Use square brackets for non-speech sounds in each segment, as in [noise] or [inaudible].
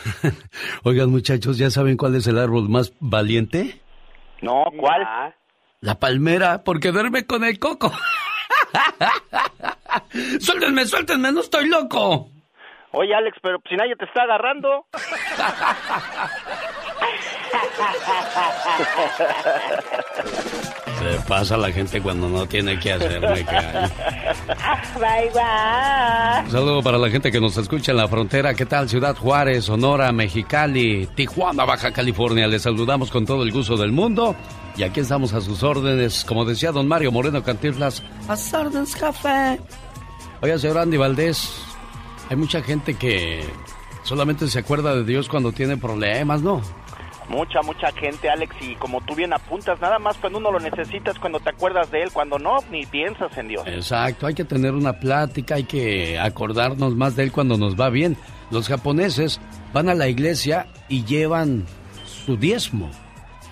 [laughs] Oigan, muchachos, ¿ya saben cuál es el árbol más valiente? No, ¿cuál? La palmera, porque duerme con el coco. [laughs] suéltenme, suéltenme, no estoy loco. Oye, Alex, pero si nadie te está agarrando. [laughs] [laughs] Se pasa la gente cuando no tiene que hacer, me cae. Bye, bye. Un saludo para la gente que nos escucha en la frontera. ¿Qué tal? Ciudad Juárez, Sonora, Mexicali, Tijuana, Baja California. Les saludamos con todo el gusto del mundo. Y aquí estamos a sus órdenes. Como decía don Mario Moreno Cantinflas, a órdenes, café. Oiga, señor Andy Valdés, hay mucha gente que solamente se acuerda de Dios cuando tiene problemas, ¿no? Mucha, mucha gente, Alex, y como tú bien apuntas, nada más cuando uno lo necesitas, cuando te acuerdas de él, cuando no, ni piensas en Dios. Exacto, hay que tener una plática, hay que acordarnos más de él cuando nos va bien. Los japoneses van a la iglesia y llevan su diezmo.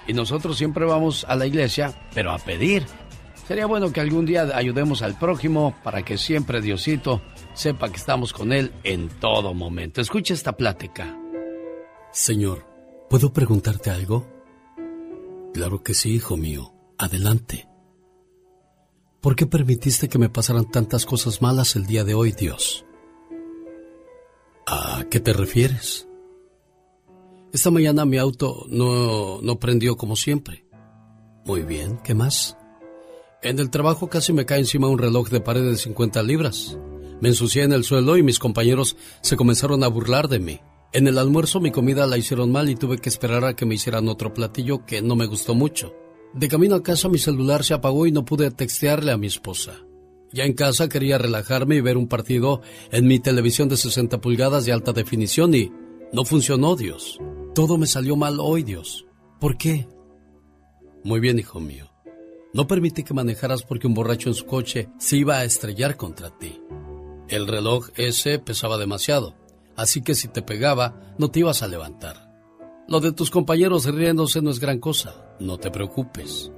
Y nosotros siempre vamos a la iglesia, pero a pedir. Sería bueno que algún día ayudemos al prójimo para que siempre Diosito sepa que estamos con él en todo momento. Escucha esta plática. Señor, ¿puedo preguntarte algo? Claro que sí, hijo mío. Adelante. ¿Por qué permitiste que me pasaran tantas cosas malas el día de hoy, Dios? ¿A qué te refieres? Esta mañana mi auto no, no prendió como siempre. Muy bien, ¿qué más? En el trabajo casi me cae encima un reloj de pared de 50 libras. Me ensucié en el suelo y mis compañeros se comenzaron a burlar de mí. En el almuerzo mi comida la hicieron mal y tuve que esperar a que me hicieran otro platillo que no me gustó mucho. De camino a casa mi celular se apagó y no pude textearle a mi esposa. Ya en casa quería relajarme y ver un partido en mi televisión de 60 pulgadas de alta definición y no funcionó, Dios. Todo me salió mal hoy, Dios. ¿Por qué? Muy bien, hijo mío. No permití que manejaras porque un borracho en su coche se iba a estrellar contra ti. El reloj ese pesaba demasiado, así que si te pegaba no te ibas a levantar. Lo de tus compañeros riéndose no es gran cosa, no te preocupes.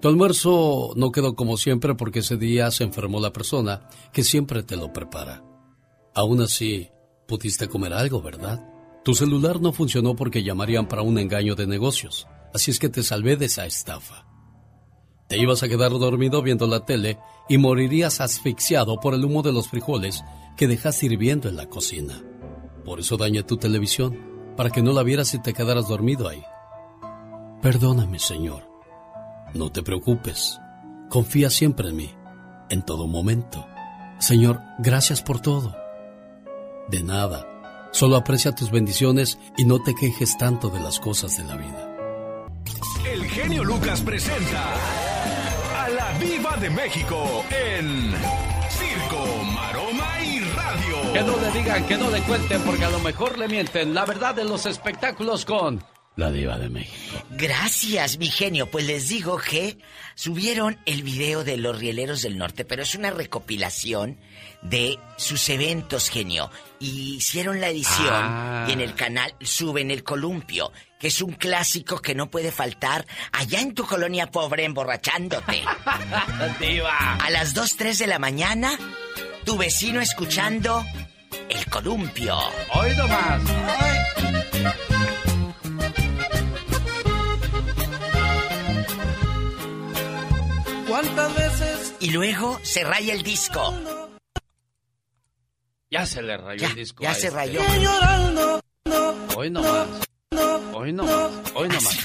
Tu almuerzo no quedó como siempre porque ese día se enfermó la persona que siempre te lo prepara. Aún así, pudiste comer algo, ¿verdad? Tu celular no funcionó porque llamarían para un engaño de negocios, así es que te salvé de esa estafa. Te ibas a quedar dormido viendo la tele y morirías asfixiado por el humo de los frijoles que dejas hirviendo en la cocina. Por eso dañé tu televisión, para que no la vieras y te quedaras dormido ahí. Perdóname, Señor. No te preocupes. Confía siempre en mí, en todo momento. Señor, gracias por todo. De nada. Solo aprecia tus bendiciones y no te quejes tanto de las cosas de la vida. El genio Lucas presenta a la Viva de México en Que no le digan, que no le cuenten, porque a lo mejor le mienten. La verdad de los espectáculos con la Diva de México. Gracias, mi genio. Pues les digo que subieron el video de los Rieleros del Norte, pero es una recopilación de sus eventos, genio. Y hicieron la edición Ah. y en el canal suben el columpio, que es un clásico que no puede faltar allá en tu colonia pobre emborrachándote. [laughs] Diva. A las 2, 3 de la mañana, tu vecino escuchando columpio. Hoy nomás. ¿Cuántas veces? Y luego se raya el disco. Ya se le rayó Ya, el disco. ya a se este. rayó. Hoy no más. Hoy no más. Hoy no más.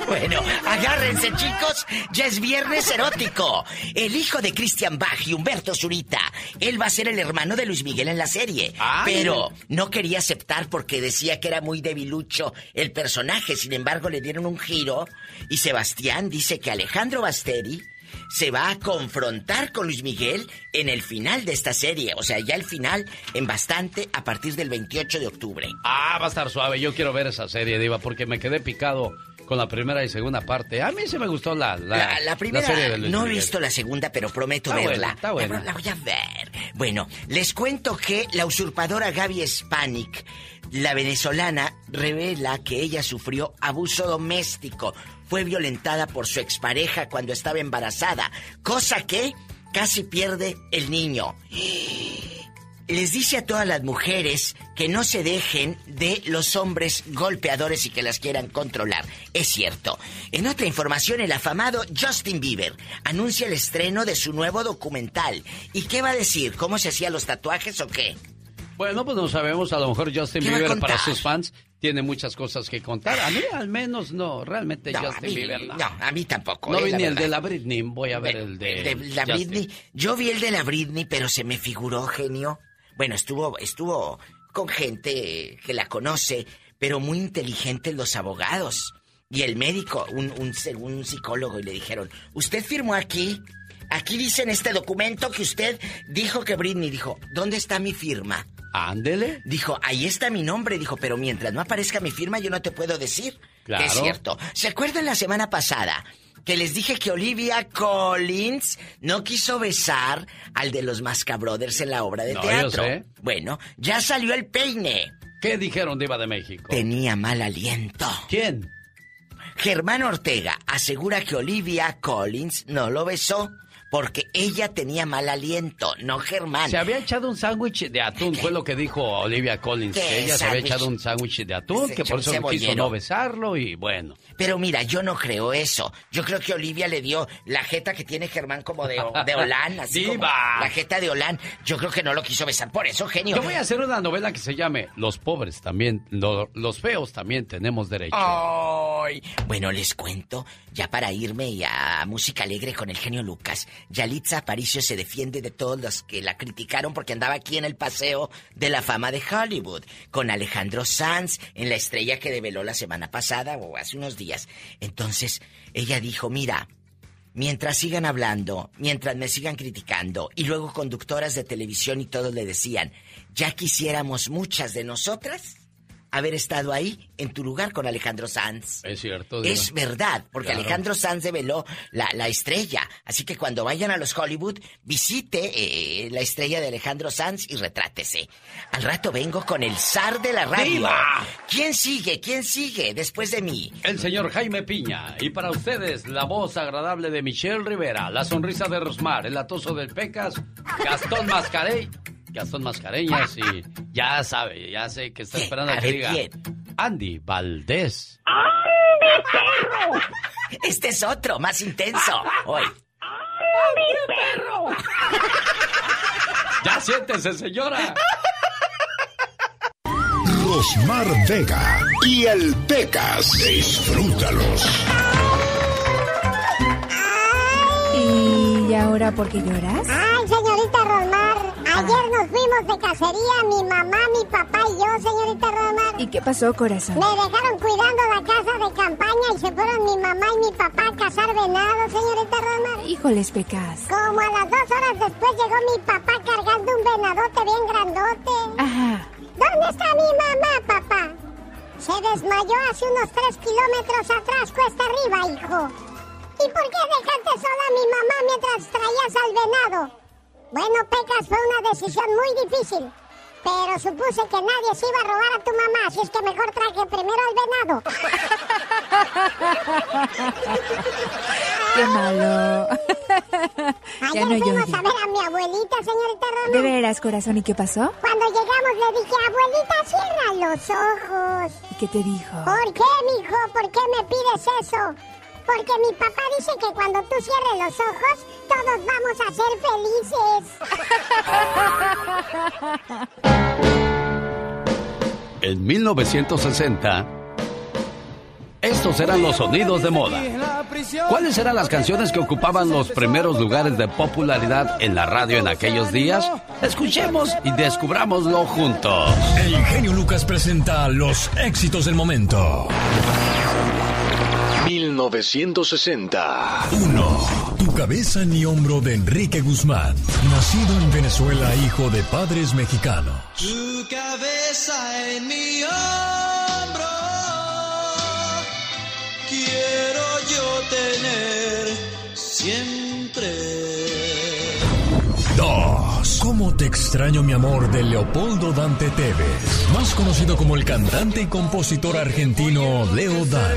[laughs] Bueno, agárrense chicos, ya es viernes erótico. El hijo de Christian Bach y Humberto Zurita, él va a ser el hermano de Luis Miguel en la serie. Ah, pero no quería aceptar porque decía que era muy debilucho el personaje. Sin embargo, le dieron un giro y Sebastián dice que Alejandro Basteri se va a confrontar con Luis Miguel en el final de esta serie. O sea, ya el final en bastante a partir del 28 de octubre. Ah, va a estar suave. Yo quiero ver esa serie, Diva, porque me quedé picado con la primera y segunda parte. A mí se me gustó la, la, la, primera. serie de no he visto la segunda, pero prometo Está verla. buena, está buena. La voy a ver. Bueno, les cuento que la usurpadora Gaby Spanik, la venezolana, revela que ella sufrió abuso doméstico. Fue violentada por su expareja cuando estaba embarazada, cosa que casi pierde el niño. Les dice a todas las mujeres que no se dejen de los hombres golpeadores y que las quieran controlar. Es cierto. En otra información, el afamado Justin Bieber anuncia el estreno de su nuevo documental. ¿Y qué va a decir? ¿Cómo se hacían los tatuajes o qué? Bueno, pues no sabemos. A lo mejor Justin ¿Qué va a Bieber para sus fans tiene muchas cosas que contar. A mí al menos no. Realmente No, a Justin mí, Bieber no. no, a mí tampoco. No eh, vi ni el de la Britney. Voy a ver el de, de la Justin. Britney. Yo vi el de la Britney, pero se me figuró genio. Bueno, estuvo, estuvo con gente que la conoce, pero muy inteligentes los abogados. Y el médico, un, un, un psicólogo, y le dijeron, ¿usted firmó aquí? Aquí dice en este documento que usted dijo que Britney dijo, ¿dónde está mi firma? Ándele. Dijo, ahí está mi nombre. Dijo, pero mientras no aparezca mi firma, yo no te puedo decir Claro. que es cierto. ¿Se acuerdan la semana pasada que les dije que Olivia Collins no quiso besar al de los Masca Brothers en la obra de No, yo teatro? sé. Bueno, ya salió el peine. ¿Qué dijeron Diva de México? Tenía mal aliento. ¿Quién? Germán Ortega asegura que Olivia Collins no lo besó porque ella tenía mal aliento, no Germán. Se había echado un sándwich de atún, fue lo que dijo Olivia Collins. ¿Qué Que ella se había echado un sándwich de atún, Se que por eso quiso no besarlo y bueno. Pero mira, yo no creo eso. Yo creo que Olivia le dio la jeta que tiene Germán como de, de Olán, así [laughs] como ¡Diva! la jeta de Olán. Yo creo que no lo quiso besar por eso, genio. Yo voy a hacer una novela que se llame Los pobres también, lo- los feos también tenemos derecho. Ay. Bueno, les cuento, ya para irme y a música alegre con el genio Lucas, Yalitza Aparicio se defiende de todos los que la criticaron porque andaba aquí en el paseo de la fama de Hollywood, con Alejandro Sanz en la estrella que develó la semana pasada o hace unos días. Entonces, ella dijo, mira, Mientras sigan hablando, mientras me sigan criticando, y luego conductoras de televisión y todos le decían, ya quisiéramos muchas de nosotras haber estado ahí en tu lugar con Alejandro Sanz. Es cierto. Diva. Es verdad, porque Claro. Alejandro Sanz develó la, la estrella. Así que cuando vayan a los Hollywood, visite eh, la estrella de Alejandro Sanz y retrátese. Al rato vengo con el zar de la radio. ¡Diva! ¿Quién sigue? ¿Quién sigue después de mí? El señor Jaime Piña. Y para ustedes, la voz agradable de Michelle Rivera, la sonrisa de Rosmar, el atoso del Pecas, Gastón Mascarey. Gastón Mascareñas y ya sabe, ya sé que está esperando A que diga ¿quién? Andy Valdés. Este es otro, más intenso. Hoy. Ya siéntese, señora. Rosmar Vega y el Pecas. Disfrútalos. ¿Y ahora por qué lloras? Ay, señorita Rosmar, ayer nos fuimos de cacería, mi mamá, mi papá y yo, señorita Rosmar. ¿Y qué pasó, corazón? Me dejaron cuidando la casa de campaña y se fueron mi mamá y mi papá a cazar venado, señorita Rosmar. Híjoles, Pecas. Como a las dos horas después llegó mi papá cargando un venadote bien grandote. Ajá. ¿Dónde está mi mamá, papá? Se desmayó hace unos tres kilómetros atrás, cuesta arriba, hijo. ¿Y por qué dejaste sola a mi mamá mientras traías al venado? Bueno, Pecas, fue una decisión muy difícil. Pero supuse que nadie se iba a robar a tu mamá, así es que mejor traje primero al venado. Qué malo. Ayer no fuimos a ver a mi abuelita, señorita Roma. ¿De veras, corazón? ¿Y qué pasó? Cuando llegamos le dije, abuelita, cierra los ojos. ¿Y qué te dijo? ¿Por qué, mijo? ¿Por qué me pides eso? Porque mi papá dice que cuando tú cierres los ojos, todos vamos a ser felices. [laughs] En 1960, estos eran los sonidos de moda. ¿Cuáles eran las canciones que ocupaban los primeros lugares de popularidad en la radio en aquellos días? Escuchemos y descubrámoslo juntos. El genio Lucas presenta los éxitos del momento. 1960. 1. Tu cabeza en mi hombro de Enrique Guzmán. Nacido en Venezuela, hijo de padres mexicanos. Tu cabeza en mi hombro. Quiero yo tener siempre. 2. ¿Cómo te extraño mi amor de Leopoldo Dante Tevez? Más conocido como el cantante y compositor argentino Leo Dan.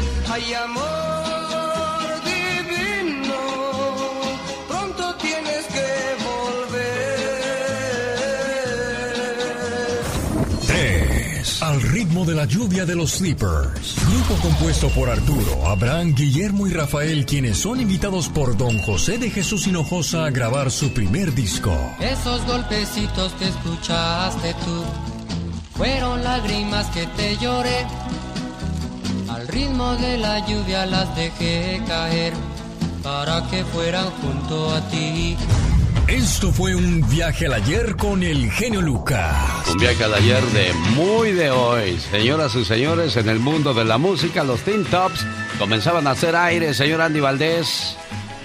Ritmo de la lluvia de los Sleepers. Grupo compuesto por Arturo, Abraham, Guillermo y Rafael, quienes son invitados por Don José de Jesús Hinojosa a grabar su primer disco. Esos golpecitos que escuchaste tú fueron lágrimas que te lloré. Al ritmo de la lluvia las dejé caer para que fueran junto a ti. Esto fue un viaje al ayer con el genio Lucas. Un viaje al ayer de muy de hoy. Señoras y señores, en el mundo de la música, los Teen Tops comenzaban a hacer aire, señor Andy Valdés.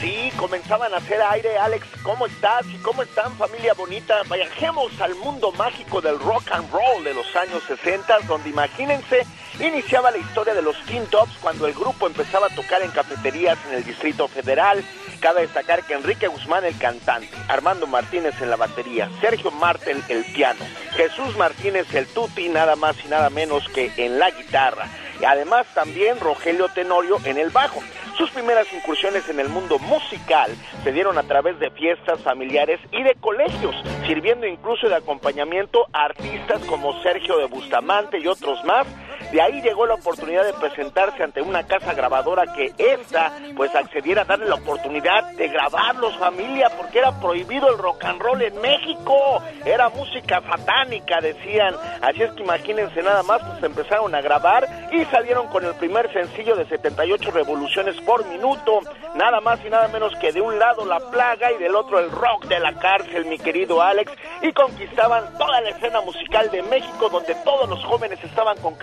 Sí, comenzaban a hacer aire, Alex. ¿Cómo estás? ¿Y cómo están, familia bonita? Viajemos al mundo mágico del rock and roll de los años 60, donde imagínense, iniciaba la historia de los Teen Tops cuando el grupo empezaba a tocar en cafeterías en el Distrito Federal. Cabe destacar que Enrique Guzmán, el cantante, Armando Martínez en la batería, Sergio Martel el piano, Jesús Martínez el tuti, nada más y nada menos que en la guitarra. Y además también Rogelio Tenorio en el bajo. Sus primeras incursiones en el mundo musical se dieron a través de fiestas familiares y de colegios, sirviendo incluso de acompañamiento a artistas como Sergio de Bustamante y otros más. De ahí llegó la oportunidad de presentarse ante una casa grabadora que esta pues accediera a darle la oportunidad de grabarlos familia porque era prohibido el rock and roll en México. Era música satánica decían. Así es que imagínense nada más pues empezaron a grabar y salieron con el primer sencillo de 78 revoluciones por minuto. Nada más y nada menos que de un lado la plaga y del otro el rock de la cárcel, mi querido Alex. Y conquistaban toda la escena musical de México donde todos los jóvenes estaban con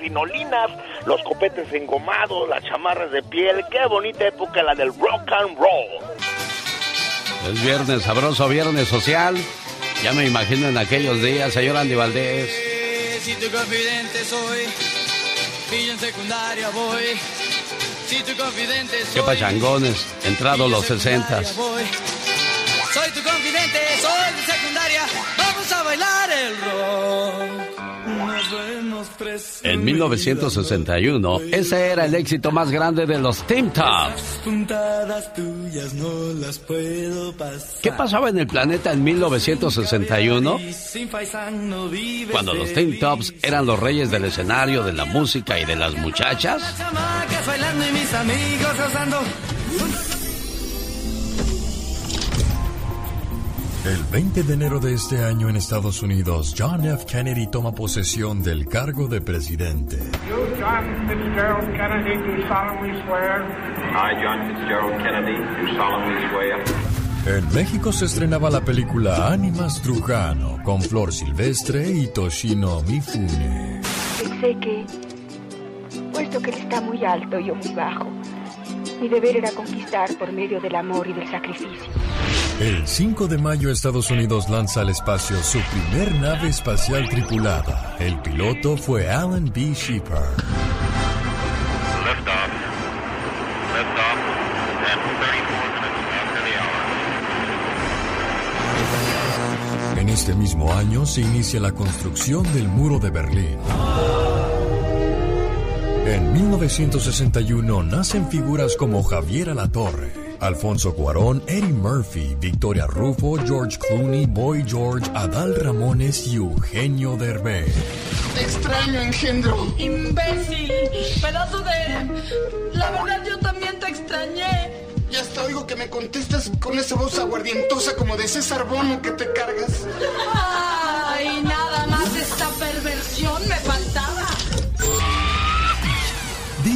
los copetes engomados, las chamarras de piel. Qué bonita época la del rock and roll. Es viernes sabroso, viernes social. Ya me imagino en aquellos días, señor Andy Valdés. Si tu confidente soy, y en secundaria voy. Si tu confidente soy. Qué pachangones, entrado los sesentas. Soy tu confidente, soy de secundaria. Vamos a bailar el rock. En 1961, ese era el éxito más grande de los Teen Tops. ¿Qué pasaba en el planeta en 1961? Sin faisán no vives Cuando los Teen Tops eran los reyes del escenario, de la música y de las muchachas. El 20 de enero de este año en Estados Unidos, John F. Kennedy toma posesión del cargo de presidente. You, John Fitzgerald Kennedy, do solemnly swear. I, John Fitzgerald Kennedy, do solemnly swear. En México se estrenaba la película Ánimas Trujano con Flor Silvestre y Toshino Mifune. Pensé que, puesto que él está muy alto y yo muy bajo, mi deber era conquistar por medio del amor y del sacrificio. El 5 de mayo Estados Unidos lanza al espacio su primer nave espacial tripulada. El piloto fue Alan B. Shepard. Liftoff. Liftoff. And 34 minutes after the hour. En este mismo año se inicia la construcción del muro de Berlín. En 1961 nacen figuras como Javier Alatorre, Alfonso Cuarón, Eddie Murphy, Victoria Rufo, George Clooney, Boy George, Adal Ramones y Eugenio Derbez. Te extraño, engendro. ¡Imbécil! ¡Pedazo de... La verdad yo también te extrañé. Ya hasta oigo que me contestas con esa voz aguardientosa como de César Bono que te cargas. ¡Ay, nada más esta perversión me faltaba!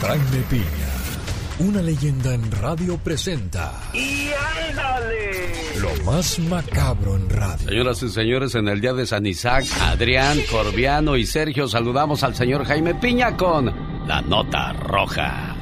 Jaime Piña, una leyenda en radio presenta ¡Y ándale! lo más macabro en radio. Señoras y señores, en el día de San Isaac, Adrián, Corbiano y Sergio saludamos al señor Jaime Piña con la nota roja.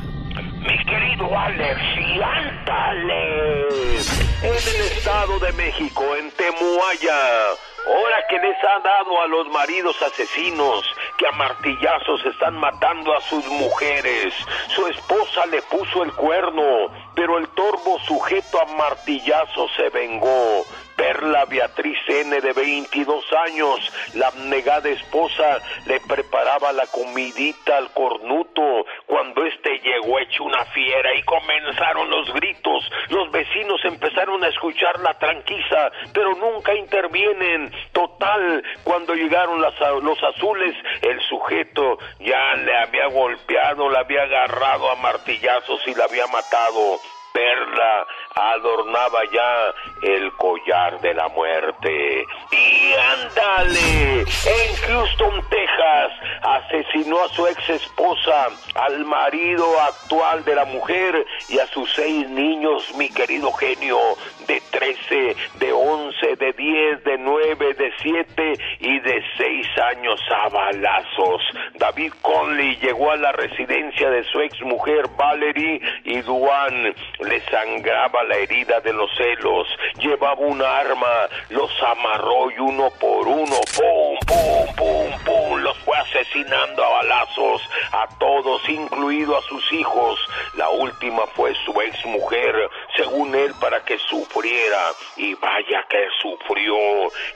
Mi querido Alex, y ándale. En el Estado de México, en Temuaya, hora que les ha dado a los maridos asesinos que a martillazos están matando a sus mujeres. Su esposa le puso el cuerno, pero el torbo sujeto a martillazos se vengó. Perla Beatriz N. de 22 años, la abnegada esposa, le preparaba la comidita al cornuto cuando este llegó hecho una fiera y comenzaron los gritos. Los vecinos empezaron a escuchar la tranquiza, pero nunca intervienen. Total, cuando llegaron los azules, el sujeto ya le había golpeado, la había agarrado a martillazos y la había matado. Perla adornaba ya el collar de la muerte. Y ándale, en Houston, Texas, asesinó a su ex esposa, al marido actual de la mujer y a sus seis niños, mi querido genio, de 13, de 11, de 10, de 9, de 7 y de 6 años a balazos. David Conley llegó a la residencia de su ex mujer Valerie y Duan le sangraba la herida de los celos. Llevaba un arma, los amarró y uno por uno, pum, pum, pum, pum, los fue asesinando a balazos a todos, incluido a sus hijos. La última fue su ex mujer, según él, para que sufriera. Y vaya que sufrió.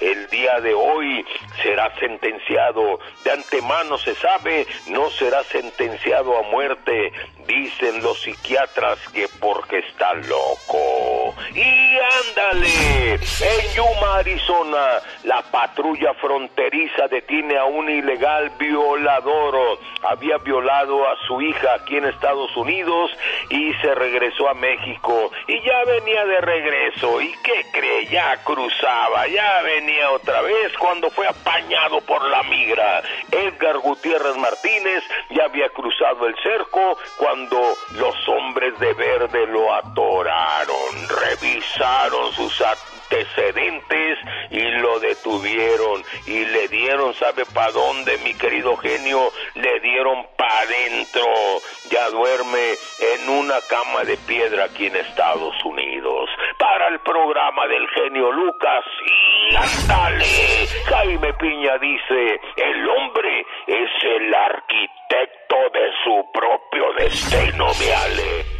El día de hoy será sentenciado. De antemano se sabe, no será sentenciado a muerte. Dicen los psiquiatras que porque está loco. Y ándale, en Yuma, Arizona, la patrulla fronteriza detiene a un ilegal violador. Había violado a su hija aquí en Estados Unidos y se regresó a México. Y ya venía de regreso. ¿Y qué cree? Ya cruzaba, ya venía otra vez cuando fue apañado por la migra. Edgar Gutiérrez Martínez ya había cruzado el cerco cuando los hombres de verde lo atoraron, revisaron sus antecedentes y lo detuvieron y le dieron, ¿sabe para dónde, mi querido genio? Le dieron para adentro. Ya duerme en una cama de piedra aquí en Estados Unidos. Para el programa del genio Lucas y ándale. Jaime Piña dice, el hombre es el arquitecto de su propio destino, mi Ale.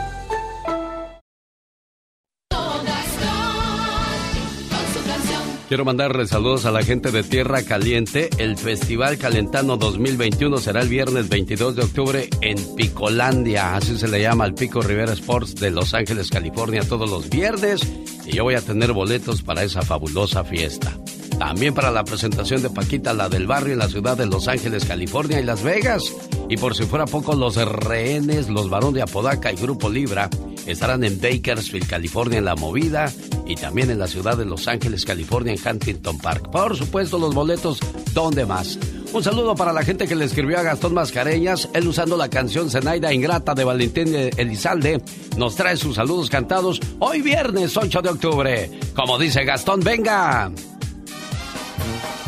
Quiero mandarle saludos a la gente de Tierra Caliente. El Festival Calentano 2021 será el viernes 22 de octubre en Picolandia, así se le llama al Pico Rivera Sports de Los Ángeles, California, todos los viernes. Y yo voy a tener boletos para esa fabulosa fiesta. También para la presentación de Paquita, la del barrio en la ciudad de Los Ángeles, California y Las Vegas. Y por si fuera poco, los rehenes, los varones de Apodaca y Grupo Libra estarán en Bakersfield, California, en La Movida. Y también en la ciudad de Los Ángeles, California, en Huntington Park. Por supuesto, los boletos, ¿dónde más? Un saludo para la gente que le escribió a Gastón Mascareñas. Él usando la canción Zenaida Ingrata de Valentín Elizalde nos trae sus saludos cantados hoy viernes 8 de octubre. Como dice Gastón, venga.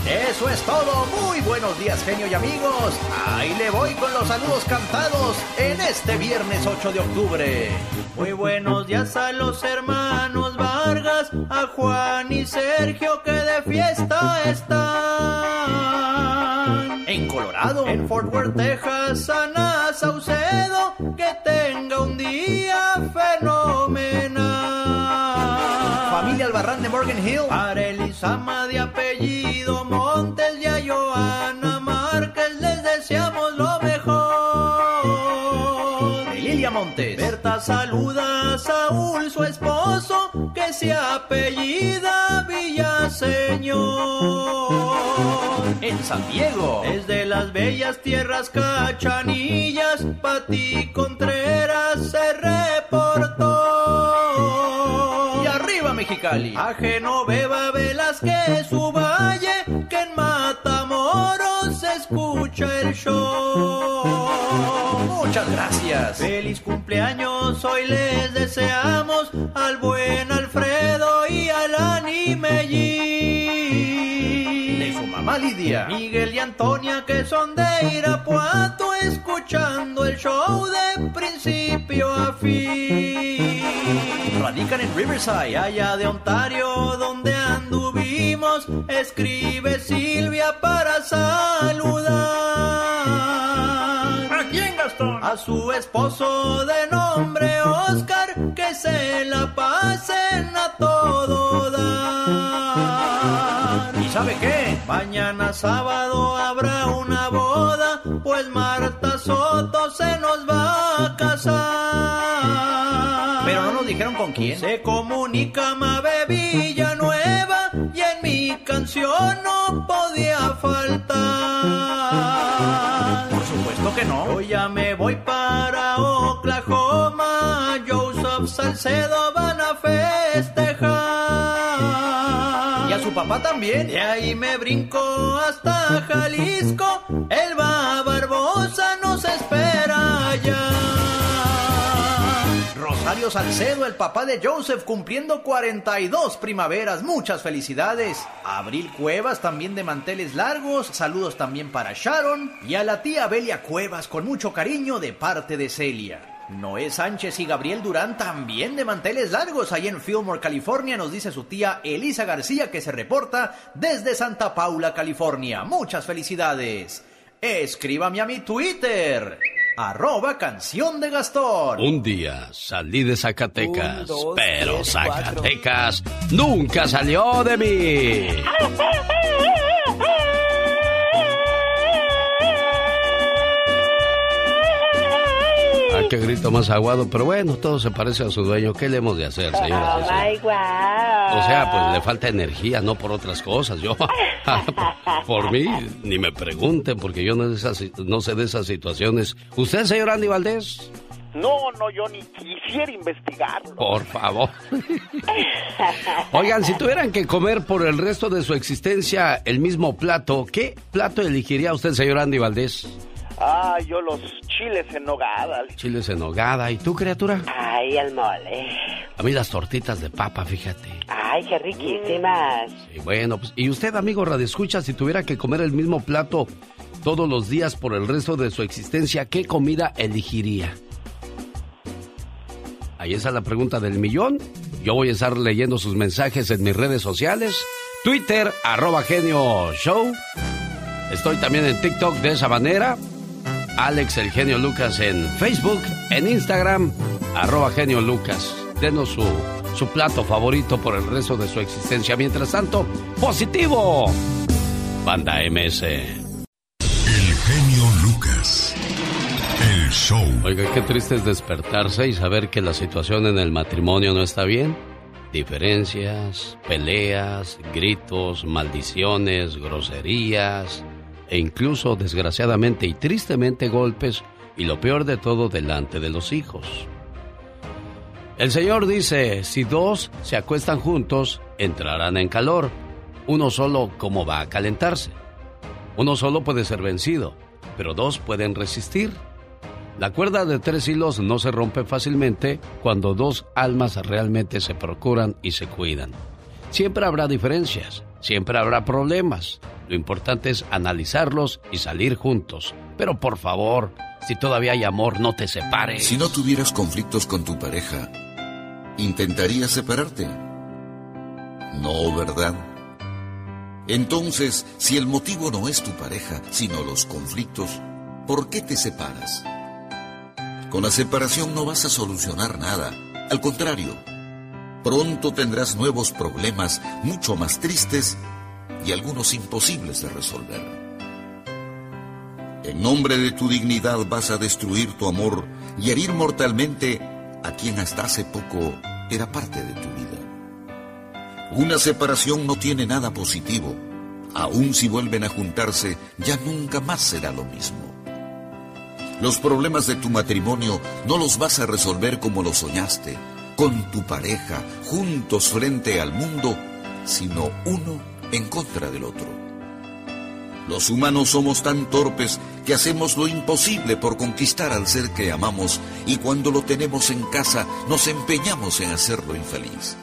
Eso es todo. Muy buenos días, genio y amigos. Ahí le voy con los saludos cantados en este viernes 8 de octubre. Muy buenos días a los hermanos Vargas, a Juan y Sergio que de fiesta están. En Colorado, en Fort Worth, Texas, Ana Saucedo, que tenga un día fenomenal. Albarrán de Morgan Hill, para Elisama de apellido Montes y a Joana Márquez les deseamos lo mejor. Lilia Montes, Berta saluda a Saúl, su esposo, que se apellida Villaseñor. En San Diego, desde las bellas tierras cachanillas, Pati Contreras se reportó. Mexicali, a Genoveva Velázquez, [laughs] su valle, que en Matamoros se escucha el show. Muchas gracias. Feliz cumpleaños, hoy les deseamos al buen Alfredo y al Mellín. De su mamá Lidia, Miguel y Antonia que son de Irapuato escuchando el show de principio a fin. Radican en Riverside, allá de Ontario, donde anduvimos. Escribe Silvia para saludar. ¿A quién, Gastón? A su esposo de nombre Oscar, que se la pasen a todo dar. ¿Y sabe qué? Mañana sábado habrá una boda, pues Marta Soto con quién. Se comunica [laughs] Mabe Villanueva y en mi canción no podía faltar. Por supuesto que no. Yo ya me voy para Oklahoma. Joseph Salcedo van a festejar. Y a su papá también. De ahí me brinco hasta Jalisco. Elba Barbosa nos espera allá. Rosario Salcedo, el papá de Joseph, cumpliendo 42 primaveras. Muchas felicidades. Abril Cuevas, también de manteles largos. Saludos también para Sharon. Y a la tía Belia Cuevas, con mucho cariño de parte de Celia. Noé Sánchez y Gabriel Durán también de manteles largos ahí en Fillmore, California, nos dice su tía Elisa García que se reporta desde Santa Paula, California. Muchas felicidades. Escríbame a mi Twitter. Arroba canción de Gastón. Un día salí de Zacatecas, Un, dos, pero tres, Zacatecas nunca salió de mí. [laughs] qué grito más aguado, pero bueno, todo se parece a su dueño. ¿Qué le hemos de hacer, señora? Oh, my wow. O sea, pues le falta energía, no por otras cosas. Yo, [laughs] por mí, ni me pregunten, porque yo no, de esas, no sé de esas situaciones. ¿Usted, señor Andy Valdés? No, no, yo ni quisiera investigarlo. Por favor. [laughs] Oigan, si tuvieran que comer por el resto de su existencia el mismo plato, ¿qué plato elegiría usted, señor Andy Valdés? Ah, yo los chiles en nogada. Chiles en nogada. ¿Y tú, criatura? Ay, el mole. A mí las tortitas de papa, fíjate. Ay, qué riquísimas. Sí, bueno, pues, ¿y usted, amigo Radio Escucha, si tuviera que comer el mismo plato todos los días por el resto de su existencia, ¿qué comida elegiría? Ahí está la pregunta del millón. Yo voy a estar leyendo sus mensajes en mis redes sociales. Twitter, arroba genio show. Estoy también en TikTok de esa manera. Alex el genio Lucas en Facebook, en Instagram, arroba genio Lucas. Denos su, su plato favorito por el resto de su existencia. Mientras tanto, positivo. Banda MS. El genio Lucas. El show. Oiga, qué triste es despertarse y saber que la situación en el matrimonio no está bien. Diferencias, peleas, gritos, maldiciones, groserías e incluso desgraciadamente y tristemente golpes y lo peor de todo delante de los hijos. El Señor dice, si dos se acuestan juntos, entrarán en calor. Uno solo, ¿cómo va a calentarse? Uno solo puede ser vencido, pero dos pueden resistir. La cuerda de tres hilos no se rompe fácilmente cuando dos almas realmente se procuran y se cuidan. Siempre habrá diferencias, siempre habrá problemas. Lo importante es analizarlos y salir juntos. Pero por favor, si todavía hay amor, no te separes. Si no tuvieras conflictos con tu pareja, ¿intentarías separarte? No, ¿verdad? Entonces, si el motivo no es tu pareja, sino los conflictos, ¿por qué te separas? Con la separación no vas a solucionar nada. Al contrario, pronto tendrás nuevos problemas mucho más tristes y algunos imposibles de resolver. En nombre de tu dignidad vas a destruir tu amor y herir mortalmente a quien hasta hace poco era parte de tu vida. Una separación no tiene nada positivo. Aun si vuelven a juntarse, ya nunca más será lo mismo. Los problemas de tu matrimonio no los vas a resolver como lo soñaste, con tu pareja, juntos frente al mundo, sino uno en contra del otro. Los humanos somos tan torpes que hacemos lo imposible por conquistar al ser que amamos y cuando lo tenemos en casa nos empeñamos en hacerlo infeliz.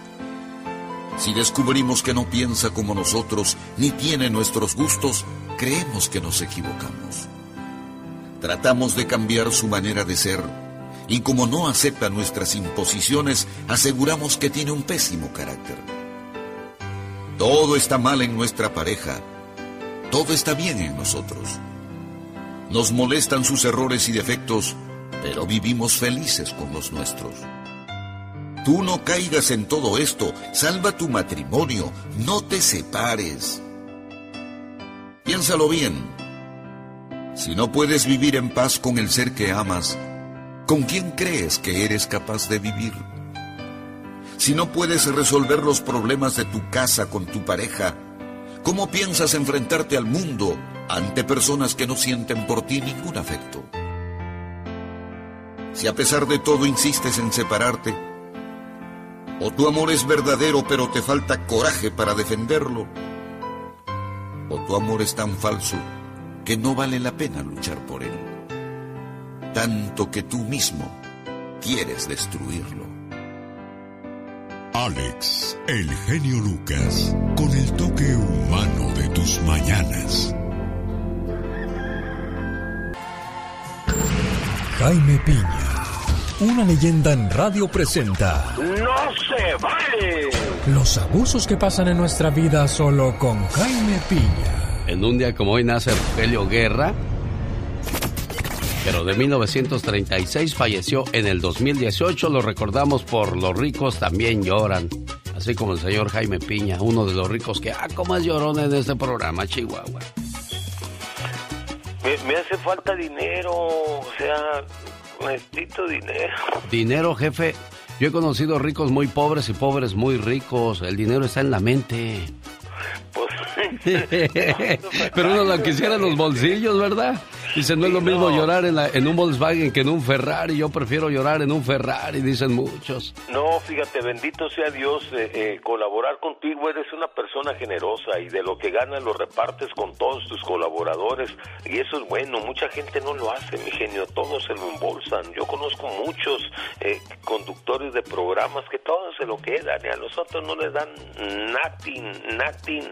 Si descubrimos que no piensa como nosotros ni tiene nuestros gustos, creemos que nos equivocamos. Tratamos de cambiar su manera de ser y como no acepta nuestras imposiciones, aseguramos que tiene un pésimo carácter. Todo está mal en nuestra pareja, todo está bien en nosotros. Nos molestan sus errores y defectos, pero vivimos felices con los nuestros. Tú no caigas en todo esto, salva tu matrimonio, no te separes. Piénsalo bien. Si no puedes vivir en paz con el ser que amas, ¿con quién crees que eres capaz de vivir? Si no puedes resolver los problemas de tu casa con tu pareja, ¿cómo piensas enfrentarte al mundo ante personas que no sienten por ti ningún afecto? Si a pesar de todo insistes en separarte, o tu amor es verdadero pero te falta coraje para defenderlo, o tu amor es tan falso que no vale la pena luchar por él, tanto que tú mismo quieres destruirlo. Alex, el genio Lucas, con el toque humano de tus mañanas. Jaime Piña, una leyenda en radio presenta. ¡No se vale! Los abusos que pasan en nuestra vida solo con Jaime Piña. En un día como hoy nace Rogelio Guerra, pero de 1936 falleció en el 2018. Lo recordamos por Los ricos también lloran. Así como el señor Jaime Piña, uno de los ricos que, ah, como es llorón en este programa, Chihuahua. Me, me hace falta dinero, o sea, necesito dinero. Dinero, jefe. Yo he conocido ricos muy pobres y pobres muy ricos. El dinero está en la mente. Pues. [laughs] Pero uno lo quisiera en los bolsillos, ¿verdad? Dice, no es lo mismo llorar en, la- en un Volkswagen que en un Ferrari. Yo prefiero llorar en un Ferrari, dicen muchos. No, fíjate, bendito sea Dios, eh, eh, colaborar contigo, eres una persona generosa y de lo que ganas lo repartes con todos tus colaboradores y eso es bueno, mucha gente no lo hace, mi genio, todos se lo embolsan. Yo conozco muchos eh, conductores de programas que todos se lo quedan y a los otros no les dan nothing, nothing,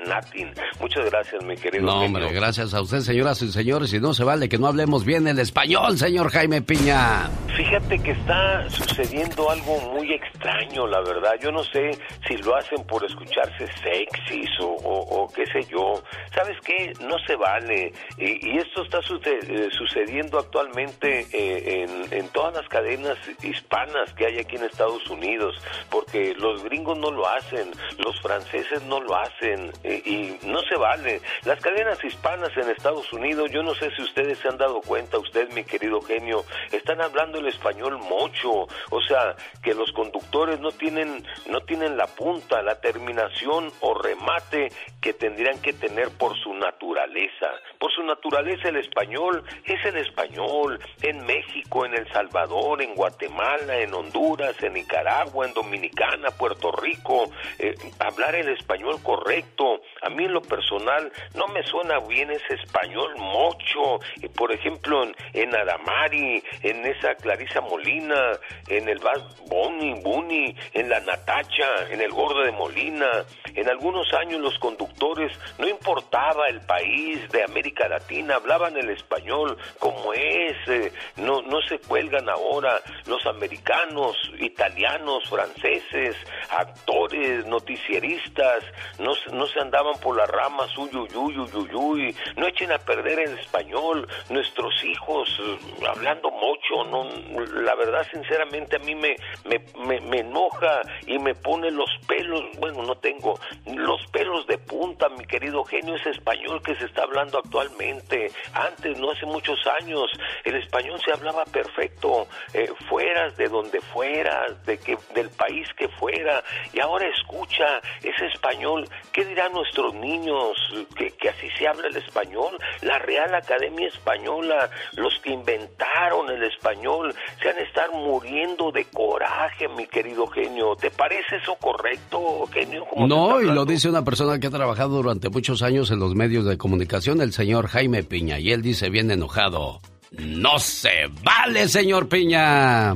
Muchas gracias, mi querido. No, hombre, gracias a usted, señoras y señores. Y no se vale que no hablemos bien el español, señor Jaime Piña. Fíjate que está sucediendo algo muy extraño, la verdad. Yo no sé si lo hacen por escucharse sexys o, o- o qué sé yo. ¿Sabes qué? No se vale. Y, y esto está eh, sucediendo actualmente eh, en, en todas las cadenas hispanas que hay aquí en Estados Unidos, porque los gringos no lo hacen, los franceses no lo hacen eh, y no se vale. Las cadenas hispanas en Estados Unidos, yo no sé si ustedes se han dado cuenta, usted mi querido genio, están hablando el español mucho, o sea, que los conductores no tienen no tienen la punta, la terminación o remate que tendrían que tener por su naturaleza. Por su naturaleza el español es el español en México, en El Salvador, en Guatemala, en Honduras, en Nicaragua, en Dominicana, Puerto Rico, eh, hablar el español correcto. A mí en lo personal no me suena bien ese español mocho. Por ejemplo, en, en Adamari, en esa Clarisa Molina, en el Bad Bunny, Bunny, en la Natacha, en el Gordo de Molina. En algunos años los conductores, no importaba el país de América Latina, hablaban el español como es, eh, no, no se cuelgan ahora los americanos, italianos, franceses, actores, noticieristas, no, no se andaban por las ramas, uy, uy, uy, uy, uy, uy. no echen a perder el español, nuestros hijos eh, hablando mucho, no, la verdad sinceramente a mí me, me, me, me enoja y me pone los pelos, bueno, no tengo los pelos de punta, mi querido genio, ese español que se está hablando actualmente. Antes, no hace muchos años, el español se hablaba perfecto, eh, fueras de donde fueras, de que, del país que fuera, y ahora escucha ese español, ¿qué dirán nuestros niños? Que, que así se habla el español, la Real Academia Española, los que inventaron el español, se han de estar muriendo de coraje, mi querido genio. ¿Te parece eso correcto, genio? ¿Cómo te No, y lo dice una persona que ha trabajado durante muchos años en los medios de comunicación, el señor Jaime Piña, y él dice bien enojado, no se vale, señor Piña.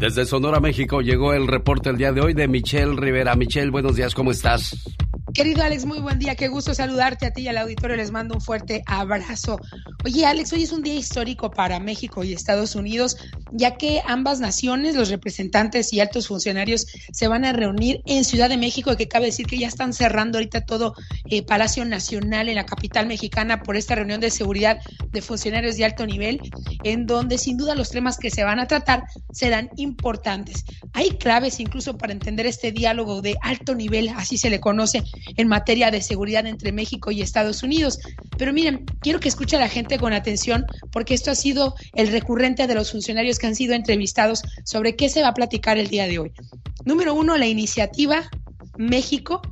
Desde Sonora, México, llegó el reporte el día de hoy de Michelle Rivera. Michelle, buenos días, ¿cómo estás? Querido Alex, muy buen día. Qué gusto saludarte a ti y al auditorio. Les mando un fuerte abrazo. Oye, Alex, hoy es un día histórico para México y Estados Unidos, ya que ambas naciones, los representantes y altos funcionarios, se van a reunir en Ciudad de México, que cabe decir que ya están cerrando ahorita todo eh, Palacio Nacional en la capital mexicana por esta reunión de seguridad de funcionarios de alto nivel, en donde sin duda los temas que se van a tratar serán importantes. Hay claves incluso para entender este diálogo de alto nivel, así se le conoce, en materia de seguridad entre México y Estados Unidos. Pero miren, quiero que escuche a la gente con atención porque esto ha sido el recurrente de los funcionarios que han sido entrevistados sobre qué se va a platicar el día de hoy. Número uno, la iniciativa México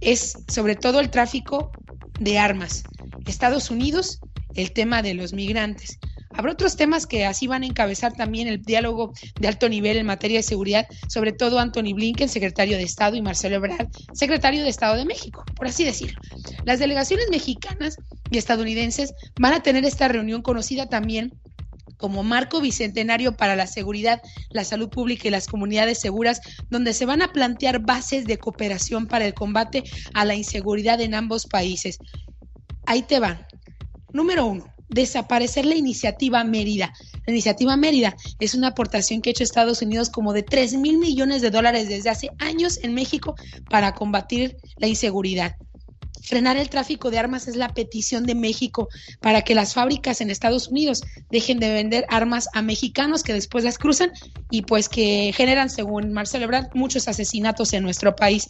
es sobre todo el tráfico de armas. Estados Unidos, el tema de los migrantes. Habrá otros temas que así van a encabezar también el diálogo de alto nivel en materia de seguridad, sobre todo Anthony Blinken, secretario de Estado, y Marcelo Ebrard, secretario de Estado de México, por así decirlo. Las delegaciones mexicanas y estadounidenses van a tener esta reunión conocida también como marco bicentenario para la seguridad, la salud pública y las comunidades seguras, donde se van a plantear bases de cooperación para el combate a la inseguridad en ambos países. Ahí te van. Número uno, desaparecer la iniciativa Mérida. La iniciativa Mérida es una aportación que ha hecho Estados Unidos como de 3 mil millones de dólares desde hace años en México para combatir la inseguridad. Frenar el tráfico de armas es la petición de México para que las fábricas en Estados Unidos dejen de vender armas a mexicanos que después las cruzan y pues que generan, según Marcelo Ebrard, muchos asesinatos en nuestro país.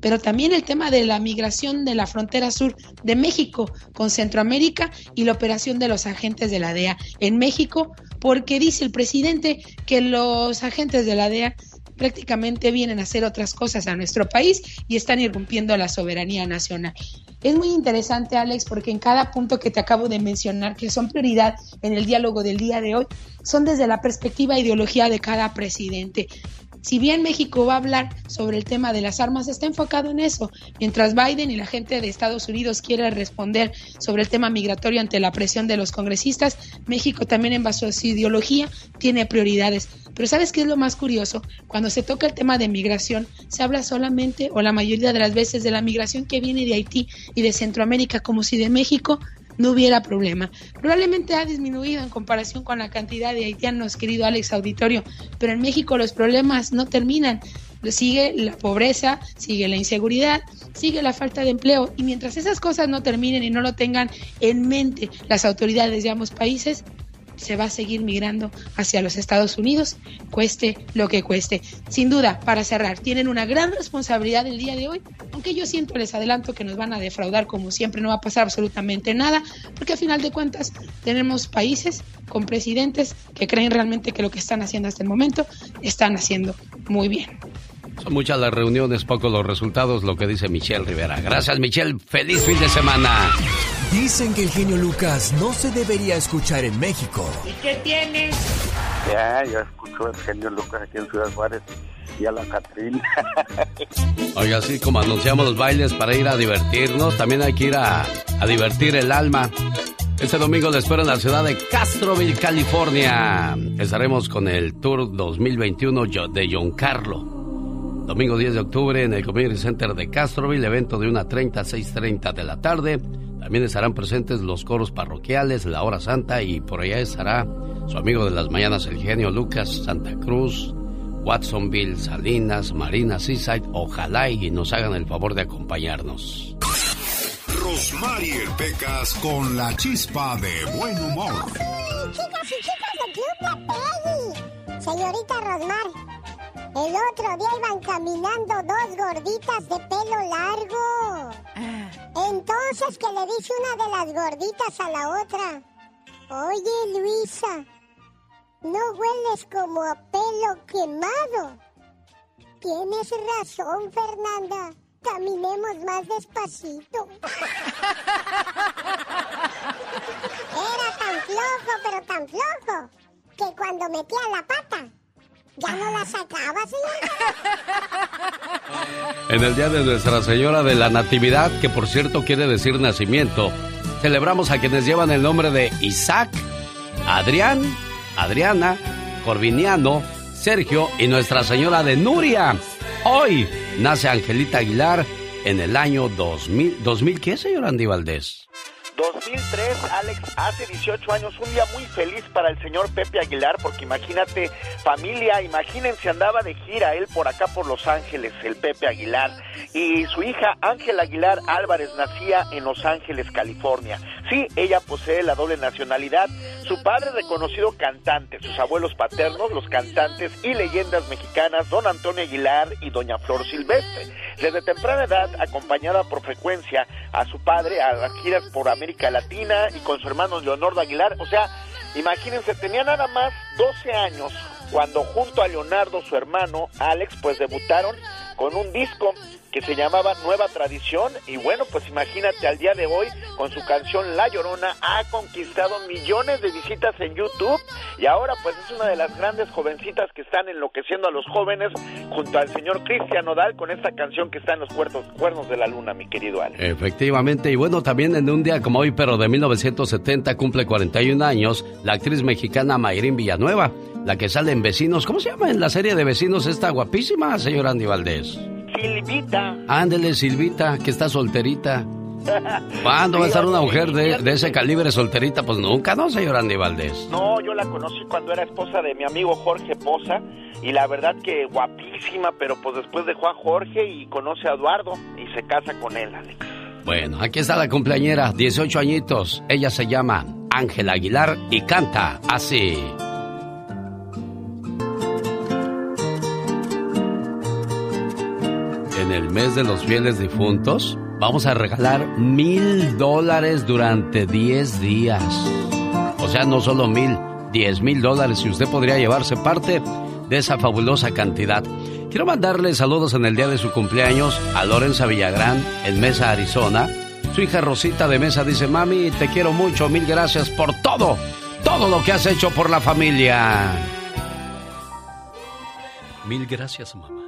Pero también el tema de la migración de la frontera sur de México con Centroamérica y la operación de los agentes de la DEA en México, porque dice el presidente que los agentes de la DEA prácticamente vienen a hacer otras cosas a nuestro país y están irrumpiendo la soberanía nacional. Es muy interesante, Alex, porque en cada punto que te acabo de mencionar, que son prioridad en el diálogo del día de hoy, son desde la perspectiva e ideología de cada presidente. Si bien México va a hablar sobre el tema de las armas, está enfocado en eso. Mientras Biden y la gente de Estados Unidos quiere responder sobre el tema migratorio ante la presión de los congresistas, México también en base a su ideología tiene prioridades. Pero ¿sabes qué es lo más curioso? Cuando se toca el tema de migración, se habla solamente o la mayoría de las veces de la migración que viene de Haití y de Centroamérica, como si de México no hubiera problema. Probablemente ha disminuido en comparación con la cantidad de haitianos, querido Alex Auditorio, pero en México los problemas no terminan. Sigue la pobreza, sigue la inseguridad, sigue la falta de empleo y mientras esas cosas no terminen y no lo tengan en mente las autoridades de ambos países, se va a seguir migrando hacia los Estados Unidos, cueste lo que cueste. Sin duda, para cerrar, tienen una gran responsabilidad el día de hoy, aunque yo siempre les adelanto que nos van a defraudar como siempre, no va a pasar absolutamente nada, porque a final de cuentas tenemos países con presidentes que creen realmente que lo que están haciendo hasta el momento están haciendo muy bien. Son muchas las reuniones, pocos los resultados, lo que dice Michelle Rivera. Gracias, Michelle. Feliz fin de semana. Dicen que el genio Lucas no se debería escuchar en México. ¿Y qué tienes? Ya, yo escucho el genio Lucas aquí en Ciudad Juárez y a la Catrina. [laughs] Oiga, así como anunciamos los bailes para ir a divertirnos, también hay que ir a, a divertir el alma. Este domingo les espero en la ciudad de Castroville, California. Estaremos con el Tour 2021 de John Carlo. Domingo 10 de octubre en el Community Center de Castroville, evento de 1.30 a 6.30 de la tarde. También estarán presentes los coros parroquiales, la hora santa y por allá estará su amigo de las mañanas, el genio Lucas, Santa Cruz, Watsonville, Salinas, Marina, Seaside. Ojalá y nos hagan el favor de acompañarnos. Rosmarie Pecas con la chispa de buen humor. Chicas y chicas del Club de Peggy. Señorita Rosmar. El otro día iban caminando dos gorditas de pelo largo. Entonces que le dice una de las gorditas a la otra, oye Luisa, no hueles como a pelo quemado. Tienes razón, Fernanda. Caminemos más despacito. [laughs] Era tan flojo, pero tan flojo, que cuando metía la pata, ya la sacaba, En el día de Nuestra Señora de la Natividad, que por cierto quiere decir nacimiento, celebramos a quienes llevan el nombre de Isaac, Adrián, Adriana, Corviniano, Sergio y Nuestra Señora de Nuria. Hoy nace Angelita Aguilar en el año 2000. ¿2000 qué, señor Andy Valdés? 2003, Alex, hace 18 años, un día muy feliz para el señor Pepe Aguilar, porque imagínate, familia, imagínense, andaba de gira él por acá por Los Ángeles, el Pepe Aguilar, y su hija Ángela Aguilar Álvarez nacía en Los Ángeles, California. Sí, ella posee la doble nacionalidad, su padre reconocido cantante, sus abuelos paternos, los cantantes y leyendas mexicanas, don Antonio Aguilar y doña Flor Silvestre. Desde temprana edad, acompañada por frecuencia a su padre a las giras por América Latina y con su hermano Leonardo Aguilar, o sea, imagínense, tenía nada más 12 años cuando junto a Leonardo, su hermano, Alex, pues debutaron con un disco que se llamaba Nueva Tradición y bueno, pues imagínate al día de hoy con su canción La Llorona ha conquistado millones de visitas en YouTube y ahora pues es una de las grandes jovencitas que están enloqueciendo a los jóvenes junto al señor Cristian Nodal con esta canción que está en los cuernos, de la luna, mi querido Ale. Efectivamente, y bueno, también en un día como hoy, pero de 1970 cumple 41 años la actriz mexicana Mayrín Villanueva, la que sale en Vecinos. ¿Cómo se llama en la serie de Vecinos esta guapísima, señor Andy Valdés? Silvita. Ándele, Silvita, que está solterita. [laughs] ¿Cuándo va a estar una mujer de, de, ese calibre solterita? Pues nunca, ¿no, señor Andy Valdés? No, yo la conocí cuando era esposa de mi amigo Jorge Poza y la verdad que guapísima, pero pues después dejó a Jorge y conoce a Eduardo y se casa con él, Alex. Bueno, aquí está la cumpleañera, 18 añitos. Ella se llama Ángela Aguilar y canta así. En el mes de los fieles difuntos, vamos a regalar mil dólares durante 10 días. O sea, no solo mil, diez mil dólares y usted podría llevarse parte de esa fabulosa cantidad. Quiero mandarle saludos en el día de su cumpleaños a Lorenza Villagrán en Mesa, Arizona. Su hija Rosita de Mesa dice, mami, te quiero mucho, mil gracias por todo, todo lo que has hecho por la familia. Mil gracias, mamá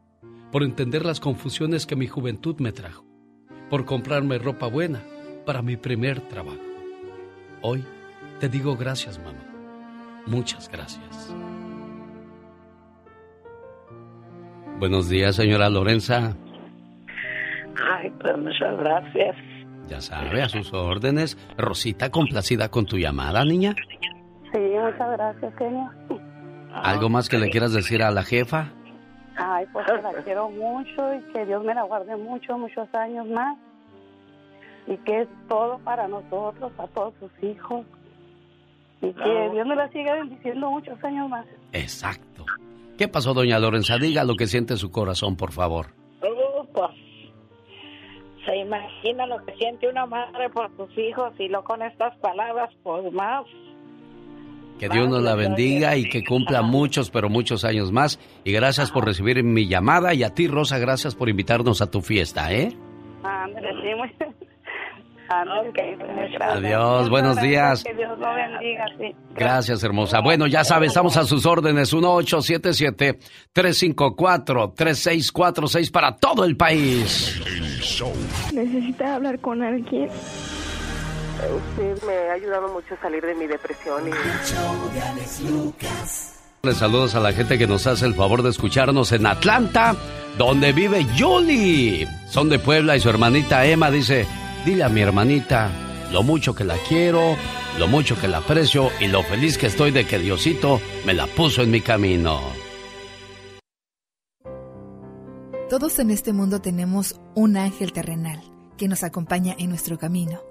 por entender las confusiones que mi juventud me trajo, por comprarme ropa buena para mi primer trabajo. Hoy te digo gracias mamá, muchas gracias. Buenos días señora Lorenza. Ay, pues muchas gracias. Ya sabe, a sus órdenes. Rosita, complacida con tu llamada, niña. Sí, muchas gracias, genio. ¿Algo más que le quieras decir a la jefa? Ay, pues que la [laughs] quiero mucho y que Dios me la guarde mucho, muchos años más. Y que es todo para nosotros, para todos sus hijos. Y que Dios me la siga bendiciendo muchos años más. Exacto. ¿Qué pasó, doña Lorenza? Diga lo que siente su corazón, por favor. Uh, pues, se imagina lo que siente una madre por sus hijos y lo con estas palabras, pues más. Que Dios nos la bendiga y que cumpla muchos, pero muchos años más. Y gracias por recibir mi llamada. Y a ti, Rosa, gracias por invitarnos a tu fiesta, ¿eh? Adiós, buenos días. Que Dios lo bendiga, sí. Gracias, hermosa. Bueno, ya sabes, estamos a sus órdenes. 1877-354-3646 para todo el país. Necesita hablar con alguien. Usted me ha ayudado mucho a salir de mi depresión y... Les saludos a la gente que nos hace el favor de escucharnos en Atlanta, donde vive Julie. Son de Puebla y su hermanita Emma dice, dile a mi hermanita lo mucho que la quiero, lo mucho que la aprecio y lo feliz que estoy de que Diosito me la puso en mi camino. Todos en este mundo tenemos un ángel terrenal que nos acompaña en nuestro camino.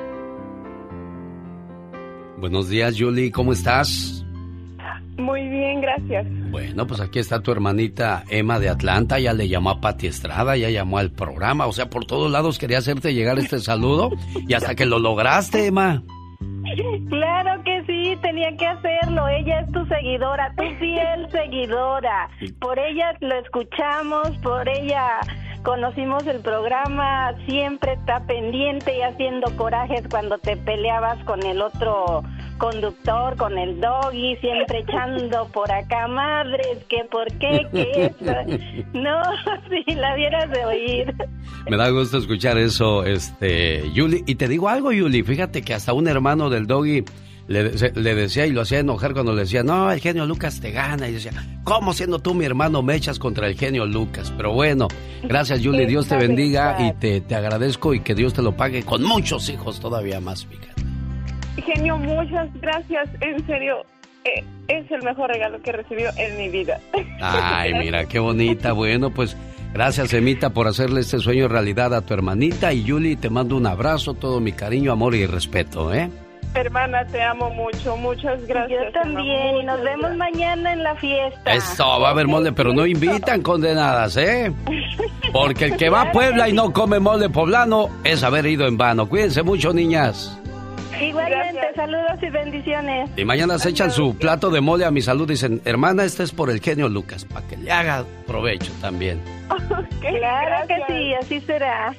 Buenos días, Julie, ¿cómo estás? Muy bien, gracias. Bueno, pues aquí está tu hermanita Emma de Atlanta, ya le llamó a Pati Estrada, ya llamó al programa, o sea, por todos lados quería hacerte llegar este saludo y hasta que lo lograste, Emma. Claro que sí, tenía que hacerlo. Ella es tu seguidora, tu fiel seguidora. Por ella lo escuchamos, por ella conocimos el programa, siempre está pendiente y haciendo corajes cuando te peleabas con el otro conductor, con el doggy, siempre [laughs] echando por acá, madres, que por qué, que eso. [laughs] No, [laughs] si la vieras de oír. Me da gusto escuchar eso, este, Yuli. Y te digo algo, Yuli, fíjate que hasta un hermano del doggy le, le, decía y lo hacía enojar cuando le decía, no, el genio Lucas te gana. Y decía, ¿cómo siendo tú mi hermano me echas contra el genio Lucas? Pero bueno, gracias [laughs] Julie, Dios te bendiga y te, te agradezco y que Dios te lo pague con muchos hijos todavía más, fíjate. Genio, muchas gracias, en serio. Eh, es el mejor regalo que he recibido en mi vida. Ay, [laughs] mira, qué bonita. Bueno, pues gracias, Emita, por hacerle este sueño realidad a tu hermanita. Y Julie, te mando un abrazo, todo mi cariño, amor y respeto, ¿eh? Hermana, te amo mucho, muchas gracias. Yo también, y nos vemos mañana en la fiesta. Eso, va a haber mole, pero no invitan [laughs] condenadas, ¿eh? Porque el que va a Puebla y no come mole poblano es haber ido en vano. Cuídense mucho, niñas. Igualmente, saludos y bendiciones. Y mañana se echan su plato de mole a mi salud. Dicen, hermana, este es por el genio Lucas, para que le haga provecho también. [laughs] claro que sí, así será.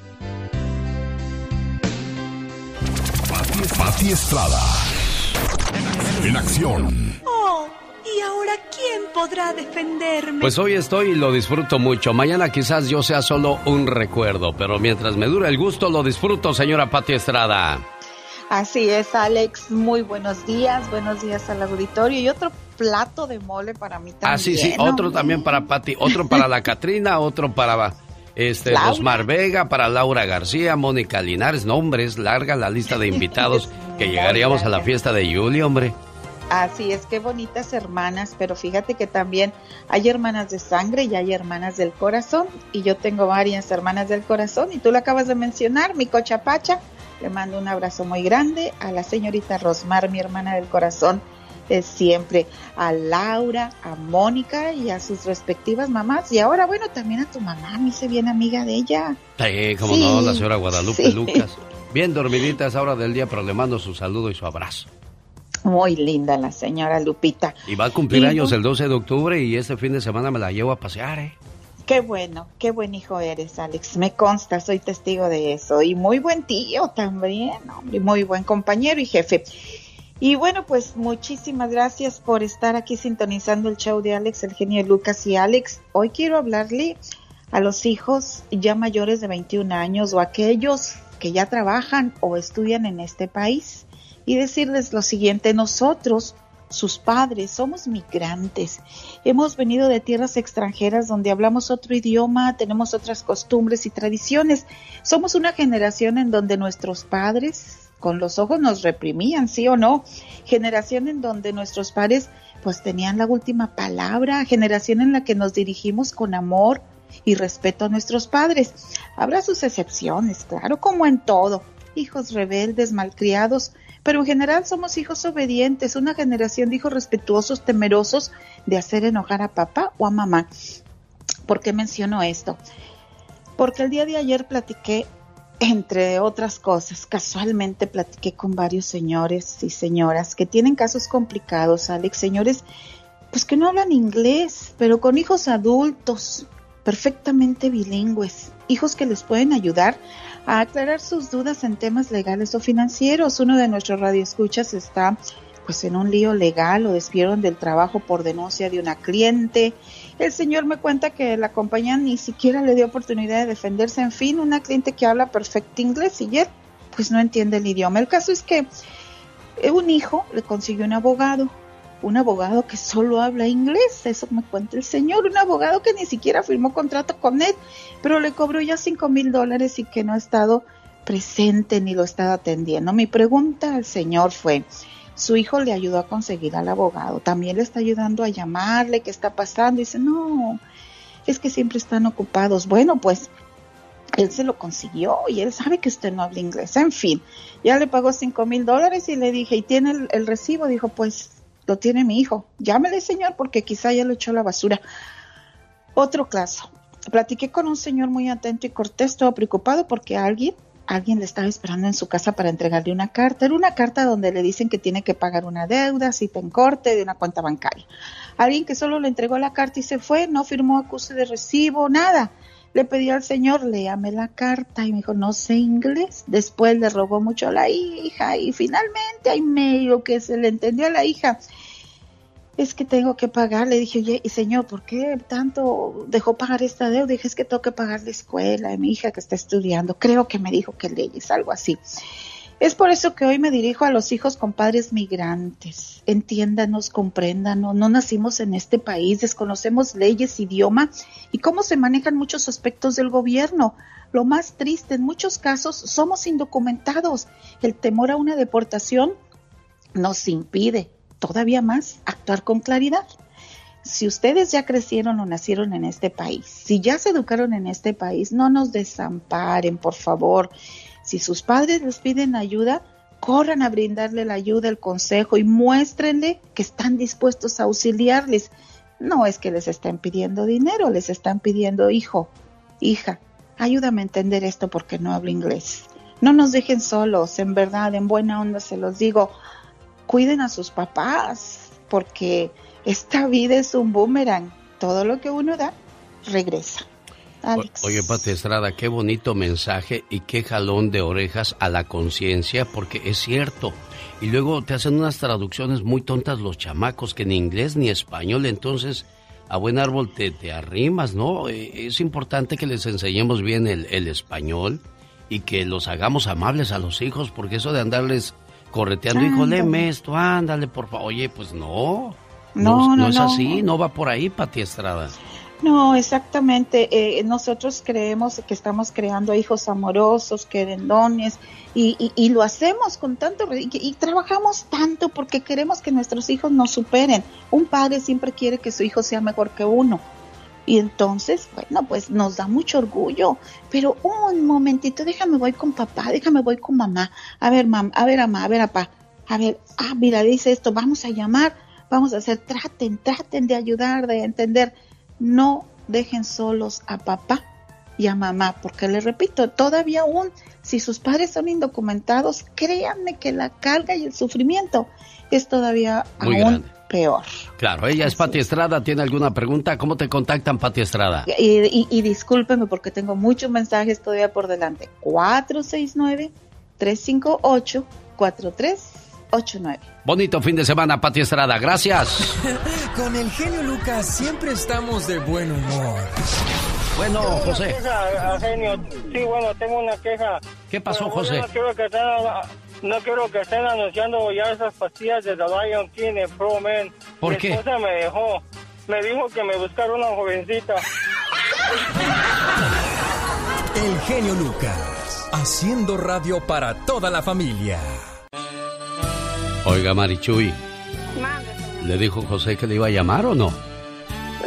Pati Estrada. En acción. Oh, ¿y ahora quién podrá defenderme? Pues hoy estoy y lo disfruto mucho. Mañana quizás yo sea solo un recuerdo, pero mientras me dura el gusto lo disfruto, señora Pati Estrada. Así es, Alex. Muy buenos días. Buenos días al auditorio. Y otro plato de mole para mí también. Ah, sí, sí. Otro también para Pati. Otro para la [laughs] Catrina. Otro para este, Osmar Vega, para Laura García, Mónica Linares. Nombres, larga la lista de invitados [laughs] que llegaríamos a la fiesta de Yuli, hombre. Así es, qué bonitas hermanas, pero fíjate que también hay hermanas de sangre y hay hermanas del corazón, y yo tengo varias hermanas del corazón, y tú lo acabas de mencionar, mi cochapacha, Le mando un abrazo muy grande a la señorita Rosmar, mi hermana del corazón, es siempre a Laura, a Mónica y a sus respectivas mamás. Y ahora, bueno, también a tu mamá, me hice bien amiga de ella. Sí, como no, la señora Guadalupe Lucas. Bien dormidita a esa hora del día, pero le mando su saludo y su abrazo. Muy linda la señora Lupita. Y va a cumplir años el 12 de octubre y este fin de semana me la llevo a pasear, ¿eh? Qué bueno, qué buen hijo eres, Alex. Me consta, soy testigo de eso. Y muy buen tío también, hombre, muy buen compañero y jefe. Y bueno, pues muchísimas gracias por estar aquí sintonizando el show de Alex, el genio Lucas y Alex. Hoy quiero hablarle a los hijos ya mayores de 21 años o aquellos que ya trabajan o estudian en este país y decirles lo siguiente, nosotros, sus padres, somos migrantes, hemos venido de tierras extranjeras donde hablamos otro idioma, tenemos otras costumbres y tradiciones, somos una generación en donde nuestros padres con los ojos nos reprimían, sí o no, generación en donde nuestros padres pues tenían la última palabra, generación en la que nos dirigimos con amor y respeto a nuestros padres. Habrá sus excepciones, claro, como en todo, hijos rebeldes, malcriados, pero en general somos hijos obedientes, una generación de hijos respetuosos, temerosos de hacer enojar a papá o a mamá. ¿Por qué menciono esto? Porque el día de ayer platiqué, entre otras cosas, casualmente platiqué con varios señores y señoras que tienen casos complicados, Alex, señores, pues que no hablan inglés, pero con hijos adultos, perfectamente bilingües, hijos que les pueden ayudar a aclarar sus dudas en temas legales o financieros. Uno de nuestros radioescuchas está pues en un lío legal, lo despidieron del trabajo por denuncia de una cliente. El señor me cuenta que la compañía ni siquiera le dio oportunidad de defenderse. En fin, una cliente que habla perfecto inglés y él pues no entiende el idioma. El caso es que un hijo le consiguió un abogado un abogado que solo habla inglés, eso me cuenta el señor, un abogado que ni siquiera firmó contrato con él, pero le cobró ya cinco mil dólares y que no ha estado presente ni lo estado atendiendo. Mi pregunta al señor fue, su hijo le ayudó a conseguir al abogado, también le está ayudando a llamarle, ¿qué está pasando? Y dice, no, es que siempre están ocupados. Bueno, pues él se lo consiguió y él sabe que usted no habla inglés. En fin, ya le pagó cinco mil dólares y le dije, ¿y tiene el, el, recibo? Dijo, pues lo tiene mi hijo. Llámele, señor, porque quizá ya lo echó a la basura. Otro caso. Platiqué con un señor muy atento y cortés, todo preocupado porque alguien, alguien le estaba esperando en su casa para entregarle una carta. Era una carta donde le dicen que tiene que pagar una deuda, cita en corte de una cuenta bancaria. Alguien que solo le entregó la carta y se fue, no firmó acuse de recibo, nada. Le pedí al señor, léame la carta y me dijo, no sé inglés. Después le rogó mucho a la hija y finalmente hay medio que se le entendió a la hija. Es que tengo que pagar. Le dije, oye, y señor, ¿por qué tanto dejó pagar esta deuda? Dije, es que tengo que pagar la escuela de mi hija que está estudiando. Creo que me dijo que leyes, algo así. Es por eso que hoy me dirijo a los hijos con padres migrantes. Entiéndanos, compréndanos. No nacimos en este país, desconocemos leyes, idioma y cómo se manejan muchos aspectos del gobierno. Lo más triste, en muchos casos somos indocumentados. El temor a una deportación nos impide todavía más actuar con claridad. Si ustedes ya crecieron o nacieron en este país, si ya se educaron en este país, no nos desamparen, por favor si sus padres les piden ayuda, corran a brindarle la ayuda, el consejo y muéstrenle que están dispuestos a auxiliarles. No es que les estén pidiendo dinero, les están pidiendo, hijo, hija, ayúdame a entender esto porque no hablo inglés. No nos dejen solos, en verdad, en buena onda se los digo. Cuiden a sus papás, porque esta vida es un boomerang. Todo lo que uno da, regresa. Oye, Pati Estrada, qué bonito mensaje y qué jalón de orejas a la conciencia, porque es cierto. Y luego te hacen unas traducciones muy tontas los chamacos, que ni inglés ni español, entonces a buen árbol te, te arrimas, ¿no? Eh, es importante que les enseñemos bien el, el español y que los hagamos amables a los hijos, porque eso de andarles correteando, hijo, léeme esto, ándale, por favor. Oye, pues no. No, no, no, es así, no va por ahí, Pati Estrada. No, exactamente. Eh, nosotros creemos que estamos creando hijos amorosos, querendones, y, y, lo hacemos con tanto, y, y, trabajamos tanto porque queremos que nuestros hijos nos superen. Un padre siempre quiere que su hijo sea mejor que uno, Y entonces, bueno, pues nos da mucho orgullo. Pero un momentito, déjame voy con papá, déjame voy con mamá. A ver, mamá, a ver, mamá, a ver, papá. A ver, ah, mira, dice esto, vamos a llamar, vamos a hacer, traten, traten de ayudar, de entender. No dejen solos a papá y a mamá, porque les repito, todavía aún, si sus padres son indocumentados, créanme que la carga y el sufrimiento es todavía aún peor. Claro, ella es Pati Estrada. ¿Tiene alguna pregunta? ¿Cómo te contactan, Pati Estrada? Y, y, discúlpeme porque tengo muchos mensajes todavía por delante. 469-358-4389. Bonito fin de semana, Pati Estrada. Gracias. [laughs] Con el genio Lucas siempre estamos de buen humor. Bueno, José. Sí, bueno, tengo una queja. ¿Qué pasó, José? No quiero que estén anunciando ya esas pastillas de The Lion King en Pro Man. ¿Por Mi qué? esposa me dejó. Me dijo que me buscara una jovencita. El genio Lucas, haciendo radio para toda la familia. Oiga, Marichuy, ¿le dijo José que le iba a llamar o no?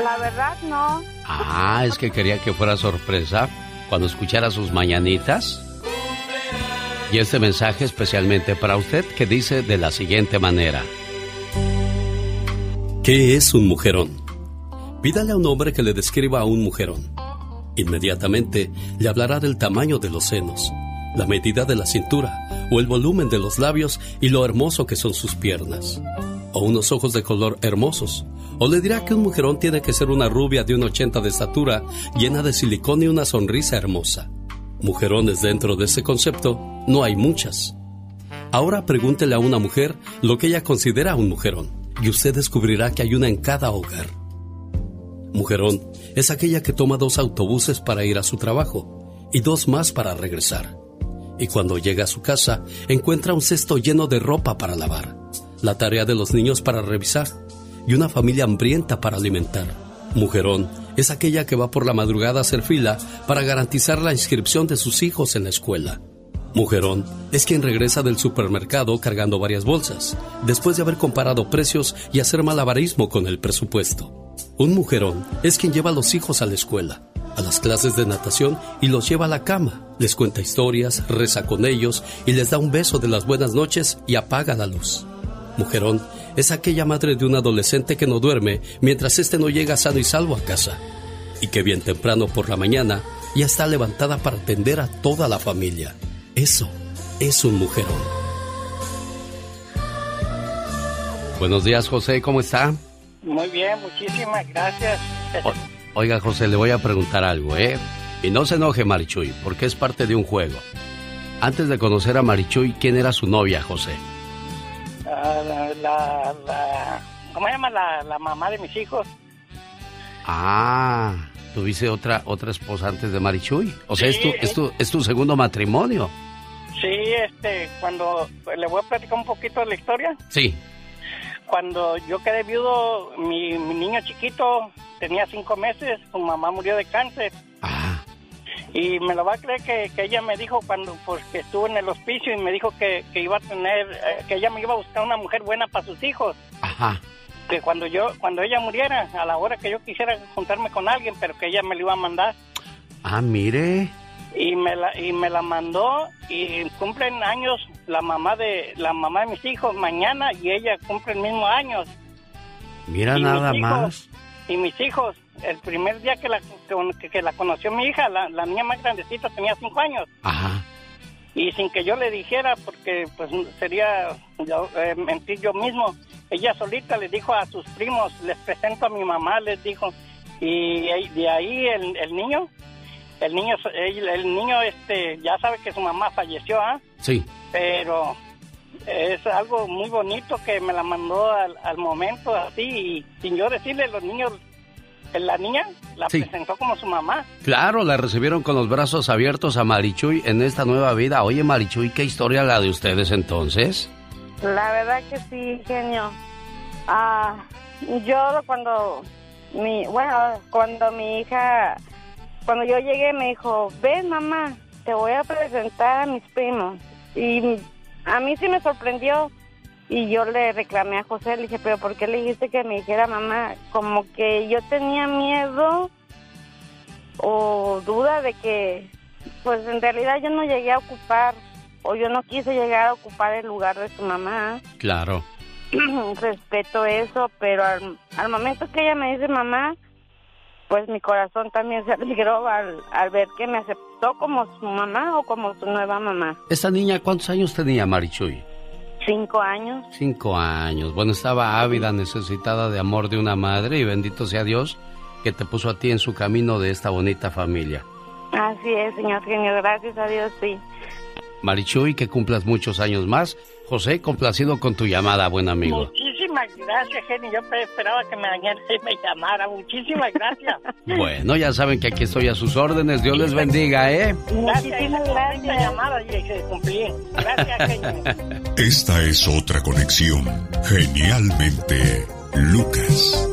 La verdad no. Ah, es que quería que fuera sorpresa cuando escuchara sus mañanitas. Y este mensaje especialmente para usted que dice de la siguiente manera. ¿Qué es un mujerón? Pídale a un hombre que le describa a un mujerón. Inmediatamente le hablará del tamaño de los senos, la medida de la cintura o el volumen de los labios y lo hermoso que son sus piernas. O unos ojos de color hermosos. O le dirá que un mujerón tiene que ser una rubia de un 80 de estatura, llena de silicón y una sonrisa hermosa. Mujerones dentro de ese concepto no hay muchas. Ahora pregúntele a una mujer lo que ella considera un mujerón y usted descubrirá que hay una en cada hogar. Mujerón es aquella que toma dos autobuses para ir a su trabajo y dos más para regresar. Y cuando llega a su casa encuentra un cesto lleno de ropa para lavar, la tarea de los niños para revisar y una familia hambrienta para alimentar. Mujerón es aquella que va por la madrugada a hacer fila para garantizar la inscripción de sus hijos en la escuela. Mujerón es quien regresa del supermercado cargando varias bolsas, después de haber comparado precios y hacer malabarismo con el presupuesto. Un mujerón es quien lleva a los hijos a la escuela, a las clases de natación y los lleva a la cama, les cuenta historias, reza con ellos y les da un beso de las buenas noches y apaga la luz. Mujerón es aquella madre de un adolescente que no duerme mientras éste no llega sano y salvo a casa y que bien temprano por la mañana ya está levantada para atender a toda la familia. Eso es un mujerón. Buenos días, José, ¿cómo está? Muy bien, muchísimas gracias. O- oiga, José, le voy a preguntar algo, ¿eh? Y no se enoje, Marichuy, porque es parte de un juego. Antes de conocer a Marichuy, ¿quién era su novia, José? Ah, la, la, la- ¿Cómo se llama la, la mamá de mis hijos? Ah, tuviste otra otra esposa antes de Marichuy. O sea, es, tu, es, tu, es tu segundo matrimonio. Sí, este, cuando le voy a platicar un poquito de la historia. Sí. Cuando yo quedé viudo, mi, mi niño chiquito tenía cinco meses, su mamá murió de cáncer. Y me lo va a creer que, que ella me dijo cuando pues que estuvo en el hospicio y me dijo que, que iba a tener, eh, que ella me iba a buscar una mujer buena para sus hijos. Ajá. Que cuando yo, cuando ella muriera, a la hora que yo quisiera juntarme con alguien, pero que ella me lo iba a mandar. Ah, mire. Y me la y me la mandó y cumplen años la mamá de la mamá de mis hijos mañana y ella cumple el mismo años Mira Y nada hijos. más. y mis hijos el primer día que la que, que la conoció mi hija la, la niña más grandecita tenía cinco años Ajá. y sin que yo le dijera porque pues sería yo, eh, mentir yo mismo ella solita le dijo a sus primos les presento a mi mamá les dijo y de ahí el, el niño el niño el, el niño este ya sabe que su mamá falleció ah Sí. pero es algo muy bonito que me la mandó al, al momento así y sin yo decirle los niños la niña la Sí. presentó como su mamá Claro, la recibieron con los brazos abiertos a Marichuy en esta nueva vida. Oye, Marichuy, ¿qué historia la de ustedes entonces? La verdad que sí, genio. Ah, yo cuando mi, bueno, cuando mi hija, cuando yo llegué me dijo, ven mamá, te voy a presentar a mis primos. Y a mí sí me sorprendió y yo le reclamé a José, le dije, pero ¿por qué le dijiste que me dijera mamá? Como que yo tenía miedo o duda de que, pues en realidad yo no llegué a ocupar o yo no quise llegar a ocupar el lugar de su mamá. Claro. [clears throat] Respeto eso, pero al, al momento que ella me dice mamá, pues mi corazón también se alegró al, al ver que me aceptó como su mamá o como su nueva mamá. ¿Esta niña cuántos años tenía, Marichuy? Cinco años. Cinco años. Bueno, estaba ávida, necesitada de amor de una madre y bendito sea Dios que te puso a ti en su camino de esta bonita familia. Así es, señor genio. Gracias a Dios, sí. Marichuy, que cumplas muchos años más. José, complacido con tu llamada, buen amigo. Muchísimas gracias, Jenny. Yo esperaba que me, [laughs] me llamara. Muchísimas gracias. Bueno, ya saben que aquí estoy a sus órdenes. Dios les bendiga, ¿eh? Muchísimas gracias. llamada y se cumplí. Gracias, Jenny. Esta es otra conexión. Genialmente, Lucas.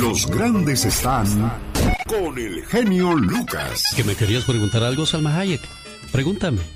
Los grandes están con el genio Lucas. ¿Que me querías preguntar algo, Salma Hayek? Pregúntame.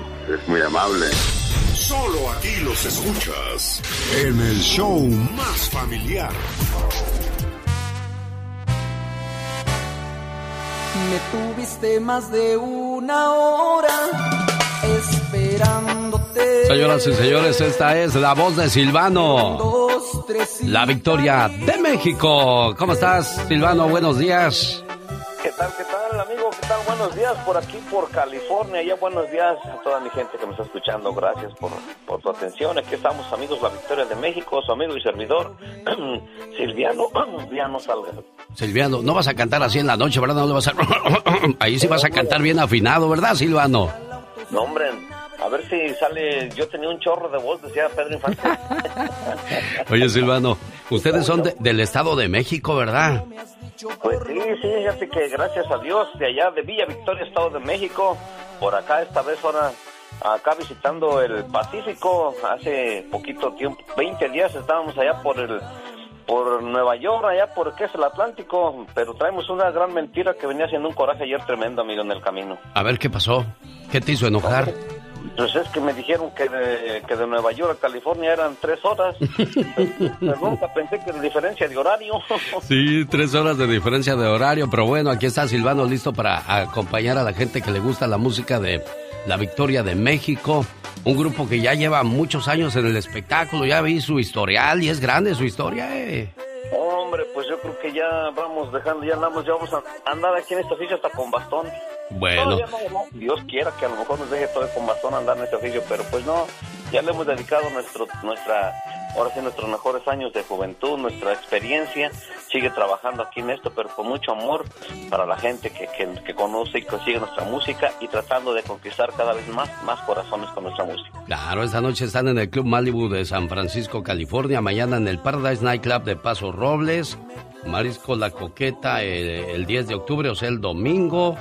es muy amable. Solo aquí los escuchas en el show más familiar. Me tuviste más de una hora esperándote. Señoras y señores, esta es la voz de Silvano. La victoria de México. ¿Cómo estás, Silvano? Buenos días. ¿Qué tal, qué tal, amigo? ¿Qué tal? Buenos días por aquí, por California. Ya buenos días a toda mi gente que me está escuchando. Gracias por, por tu atención. Aquí estamos, amigos, la Victoria de México, su amigo y servidor, [clears throat] Silviano, [clears throat] Silviano Salga. Silviano, no vas a cantar así en la noche, ¿verdad? No le vas a... [clears throat] Ahí sí vas a cantar bien afinado, ¿verdad, Silvano? No, hombre, a ver si sale. Yo tenía un chorro de voz, decía Pedro Infante. [laughs] Oye, Silvano, ustedes son de, del Estado de México, ¿verdad? Pues sí, sí, fíjate que gracias a Dios, de allá de Villa Victoria, Estado de México, por acá esta vez ahora, acá visitando el Pacífico, hace poquito tiempo, 20 días estábamos allá por el, por Nueva York, allá por qué es el Atlántico, pero traemos una gran mentira que venía haciendo un coraje ayer tremendo, amigo, en el camino. A ver, ¿qué pasó? ¿Qué te hizo enojar? Pues es que me dijeron que de, que de Nueva York a California eran tres horas. [laughs] pero nunca pensé que de diferencia de horario. [laughs] sí, tres horas de diferencia de horario, pero bueno, aquí está Silvano listo para acompañar a la gente que le gusta la música de La Victoria de México. Un grupo que ya lleva muchos años en el espectáculo, ya vi su historial y es grande su historia, eh. Hombre, pues yo creo que ya vamos dejando, ya andamos, ya vamos a andar aquí en esta oficio hasta con bastón. Bueno. No, no, Dios quiera que a lo mejor nos deje todo con bastón andar en este oficio, pero pues no, ya le hemos dedicado nuestro, nuestra, ahora sí nuestros mejores años de juventud, nuestra experiencia, sigue trabajando aquí en esto, pero con mucho amor para la gente que, que, que conoce y consigue nuestra música y tratando de conquistar cada vez más, más corazones con nuestra música. Claro, esta noche están en el Club Malibu de San Francisco, California, mañana en el Paradise Night Club de Paso Robles, Marisco La Coqueta el, el 10 de octubre, o sea, el domingo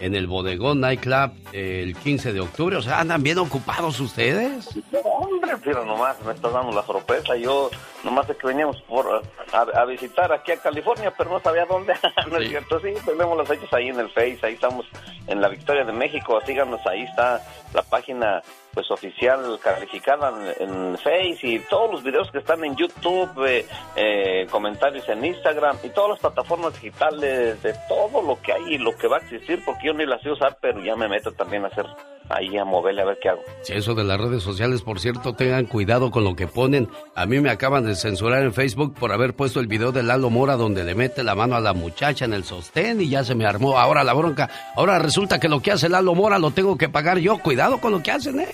en el Bodegón Nightclub el 15 de octubre. O sea, ¿andan bien ocupados ustedes? Hombre, pero nomás me estás dando la sorpresa. Yo nomás es que veníamos por, a, a, visitar aquí a California, pero no sabía dónde. [laughs] ¿No sí. es cierto? Sí, tenemos los hechos ahí en el Face. Ahí estamos en la Victoria de México. Síganos, ahí está la página pues oficial calificada en, en, Face y todos los videos que están en YouTube, eh, eh, comentarios en Instagram y todas las plataformas digitales de todo lo que hay y lo que va a existir, porque yo ni las sé usar, pero ya me meto también a hacer ahí a moverle a ver qué hago. Sí, eso de las redes sociales, por cierto, tengan cuidado con lo que ponen. A mí me acaban de censurar en Facebook por haber puesto el video de Lalo Mora donde le mete la mano a la muchacha en el sostén y ya se me armó ahora la bronca. Ahora resulta que lo que hace Lalo Mora lo tengo que pagar yo. Cuidado con lo que hacen, ¿eh?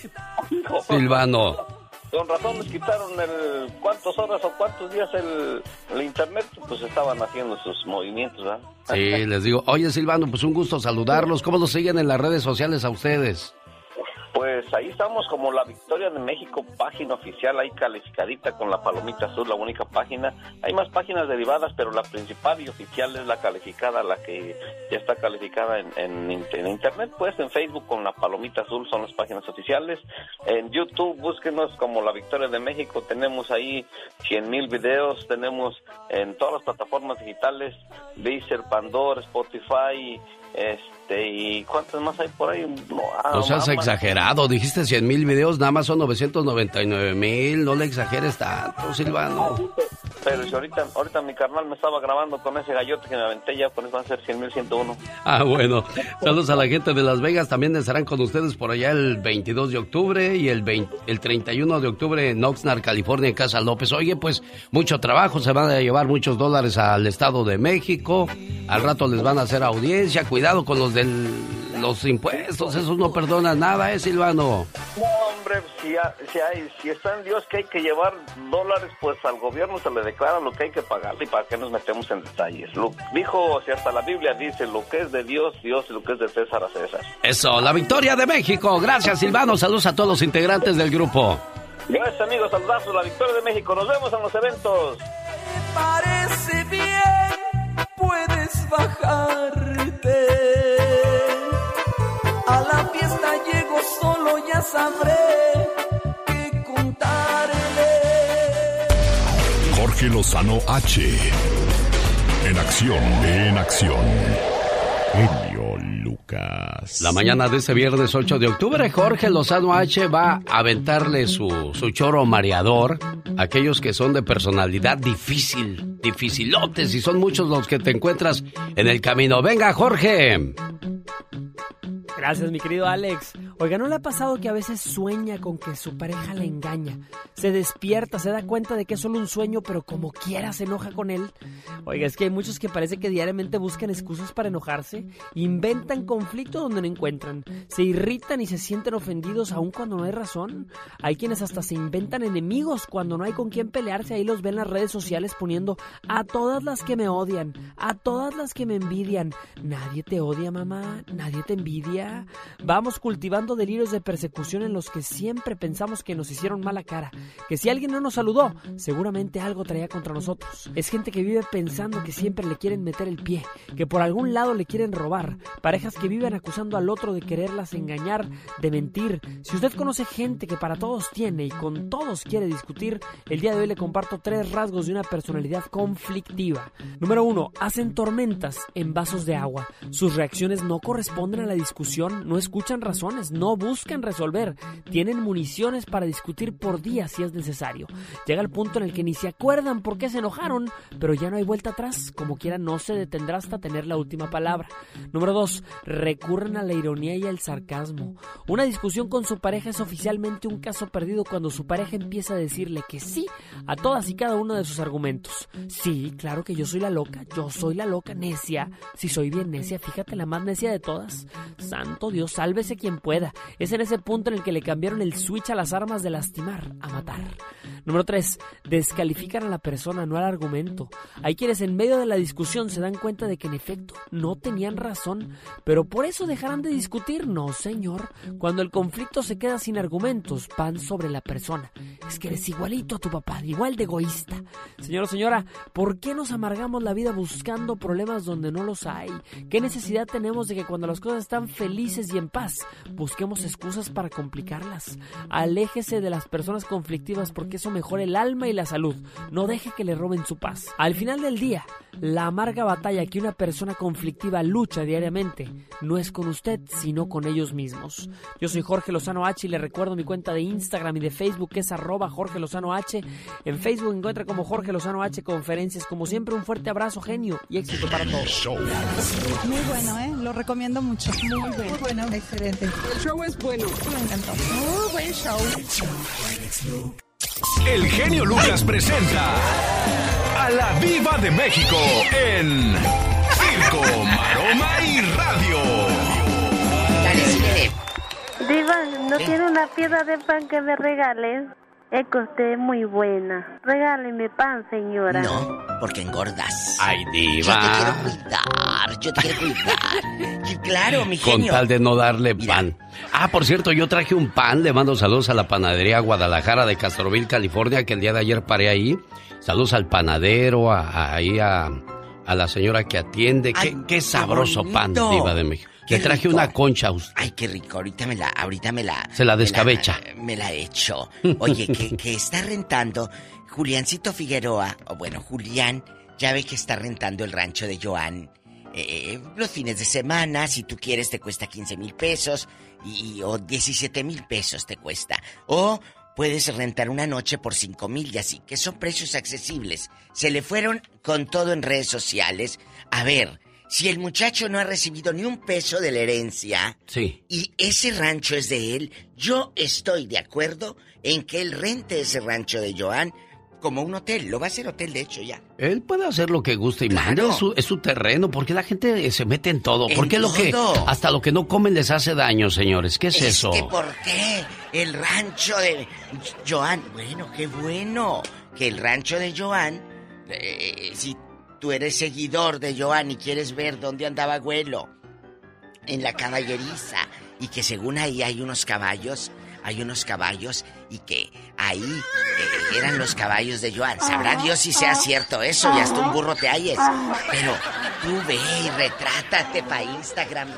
[laughs] Silvano. Con razón les quitaron el cuántas horas o cuántos días el, el internet, pues estaban haciendo sus movimientos, ¿verdad? Sí, [laughs] les digo, oye Silvano, pues un gusto saludarlos. ¿Cómo los siguen en las redes sociales a ustedes? Pues ahí estamos como la Victoria de México, página oficial, ahí calificadita con la palomita azul, la única página. Hay más páginas derivadas, pero la principal y oficial es la calificada, la que ya está calificada en, en, internet, pues en Facebook con la palomita azul son las páginas oficiales. En YouTube búsquenos como la Victoria de México, tenemos ahí 100 mil videos, tenemos en todas las plataformas digitales, Deezer, Pandora, Spotify, este, ¿y cuántos más hay por ahí? No, ah, seas exagerado, dijiste 100 mil videos, nada más son 999 mil, no le exageres tanto, Silvano. Pero si ahorita, ahorita mi carnal me estaba grabando con ese gallote que me aventé ya, con eso van a ser 100 mil 101. Ah, bueno, saludos a la gente de Las Vegas, también estarán con ustedes por allá el 22 de octubre y el, 20, el 31 de octubre en Oxnard, California, en Casa López. Oye, pues mucho trabajo, se van a llevar muchos dólares al Estado de México, al rato les van a hacer audiencia, cuidado con los de los impuestos, eso no perdona nada, ¿eh, Silvano? No, hombre, si, si, hay, si está en Dios que hay que llevar dólares, pues al gobierno se le declara lo que hay que pagar y para qué nos metemos en detalles. Lo, dijo, si hasta la Biblia dice, lo que es de Dios, Dios, y lo que es de César a César. Eso, la victoria de México. Gracias, Silvano. Saludos a todos los integrantes del grupo. Gracias, amigos. Saludazos, la victoria de México. Nos vemos en los eventos. parece bien, puedes bajarte. A la fiesta llego solo, ya sabré qué contarle. Jorge Lozano H. En acción, en acción. Genio La mañana de este viernes 8 de octubre, Jorge Lozano H va a aventarle su, su choro mareador a aquellos que son de personalidad difícil, dificilotes, y son muchos los que te encuentras en el camino. Venga, Jorge. Gracias, mi querido Alex. Oiga, ¿no le ha pasado que a veces sueña con que su pareja le engaña? Se despierta, se da cuenta de que es solo un sueño, pero como quiera se enoja con él. Oiga, es que hay muchos que parece que diariamente buscan excusas para enojarse, inventan conflicto donde no encuentran, se irritan y se sienten ofendidos aun cuando no hay razón. Hay quienes hasta se inventan enemigos cuando no hay con quién pelearse, ahí los ven en las redes sociales poniendo a todas las que me odian, a todas las que me envidian. Nadie te odia, mamá, nadie te envidia. Vamos cultivando delirios de persecución en los que siempre pensamos que nos hicieron mala cara, que si alguien no nos saludó, seguramente algo traía contra nosotros. Es gente que vive pensando que siempre le quieren meter el pie, que por algún lado le quieren robar, parejas que viven acusando al otro de quererlas engañar, de mentir. Si usted conoce gente que para todos tiene y con todos quiere discutir, el día de hoy le comparto tres rasgos de una personalidad conflictiva. Número uno, hacen tormentas en vasos de agua. Sus reacciones no corresponden a la discusión no escuchan razones, no buscan resolver, tienen municiones para discutir por días si es necesario. Llega el punto en el que ni se acuerdan por qué se enojaron, pero ya no hay vuelta atrás, como quiera no se detendrá hasta tener la última palabra. Número 2. Recurren a la ironía y al sarcasmo. Una discusión con su pareja es oficialmente un caso perdido cuando su pareja empieza a decirle que sí a todas y cada uno de sus argumentos. Sí, claro que yo soy la loca, yo soy la loca necia. Si soy bien necia, fíjate la más necia de todas. Santo Dios, sálvese quien pueda. Es en ese punto en el que le cambiaron el switch a las armas de lastimar a matar. Número 3. Descalifican a la persona, no al argumento. Hay quienes en medio de la discusión se dan cuenta de que en efecto no tenían razón, pero por eso dejarán de discutir. No, señor. Cuando el conflicto se queda sin argumentos, van sobre la persona. Es que eres igualito a tu papá, igual de egoísta. Señor o señora, ¿por qué nos amargamos la vida buscando problemas donde no los hay? ¿Qué necesidad tenemos de que cuando las cosas están felices y en paz, busquemos excusas para complicarlas? Aléjese de las personas conflictivas porque eso mejora el alma y la salud. No deje que le roben su paz. Al final del día, la amarga batalla que una persona conflictiva lucha diariamente no es con usted, sino con ellos mismos. Yo soy Jorge Lozano H y le recuerdo mi cuenta de Instagram y de Facebook que es arroba Jorge Lozano H. En Facebook encuentra como Jorge Lozano H Conferencias. Como siempre, un fuerte abrazo, genio y éxito para todos. Muy bueno, ¿eh? Lo recomiendo mucho. Muy Muy bueno, excelente. El show es bueno. Me encantó. Muy buen show. El genio Lucas presenta a la Viva de México en Circo, Maroma y Radio. Diva, ¿no tiene una piedra de pan que me regales? Que usted es muy buena. Regáleme pan, señora. No, porque engordas. Ay, Yo diva. te quiero cuidar, yo te quiero cuidar. Y claro, mi Con genio. tal de no darle pan. Ah, por cierto, yo traje un pan. Le mando saludos a la panadería Guadalajara de Castroville, California, que el día de ayer paré ahí. Saludos al panadero, a, a- ahí a, a la señora que atiende. Qué, Ay, qué qué sabroso pan, diva de México. Qué Le traje rico. una concha. Ay, qué rico. Ahorita me la, ahorita me la. Se la descabecha. Me la he hecho. Oye, que, que está rentando Juliancito Figueroa, o bueno, Julián, ya ve que está rentando el rancho de Joan. eh, los fines de semana, si tú quieres, te cuesta 15 mil pesos y, o 17 mil pesos te cuesta. O puedes rentar una noche por 5 mil y así, que son precios accesibles. Se le fueron con todo en redes sociales. A ver, si el muchacho no ha recibido ni un peso de la herencia, Sí. y ese rancho es de él, yo estoy de acuerdo en que él rente ese rancho de Joan como un hotel. Lo va a hacer hotel, de hecho, ya. Él puede hacer lo que guste y mande, es su, es su terreno, porque la gente se mete en todo. ¿Por qué lo que hasta lo que no comen les hace daño, señores? ¿Qué es, eso? que ¿Por qué? El rancho de Joan. Bueno, qué bueno que el rancho de Joan, eh, si tú eres seguidor de Joan y quieres ver dónde andaba abuelo, en la caballeriza, y que según ahí hay unos caballos, hay unos caballos, y que ahí eh, eran los caballos de Joan. Sabrá Dios si sea cierto eso, y hasta un burro te halles. Pero tú ve y retrátate para Instagram.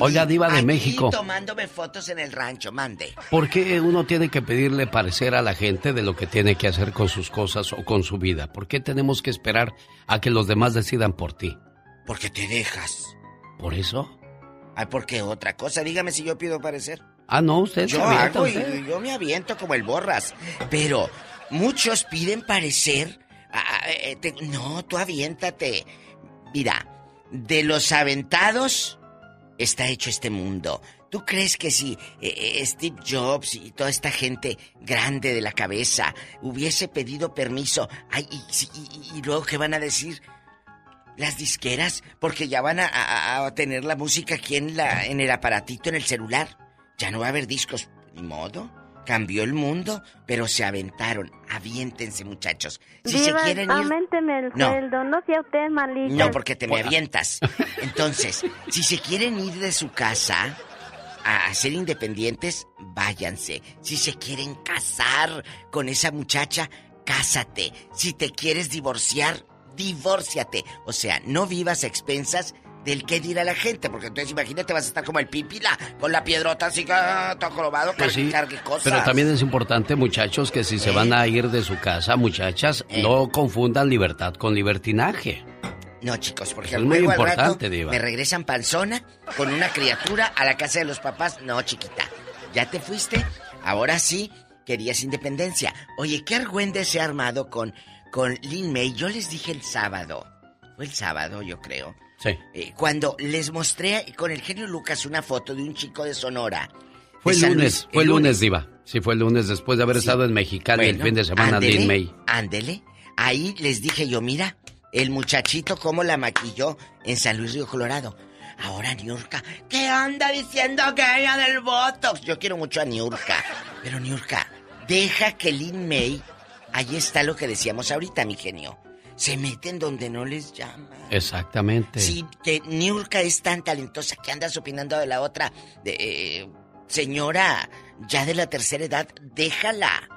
Oiga, di, diva de "Aquí México". tomándome fotos en el rancho, mande. ¿Por qué uno tiene que pedirle parecer a la gente de lo que tiene que hacer con sus cosas o con su vida? ¿Por qué tenemos que esperar a que los demás decidan por ti? Porque te dejas. ¿Por eso? Ay, ¿por qué otra cosa? Dígame si yo pido parecer. Ah, no, usted Yo avienta, hago usted. y yo me aviento como el borras. Pero muchos piden parecer. ah, eh, te- no, tú aviéntate. Mira, de los aventados está hecho este mundo. ¿Tú crees que si eh, eh, Steve Jobs y toda esta gente grande de la cabeza hubiese pedido permiso, ay, y, luego qué van a decir? Las disqueras, porque ya van a, tener la música aquí la, en el aparatito, en el celular. Ya no va a haber discos. Ni modo. Cambió el mundo, pero se aventaron. Aviéntense, muchachos. Si Diva, se quieren ir. el No. sueldo, no sea usted malita. No, porque te me avientas. [laughs] Entonces, si se quieren ir de su casa a ser independientes, váyanse. Si se quieren casar con esa muchacha, cásate. Si te quieres divorciar, divórciate. O sea, no vivas a expensas del qué dirá la gente, porque entonces imagínate vas a estar como el pipila, con la piedrota así, ah, todo colobado, Pues sí, cargue cosas. pero también es importante, muchachos, que si se van a ir de su casa, muchachas, Eh. no confundan libertad con libertinaje. No, chicos, porque Es muy al importante, rato Diva. me regresan panzona con una criatura a la casa de los papás. No, chiquita, ya te fuiste. Ahora sí, querías independencia. Oye, qué argüende se ha armado con, con Lin May. Yo les dije el sábado. Fue el sábado, yo creo. Sí. Eh, cuando les mostré con el genio Lucas una foto de un chico de Sonora. Fue de el lunes, Luis, fue el lunes, Diva. Sí, fue el lunes después de haber Sí. estado en Mexicali el fin de semana, ándele, Lin May. Ándele. Ahí les dije yo, mira, el muchachito cómo la maquilló en San Luis Río Colorado. Ahora Niurka, ¿qué anda diciendo que ella del Botox? Yo quiero mucho a Niurka. Pero Niurka, deja que Lin May, ahí está lo que decíamos ahorita, mi genio. Se meten donde no les llama. Exactamente. Sí, que Niurka es tan talentosa que andas opinando de la otra. De, eh, señora, ya de la tercera edad, déjala.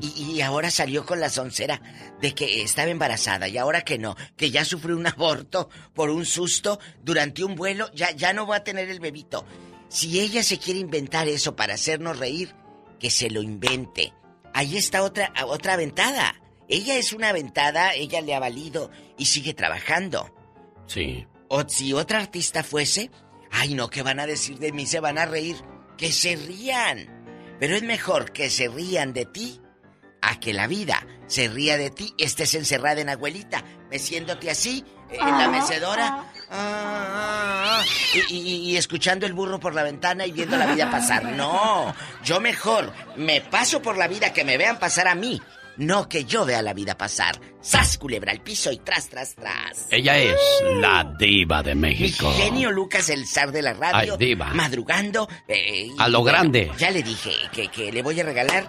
Y, y ahora salió con la soncera de que estaba embarazada y ahora que no, que ya sufrió un [laughs] aborto por un susto durante un vuelo, ya, ya no va a tener el bebito. Si ella se quiere inventar eso para hacernos reír, que se lo invente. Ahí está otra, otra aventada. Ella es una aventada, ella le ha valido y sigue trabajando. Sí. O si otra artista fuese, ay no, ¿qué van a decir de mí? Se van a reír. Que se rían. Pero es mejor que se rían de ti a que la vida se ría de ti, estés encerrada en abuelita, meciéndote así, en la mecedora, ah, ah, ah, y, y- y escuchando el burro por la ventana y viendo la vida pasar. [laughs] No, yo mejor me paso por la vida que me vean pasar a mí, no que yo vea la vida pasar. ¡Sas, culebra al piso y tras, tras, tras! Ella es la diva de México. genio Lucas, el zar de la radio. Ay, diva. Madrugando. eh, A lo bueno, grande. Ya le dije que, que le voy a regalar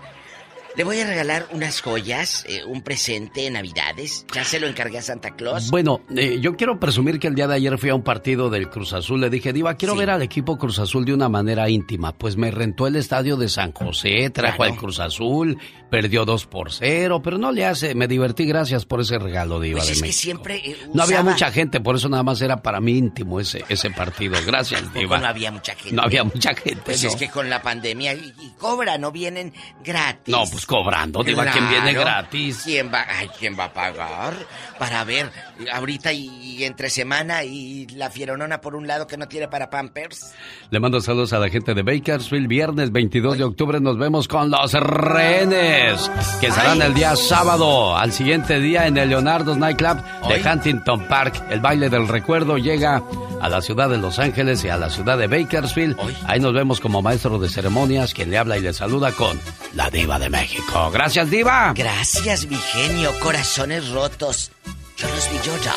Le voy a regalar unas joyas, eh, un presente en Navidades. Ya se lo encargué a Santa Claus. Bueno, eh, yo quiero presumir que el día de ayer fui a un partido del Cruz Azul. Le dije, Diva, quiero ver al equipo Cruz Azul de una manera íntima. Pues me rentó el estadio de San José, trajo al Cruz Azul, perdió dos por cero, pero no le hace. Me divertí, gracias por ese regalo, Diva pues de es México. que siempre. eh, No había mucha gente, por eso nada más era para mí íntimo ese, ese partido. Gracias, Diva. no había mucha gente. No había mucha gente, Pues no. es que con la pandemia y, y cobra, no vienen gratis. No, pues cobrando, Diva, ¿quién viene Claro. gratis? ¿Quién va, ay, ¿quién va a pagar? Para ver, ahorita y, y entre semana y la fieronona por un lado que no tiene para Pampers. Le mando saludos a la gente de Bakersfield. Viernes 22 de octubre nos vemos con los rehenes, que estarán el día sábado. Al siguiente día en el Leonardo's Nightclub de Huntington Park. El baile del recuerdo llega a la ciudad de Los Ángeles y a la ciudad de Bakersfield. Ahí nos vemos como maestro de ceremonias, quien le habla y le saluda con la diva de México. Gracias, diva. Gracias, mi genio. Corazones rotos. Yo los vi llorar.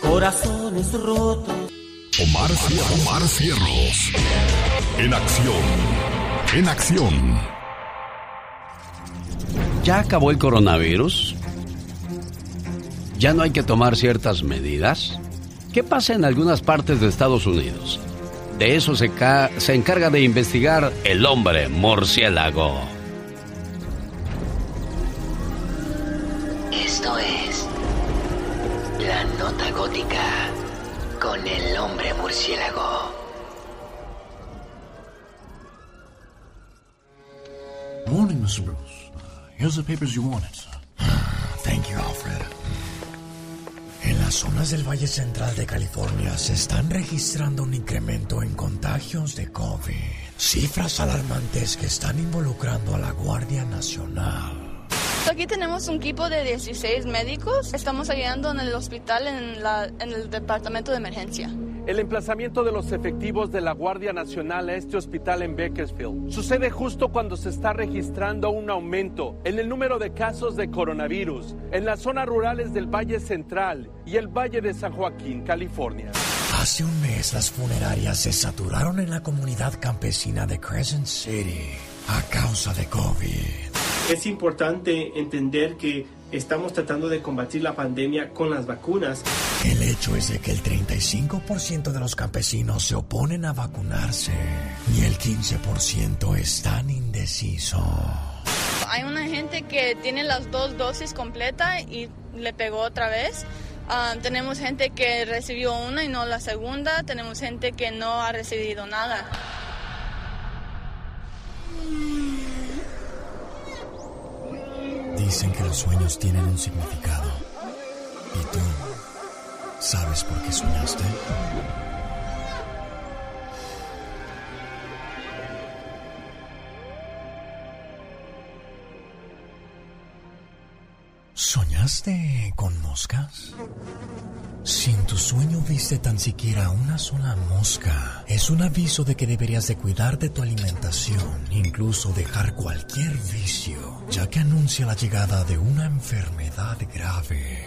Corazones rotos. Omar, Omar Cierros. En acción. En acción. ¿Ya acabó el coronavirus? ¿Ya no hay que tomar ciertas medidas? ¿Qué pasa en algunas partes de Estados Unidos? De eso se, ca- se encarga de investigar el hombre murciélago. Esto es La Nota Gótica con el hombre murciélago. Morning, Mr. Bruce. Here's the papers you wanted. Thank you, Alfred. En las zonas del Valle Central de California se están registrando un incremento en contagios de COVID. Cifras alarmantes que están involucrando a la Guardia Nacional. Aquí tenemos un equipo de 16 médicos. Estamos ayudando en el hospital en, la- en el departamento de emergencia. El emplazamiento de los efectivos de la Guardia Nacional a este hospital en Bakersfield sucede justo cuando se está registrando un aumento en el número de casos de coronavirus en las zonas rurales del Valle Central y el Valle de San Joaquín, California. Hace un mes las funerarias se saturaron en la comunidad campesina de Crescent City a causa de COVID. Es importante entender que estamos tratando de combatir la pandemia con las vacunas. El hecho es de que el 35% de los campesinos se oponen a vacunarse y el 15% están indecisos. Hay una gente que tiene las dos dosis completas y le pegó otra vez. Ah, tenemos gente que recibió una y no la segunda. Tenemos gente que no ha recibido nada. Dicen que los sueños tienen un significado. ¿Y tú sabes por qué soñaste? ¿Soñaste con moscas? Si en tu sueño viste tan siquiera una sola mosca, es un aviso de que deberías de cuidar de tu alimentación, incluso dejar cualquier vicio, ya que anuncia la llegada de una enfermedad grave.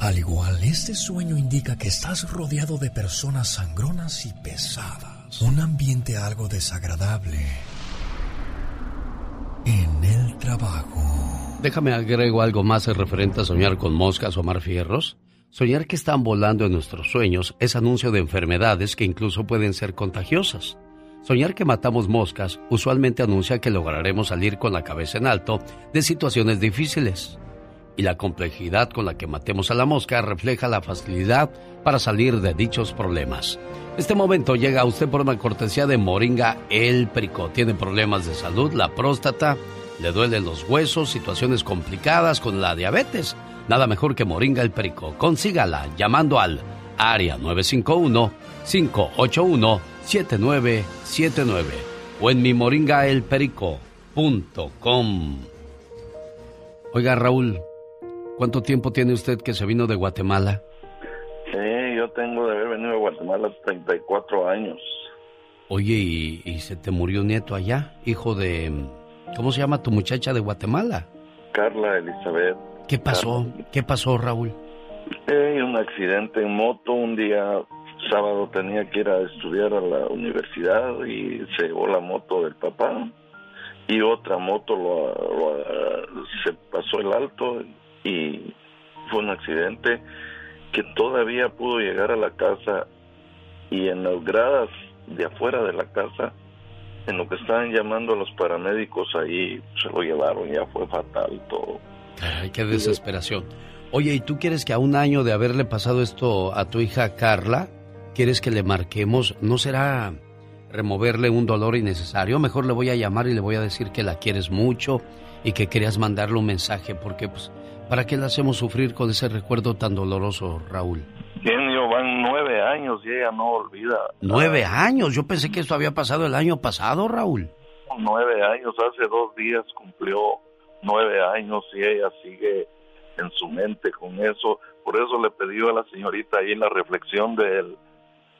Al igual, este sueño indica que estás rodeado de personas sangronas y pesadas, un ambiente algo desagradable en el trabajo. Déjame agrego algo más referente a soñar con moscas o mar fierros. Soñar que están volando en nuestros sueños es anuncio de enfermedades que incluso pueden ser contagiosas. Soñar que matamos moscas usualmente anuncia que lograremos salir con la cabeza en alto de situaciones difíciles. Y la complejidad con la que matemos a la mosca refleja la facilidad para salir de dichos problemas. Este momento llega a usted por una cortesía de Moringa El Perico. Tiene problemas de salud, la próstata, le duelen los huesos, situaciones complicadas con la diabetes. Nada mejor que Moringa El Perico. Consígala llamando al área 951-581-7979 o en mi moringaelperico.com. Oiga, Raúl, ¿cuánto tiempo tiene usted que se vino de Guatemala? Sí, yo tengo de haber venido a Guatemala 34 años. Oye, ¿y, y se te murió nieto allá? Hijo de... ¿Cómo se llama tu muchacha de Guatemala? Carla Elizabeth. ¿Qué pasó? ¿Qué pasó, Raúl? Eh, un accidente en moto un día sábado tenía que ir a estudiar a la universidad y se llevó la moto del papá y otra moto lo, lo- se pasó el alto y fue un accidente que todavía pudo llegar a la casa y en las gradas de afuera de la casa, en lo que estaban llamando a los paramédicos ahí, se lo llevaron, ya fue fatal todo. Ay, qué desesperación. Oye, ¿y tú quieres que a un año de haberle pasado esto a tu hija Carla, quieres que le marquemos? ¿No será removerle un dolor innecesario? Mejor le voy a llamar y le voy a decir que la quieres mucho y que querías mandarle un mensaje, porque pues, ¿para qué la hacemos sufrir con ese recuerdo tan doloroso, Raúl? Van nueve años y ella no olvida. Nueve años. Yo pensé que esto había pasado el año pasado, Raúl. Nueve años, hace dos días cumplió nueve años y ella sigue en su mente con eso. Por eso le pidió a la señorita ahí la reflexión del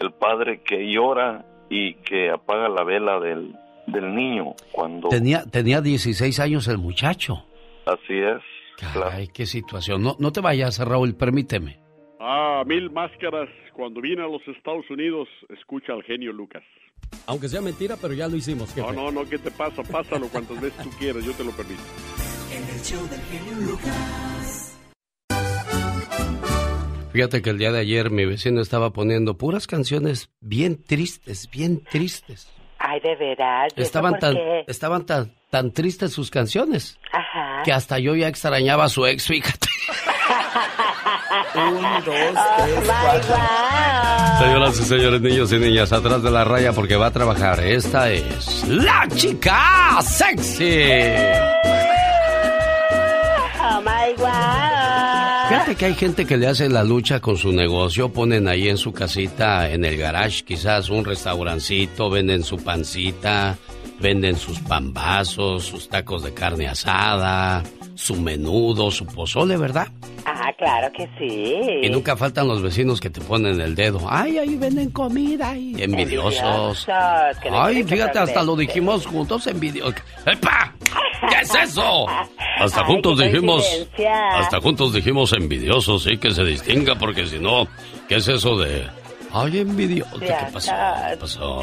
el padre que llora y que apaga la vela del, del niño cuando... Tenía, tenía 16 años el muchacho. Así es. Ay, qué situación. No, no te vayas, Raúl, permíteme. Ah, mil máscaras. Cuando viene a los Estados Unidos, escucha al genio Lucas. Aunque sea mentira, pero ya lo hicimos, No, no, no, ¿qué te pasa? Pásalo cuantas veces tú quieras, yo te lo permito. En el show del genio Lucas. Fíjate que el día de ayer mi vecino estaba poniendo puras canciones bien tristes, bien tristes. Ay, de veras. ¿y eso Estaban tan, estaban tan, tan tristes sus canciones Ajá. que hasta yo ya extrañaba a su ex, fíjate. Un, dos, tres, cuatro. Señoras y señores, niños y niñas, atrás de la raya porque va a trabajar. Esta es la chica sexy. Oh my God. Fíjate que hay gente que le hace la lucha con su negocio, ponen ahí en su casita, en el garage, quizás un restaurancito, venden su pancita, venden sus pambazos, sus tacos de carne asada, su menudo, su pozole, ¿verdad? Ah, claro que sí. Y nunca faltan los vecinos que te ponen el dedo. Ay, ahí venden comida. Ay, envidiosos. Ay, fíjate, hasta lo dijimos juntos, envidiosos. ¡Epa! ¿Qué es eso? Hasta Ay, juntos dijimos. Hasta juntos dijimos envidiosos, sí, que se distinga, porque si no, ¿qué es eso de.? Ay, envidioso. ¿Qué pasó? ¿Qué pasó?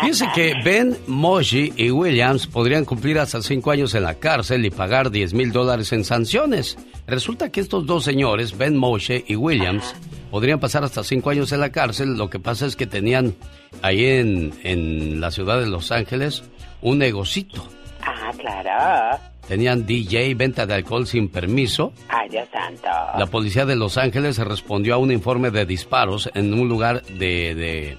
Fíjense que Ben Moshi y Williams podrían cumplir hasta cinco años en la cárcel y pagar 10 mil dólares en sanciones. Resulta que estos dos señores, Ben Moshe y Williams, podrían pasar hasta cinco años en la cárcel. Lo que pasa es que tenían ahí en, en la ciudad de Los Ángeles un negocito. Ah, claro. Tenían DJ, venta de alcohol sin permiso. Ay, Dios santo. La policía de Los Ángeles respondió a un informe de disparos en un lugar de, de,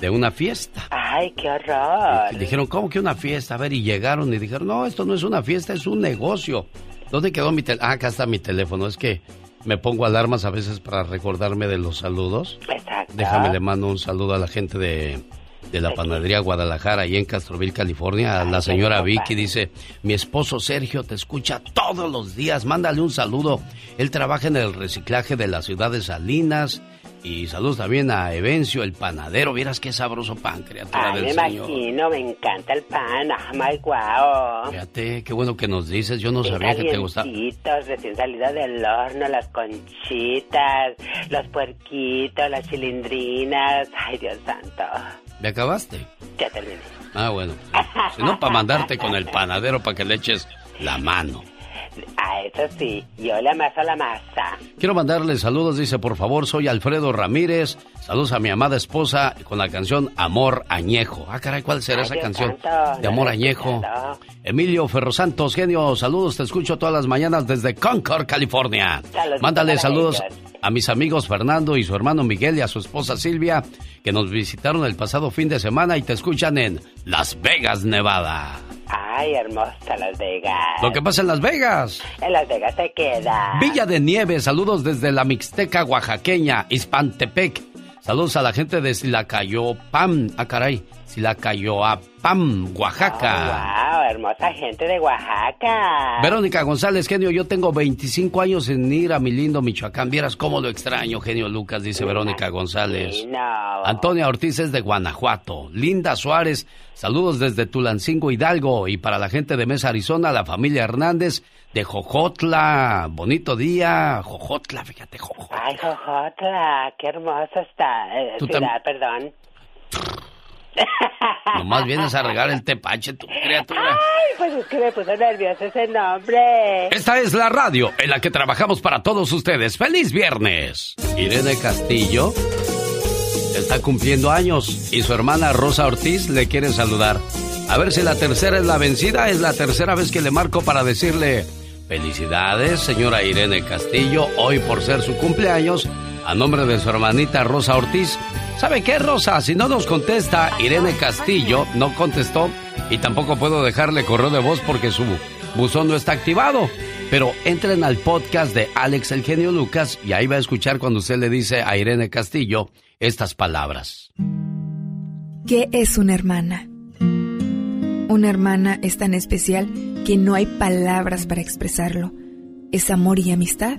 de una fiesta. Ay, qué horror. Y dijeron, ¿cómo que una fiesta? A ver, y llegaron y dijeron, no, esto no es una fiesta, es un negocio. ¿Dónde quedó mi teléfono? Ah, acá está mi teléfono. Es que me pongo alarmas a veces para recordarme de los saludos. Exacto. Déjame, le mando un saludo a la gente de, de la panadería Guadalajara, ahí en Castroville, California. La señora Vicky dice, mi esposo Sergio te escucha todos los días, mándale un saludo. Él trabaja en el reciclaje de la ciudad de Salinas. Y saludos también a Evencio, el panadero. Vieras qué sabroso pan, criatura Ay, me del Señor. imagino, me encanta el pan. Ah, my wow. Fíjate, qué bueno que nos dices. Yo no sabía que te gustaba. Calientitos, recién salido del horno, las conchitas, los puerquitos, las chilindrinas. Ay, Dios santo. ¿Me acabaste? Ya terminé. Ah, bueno. Si no, para mandarte con el panadero para que le eches la mano. Ah, eso sí, yo le amaso la masa. Quiero mandarle saludos, dice, por favor, soy Alfredo Ramírez. Saludos a mi amada esposa con la canción Amor Añejo. Ah, caray, ¿cuál será Ay, esa Dios canción? santo, De Amor Añejo. Emilio Ferrosantos, genio, saludos, te escucho todas las mañanas desde Concord, California. Mándale saludos ellos. a mis amigos Fernando y su hermano Miguel y a su esposa Silvia, que nos visitaron el pasado fin de semana y te escuchan en Las Vegas, Nevada. Ay, hermosa Las Vegas. Lo que pasa en Las Vegas. En Las Vegas se queda. Villa de Nieve, saludos desde la Mixteca oaxaqueña, Ispantepec. Saludos a la gente de Silacayopam, ah caray, Silacayoapam, Oaxaca. Wow, hermosa gente de Oaxaca. Verónica González, genio, yo tengo 25 años en ir a mi lindo Michoacán. Vieras cómo lo extraño, genio Lucas, dice Verónica González. Antonia Ortiz es de Guanajuato. Linda Suárez, saludos desde Tulancingo Hidalgo. Y para la gente de Mesa, Arizona, la familia Hernández de Jojotla. Bonito día, Jojotla, fíjate, Jojotla. Ay, Jojotla, qué hermosa está. eh, ciudad, perdón. Nomás vienes a regar el tepache, tu criatura. Ay, pues es que me puso nervioso ese nombre. Esta es la radio en la que trabajamos para todos ustedes. ¡Feliz viernes! Irene Castillo está cumpliendo años y su hermana Rosa Ortiz le quiere saludar. A ver si la tercera es la vencida. Es la tercera vez que le marco para decirle felicidades, señora Irene Castillo, hoy por ser su cumpleaños, a nombre de su hermanita Rosa Ortiz. ¿Sabe qué, Rosa? Si no nos contesta Irene Castillo, no contestó y tampoco puedo dejarle correo de voz porque su buzón no está activado. Pero entren al podcast de Alex El Genio Lucas y ahí va a escuchar cuando usted le dice a Irene Castillo estas palabras. ¿Qué es una hermana? Una hermana es tan especial que no hay palabras para expresarlo. Es amor y amistad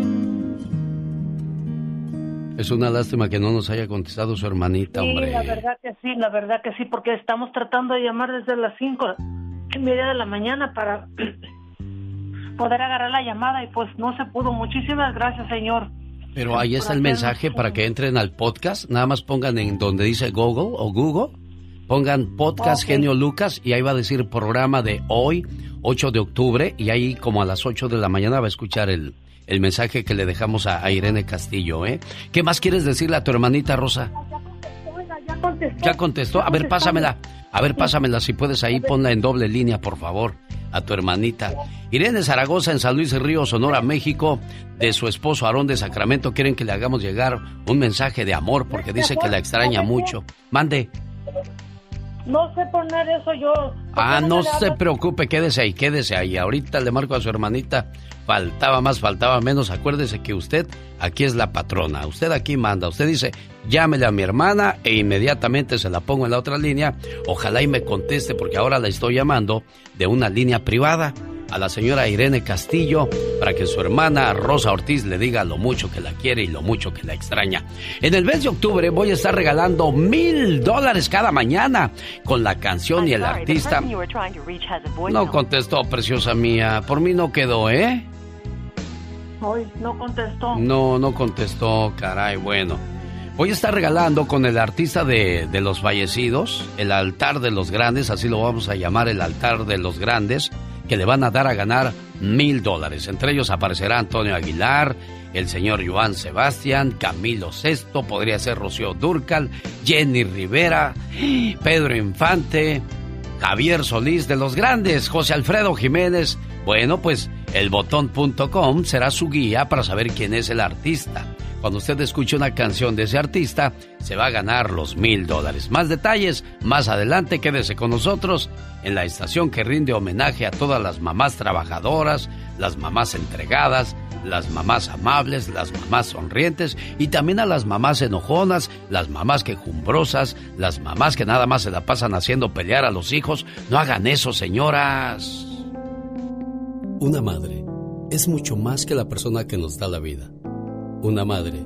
Es una lástima que no nos haya contestado su hermanita, hombre. Sí, la verdad que sí, la verdad que sí, porque estamos tratando de llamar desde las cinco y media de la mañana para [clears throat] poder agarrar la llamada y pues no se pudo. Muchísimas gracias, señor. Pero ahí está el mensaje para que entren al podcast. Nada más pongan en donde dice Google o Google, pongan podcast Genio Lucas y ahí va a decir programa de hoy, 8 de octubre, y ahí como a las 8 de la mañana va a escuchar el, el mensaje que le dejamos a, Irene Castillo, ¿eh? ¿Qué más quieres decirle a tu hermanita Rosa? Ya contestó. ¿Ya contestó? A ver, pásamela. A ver, pásamela. Si puedes ahí, ponla en doble línea, por favor, a tu hermanita. Irene Zaragoza en San Luis Río, Sonora, México, de su esposo Aarón de Sacramento, quieren que le hagamos llegar un mensaje de amor porque dice que la extraña mucho. Mande. No sé poner eso yo. Ah, no se preocupe, quédese ahí, quédese ahí. Ahorita le marco a su hermanita. Faltaba más, faltaba menos. Acuérdese que usted aquí es la patrona. Usted aquí manda. Usted dice, llámele a mi hermana e inmediatamente se la pongo en la otra línea. Ojalá y me conteste porque ahora la estoy llamando de una línea privada a la señora Irene Castillo para que su hermana Rosa Ortiz le diga lo mucho que la quiere y lo mucho que la extraña. En el mes de octubre voy a estar regalando mil dólares cada mañana con la canción y el artista. No contestó, preciosa mía. Por mí no quedó, ¿eh? Hoy no contestó. No, no contestó, caray, bueno. Voy a estar regalando con el artista de, de, los fallecidos, el altar de los grandes, así lo vamos a llamar el altar de los grandes, que le van a dar a ganar mil dólares. Entre ellos aparecerá Antonio Aguilar, el señor Joan Sebastián, Camilo Sesto, podría ser Rocío Durcal, Jenny Rivera, Pedro Infante, Javier Solís de los grandes, José Alfredo Jiménez. Bueno, pues elbotón.com será su guía para saber quién es el artista. Cuando usted escuche una canción de ese artista, se va a ganar los mil dólares. Más detalles, más adelante, quédese con nosotros en la estación que rinde homenaje a todas las mamás trabajadoras, las mamás entregadas, las mamás amables, las mamás sonrientes y también a las mamás enojonas, las mamás quejumbrosas, las mamás que nada más se la pasan haciendo pelear a los hijos. No hagan eso, señoras. Una madre es mucho más que la persona que nos da la vida. Una madre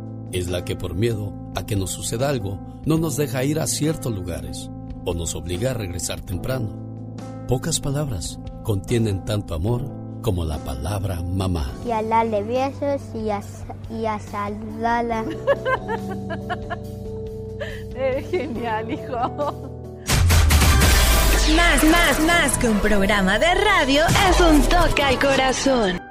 Es la que por miedo a que nos suceda algo no nos deja ir a ciertos lugares o nos obliga a regresar temprano. Pocas palabras contienen tanto amor como la palabra mamá. Y a darle besos y a, y a saludarla. [laughs] Eres genial, hijo. Más, más, más que un programa de radio es un toque al corazón.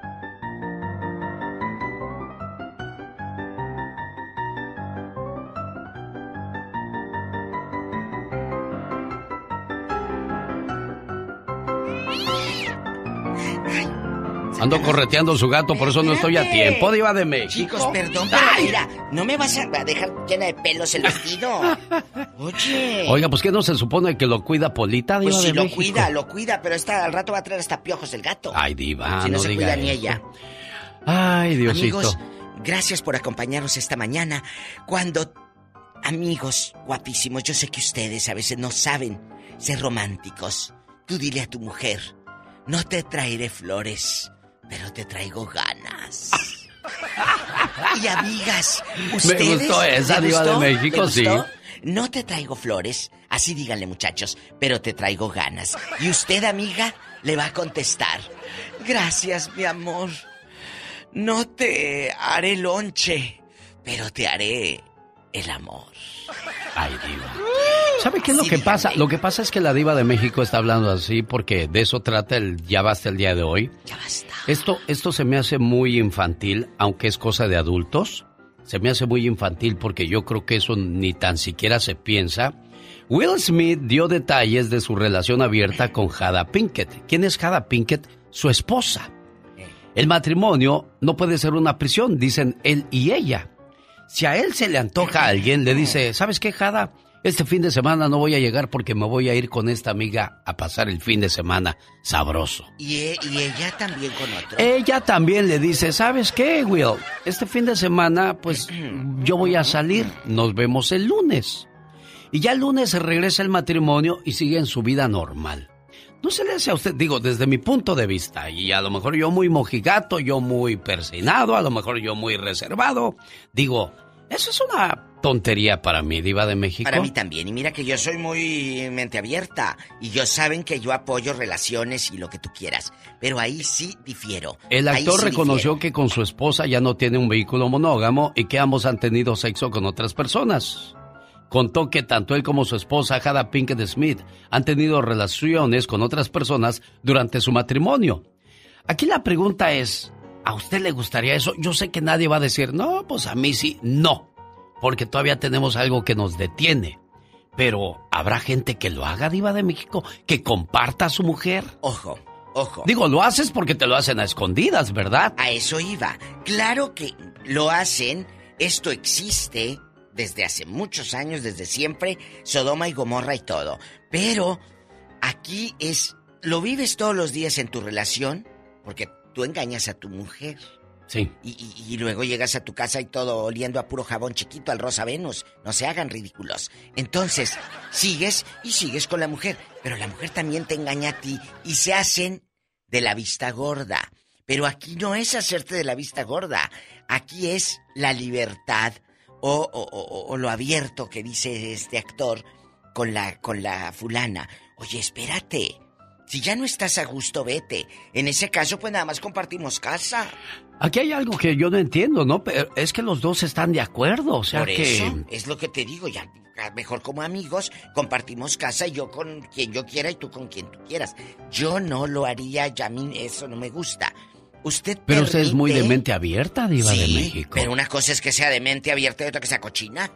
Ando [laughs] correteando su gato, por eso no estoy a tiempo, Diva de México. Chicos, perdón, pero mira, no me vas a dejar llena de pelos el vestido. [laughs] Oye. Oiga, pues ¿qué no se supone que lo cuida Polita, Diva Pues de sí, lo México? cuida, lo cuida, pero esta, al rato va a traer hasta piojos el gato. Ay, Diva, si no, no se diga cuida ni eso. ella. Ay, Diosito. Amigos, gracias por acompañarnos esta mañana. Cuando, amigos guapísimos, yo sé que ustedes a veces no saben ser románticos. Tú dile a tu mujer, no te traeré flores, pero te traigo ganas. [laughs] y amigas, ustedes... gustó esa, ¿le Diva de? México, ¿Le sí. No te traigo flores, así díganle muchachos, pero te traigo ganas. Y usted, amiga, le va a contestar. Gracias, mi amor. No te haré lonche, pero te haré el amor. Ay, Diva. ¿Sabe qué es lo que pasa? Lo que pasa es que la diva de México está hablando así porque de eso trata el Ya basta el día de hoy. Ya basta. Esto, esto se me hace muy infantil, aunque es cosa de adultos. Se me hace muy infantil porque yo creo que eso ni tan siquiera se piensa. Will Smith dio detalles de su relación abierta con Jada Pinkett. ¿Quién es Jada Pinkett? Su esposa. El matrimonio no puede ser una prisión, dicen él y ella. Si a él se le antoja a alguien, le dice, ¿sabes qué, Jada? Este fin de semana no voy a llegar porque me voy a ir con esta amiga a pasar el fin de semana sabroso. Y, e- y ella también con otro. Ella también le dice, ¿sabes qué, Will? Este fin de semana, pues [clears throat] yo voy a salir, nos vemos el lunes. Y ya el lunes se regresa el matrimonio y siguen su vida normal. No se le hace a usted, digo, desde mi punto de vista, y a lo mejor yo muy mojigato, yo muy persinado, a lo mejor yo muy reservado, digo, eso es una tontería para mí, diva de México. Para mí también. Y mira que yo soy muy mente abierta. Y yo saben que yo apoyo relaciones y lo que tú quieras. Pero ahí sí difiero. El actor sí reconoció difiero. que con su esposa ya no tiene un vehículo monógamo y que ambos han tenido sexo con otras personas. Contó que tanto él como su esposa, Jada Pinkett Smith, han tenido relaciones con otras personas durante su matrimonio. Aquí la pregunta es, ¿a usted le gustaría eso? Yo sé que nadie va a decir, no, pues a mí sí, no, porque todavía tenemos algo que nos detiene. Pero, ¿habrá gente que lo haga, Diva de México? ¿Que comparta a su mujer? Ojo, ojo. Digo, lo haces porque te lo hacen a escondidas, ¿verdad? A eso iba. Claro que lo hacen. Esto existe desde hace muchos años, desde siempre. Sodoma y Gomorra y todo. Pero aquí es. Lo vives todos los días en tu relación. Porque tú engañas a tu mujer. Sí. Y, y- y luego llegas a tu casa y todo oliendo a puro jabón chiquito al Rosa Venus. No se hagan ridículos. Entonces, sigues y sigues con la mujer. Pero la mujer también te engaña a ti y se hacen de la vista gorda. Pero aquí no es hacerte de la vista gorda. Aquí es la libertad o, o- o- o lo abierto que dice este actor con la, con la fulana. Oye, espérate. Si ya no estás a gusto, vete. En ese caso, pues nada más compartimos casa. Aquí hay algo que yo no entiendo, ¿no? Pero es que los dos están de acuerdo, o sea Por que... eso, es lo que te digo, ya mejor como amigos, compartimos casa y yo con quien yo quiera y tú con quien tú quieras. Yo no lo haría, ya a mí eso no me gusta. Usted Pero usted es muy de mente abierta, diva de México. Pero una cosa es que sea de mente abierta y otra que sea cochina.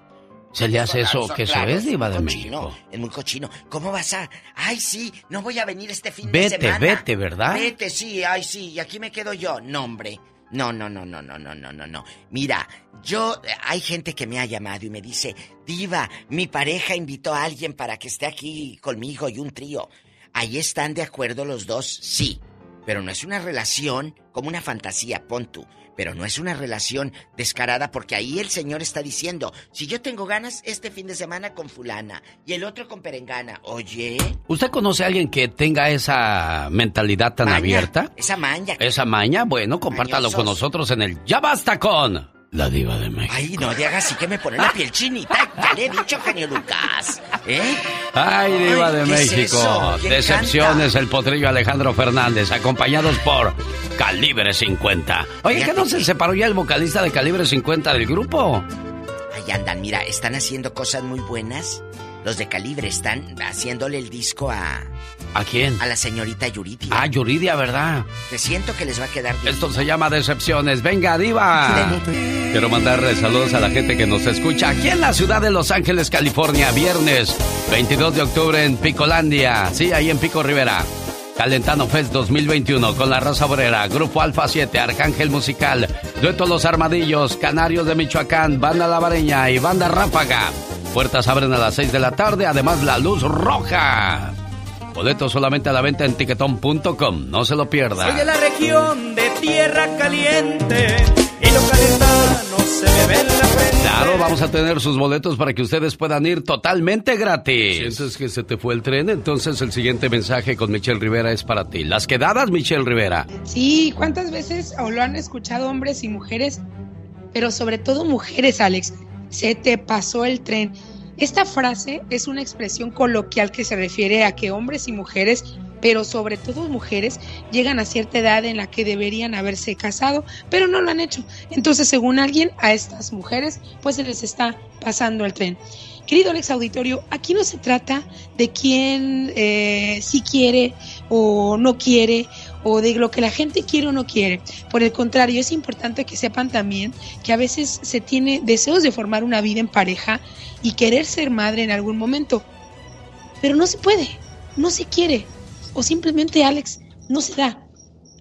¿Se le hace eso que eso es, diva de México? Es muy cochino. ¿Cómo vas a...? Ay, sí, no voy a venir este fin de Vete, semana. vete, ¿verdad? Vete, sí, ay, sí, y aquí me quedo yo. No, hombre. No, no, no, no, no, no, no, no, no. Mira, yo... Hay gente que me ha llamado y me dice, Diva, mi pareja invitó a alguien para que esté aquí conmigo y un trío. Ahí están de acuerdo los dos, sí. Pero no es una relación como una fantasía, pon tú. Pero no es una relación descarada porque ahí el señor está diciendo, si yo tengo ganas este fin de semana con fulana y el otro con perengana, oye, ¿Usted conoce a alguien que tenga esa mentalidad tan Maña, abierta? esa maña. Esa maña, bueno, compártalo Mañosos. con nosotros en el Ya Basta con la Diva de México. Ay, no te hagas así que me pone la piel chinita. Ya le he dicho, genio Lucas. ¿Eh? Ay, Diva Ay, de ¿qué es México. ¿Quién Decepciones, el potrillo Alejandro Fernández, acompañados por Calibre 50. Oye, ¿qué no se separó ya el vocalista de Calibre 50 del grupo? Ahí andan, mira, están haciendo cosas muy buenas. Los de Calibre están haciéndole el disco a, ¿A quién? a la señorita Yuridia. Ah, Yuridia, ¿verdad? Que siento que les va a quedar bien. Esto se llama Decepciones. Venga, Diva. Quiero mandarle saludos a la gente que nos escucha aquí en la ciudad de Los Ángeles, California, viernes 22 de octubre en Picolandia. Sí, ahí en Pico Rivera. Calentano Fest 2021 con la Raza Obrera, Grupo Alfa 7, Arcángel Musical, Dueto Los Armadillos, Canarios de Michoacán, Banda Lavareña y Banda Ráfaga. Puertas abren a las 6 de la tarde, además la luz roja. Boletos solamente a la venta en tiquetón.com, no se lo pierda. Soy de la región de tierra caliente y los calentanos se me ven la frente. Claro, vamos a tener sus boletos para que ustedes puedan ir totalmente gratis. ¿Sientes que se te fue el tren? Entonces el siguiente mensaje con Michelle Rivera es para ti. Las quedadas, Michelle Rivera. Sí, ¿cuántas veces o lo han escuchado hombres y mujeres? Pero sobre todo mujeres, Alex. Se te pasó el tren. Esta frase es una expresión coloquial que se refiere a que hombres y mujeres, pero sobre todo mujeres, llegan a cierta edad en la que deberían haberse casado, pero no lo han hecho. Entonces, según alguien, a estas mujeres, pues se les está pasando el tren. Querido Alex Auditorio, aquí no se trata de quién eh, sí quiere o no quiere o de lo que la gente quiere o no quiere. Por el contrario, es importante que sepan también que a veces se tiene deseos de formar una vida en pareja y querer ser madre en algún momento, pero no se puede, no se quiere o simplemente Alex no se da.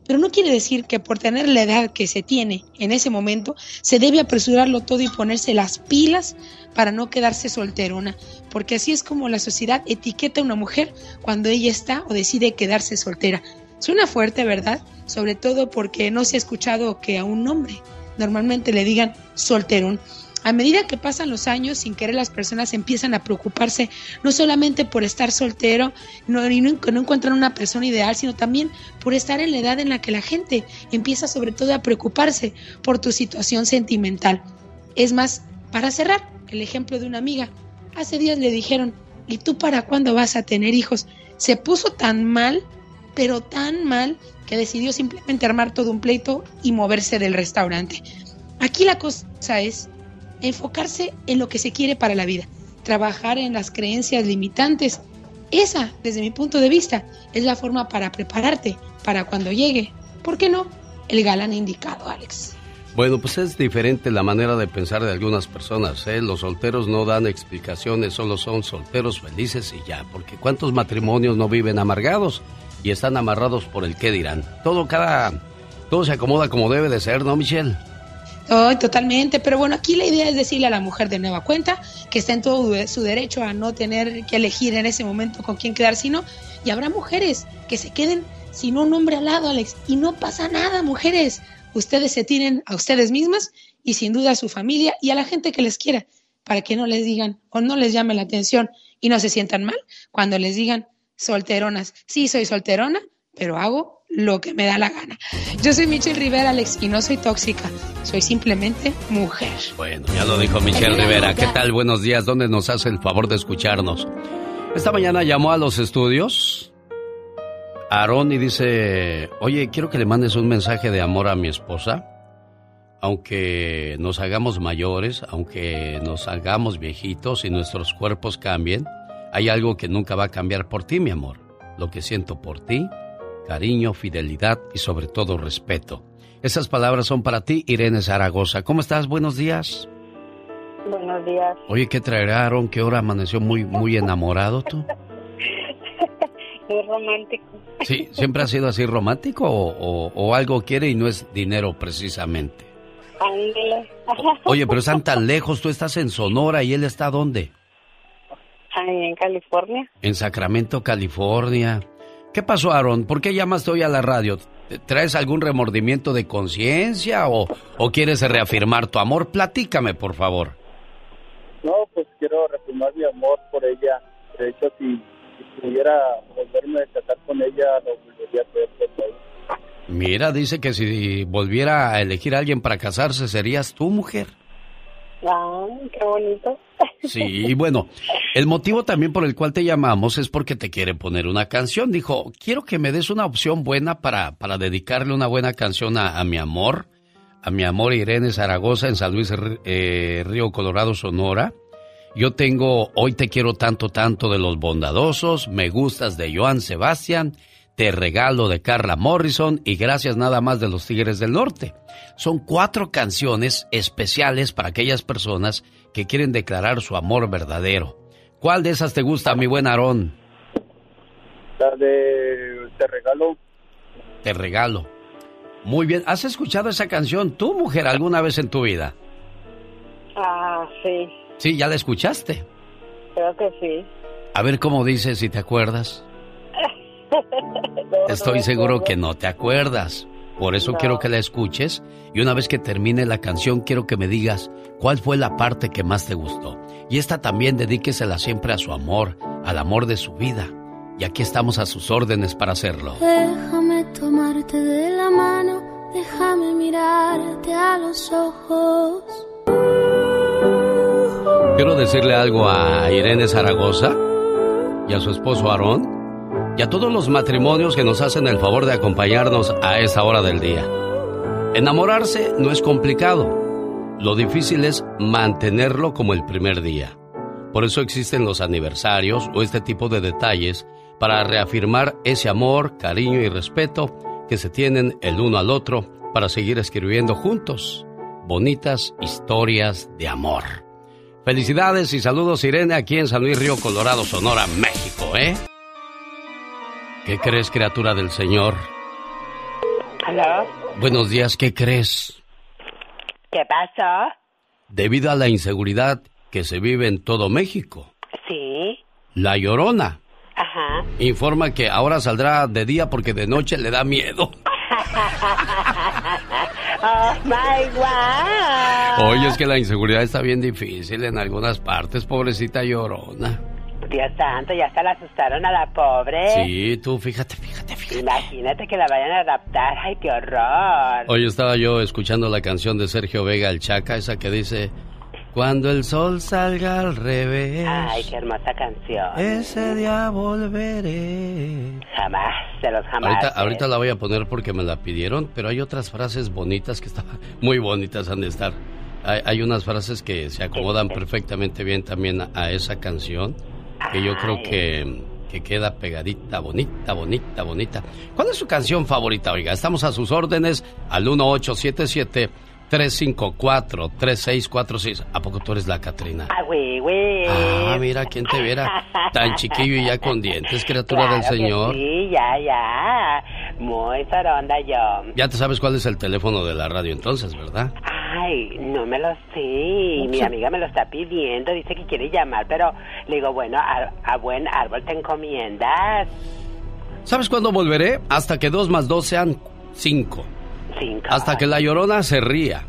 Pero no quiere decir que por tener la edad que se tiene en ese momento se debe apresurarlo todo y ponerse las pilas para no quedarse solterona, porque así es como la sociedad etiqueta a una mujer cuando ella está o decide quedarse soltera. Suena fuerte, ¿verdad? Sobre todo porque no se ha escuchado que a un hombre normalmente le digan solterón. A medida que pasan los años, sin querer las personas empiezan a preocuparse no solamente por estar soltero y no, no encuentran una persona ideal, sino también por estar en la edad en la que la gente empieza sobre todo a preocuparse por tu situación sentimental. Es más, para cerrar, el ejemplo de una amiga. Hace días le dijeron, ¿y tú para cuándo vas a tener hijos? Se puso tan mal, pero tan mal, que decidió simplemente armar todo un pleito y moverse del restaurante. Aquí la cosa es enfocarse en lo que se quiere para la vida, trabajar en las creencias limitantes. Esa, desde mi punto de vista, es la forma para prepararte para cuando llegue, ¿por qué no? El galán indicado, Alex. Bueno, pues es diferente la manera de pensar de algunas personas. ¿eh? Los solteros no dan explicaciones, solo son solteros felices y ya. Porque ¿cuántos matrimonios no viven amargados y están amarrados por el qué dirán? Todo cada... Todo se acomoda como debe de ser, ¿no, Michelle? Oh, totalmente, pero bueno, aquí la idea es decirle a la mujer de nueva cuenta que está en todo su derecho a no tener que elegir en ese momento con quién quedar, sino, y habrá mujeres que se queden sin un hombre al lado, Alex, y no pasa nada, mujeres. Ustedes se tienen a ustedes mismas y sin duda a su familia y a la gente que les quiera, para que no les digan o no les llame la atención y no se sientan mal cuando les digan solteronas. Sí, soy solterona, pero hago lo que me da la gana. Yo soy Michelle Rivera, Alex, y no soy tóxica, soy simplemente mujer. Bueno, ya lo dijo Michelle Rivera. ¿Qué tal? Buenos días. ¿Dónde nos hace el favor de escucharnos? Esta mañana llamó a los estudios Aarón y dice, oye, quiero que le mandes un mensaje de amor a mi esposa. Aunque nos hagamos mayores, aunque nos hagamos viejitos y nuestros cuerpos cambien, hay algo que nunca va a cambiar por ti, mi amor. Lo que siento por ti, cariño, fidelidad y sobre todo respeto. Esas palabras son para ti, Irene Zaragoza. ¿Cómo estás? Buenos días. Buenos días. Oye, ¿qué traerá ¿Qué hora amaneció muy, muy enamorado tú? [laughs] Es romántico. Sí, ¿siempre ha sido así romántico o, o, algo quiere y no es dinero precisamente? Ándale. Oye, pero están tan lejos, tú estás en Sonora y él está ¿dónde? Ahí en California. En Sacramento, California. ¿Qué pasó, Aaron? ¿Por qué llamaste hoy a la radio? ¿Traes algún remordimiento de conciencia o, o quieres reafirmar tu amor? Platícame, por favor. No, pues quiero reafirmar mi amor por ella. De hecho, si pudiera volverme a casar con ella, lo volvería a hacer. Mira, dice que si volviera a elegir a alguien para casarse, serías tu mujer. Ah, qué bonito. [laughs] Sí, y bueno, el motivo también por el cual te llamamos es porque te quiere poner una canción. Dijo, quiero que me des una opción buena para, para dedicarle una buena canción a, mi amor, a mi amor Irene Zaragoza en San Luis eh, Río Colorado, Sonora. Yo tengo Hoy te quiero tanto, tanto de los bondadosos, Me gustas de Joan Sebastián, Te regalo de Carla Morrison y Gracias nada más de los Tigres del Norte. Son cuatro canciones especiales para aquellas personas que quieren declarar su amor verdadero. ¿Cuál de esas te gusta, mi buen Aarón? La de Te regalo. Te regalo. Muy bien. ¿Has escuchado esa canción tú, mujer, alguna vez en tu vida? Ah, sí. Sí, ¿ya la escuchaste? Creo que sí. A ver cómo dice, si te acuerdas. Estoy seguro que no te acuerdas. Por eso quiero que la escuches y una vez que termine la canción quiero que me digas cuál fue la parte que más te gustó. Y esta también dedíquesela siempre a su amor, al amor de su vida. Y aquí estamos a sus órdenes para hacerlo. Déjame tomarte de la mano, déjame mirarte a los ojos. Quiero decirle algo a Irene Zaragoza y a su esposo Aarón y a todos los matrimonios que nos hacen el favor de acompañarnos a esa hora del día. Enamorarse no es complicado. Lo difícil es mantenerlo como el primer día. Por eso existen los aniversarios o este tipo de detalles para reafirmar ese amor, cariño y respeto que se tienen el uno al otro para seguir escribiendo juntos bonitas historias de amor. Felicidades y saludos Irene aquí en San Luis Río Colorado, Sonora, México, ¿eh? ¿Qué crees, criatura del Señor? ¿Aló? Buenos días, ¿qué crees? ¿Qué pasó? Debido a la inseguridad que se vive en todo México. Sí. La Llorona. Ajá. Informa que ahora saldrá de día porque de noche le da miedo. [laughs] oh my God. Oye, es que la inseguridad está bien difícil en algunas partes, pobrecita Llorona. Dios santo, ya hasta la asustaron a la pobre. Sí, tú fíjate, fíjate, fíjate. Imagínate que la vayan a adaptar. Ay, qué horror. Hoy estaba yo escuchando la canción de Sergio Vega, el Chaca, esa que dice... Cuando el sol salga al revés. Ay, qué hermosa canción. Ese día volveré. Jamás, de los jamás. Ahorita, ahorita la voy a poner porque me la pidieron, pero hay otras frases bonitas que están [laughs] muy bonitas han de estar. Hay, hay unas frases que se acomodan perfectamente bien también a, a esa canción que yo creo que, que queda pegadita, bonita, bonita, bonita. ¿Cuál es su canción favorita? Oiga, estamos a sus órdenes al 1877 354-3646. ¿A poco tú eres la Catrina? Ah, güey, güey. Ah, mira, ¿quién te viera? Tan chiquillo y ya con dientes, criatura del Señor. Sí, ya, ya. Muy zaronda yo. Ya te sabes cuál es el teléfono de la radio entonces, ¿verdad? Ay, no me lo sé. Mi amiga me lo está pidiendo. Dice que quiere llamar, pero le digo, bueno, a, a buen árbol te encomiendas. ¿Sabes cuándo volveré? Hasta que dos más dos sean cinco. Hasta que la llorona se ría.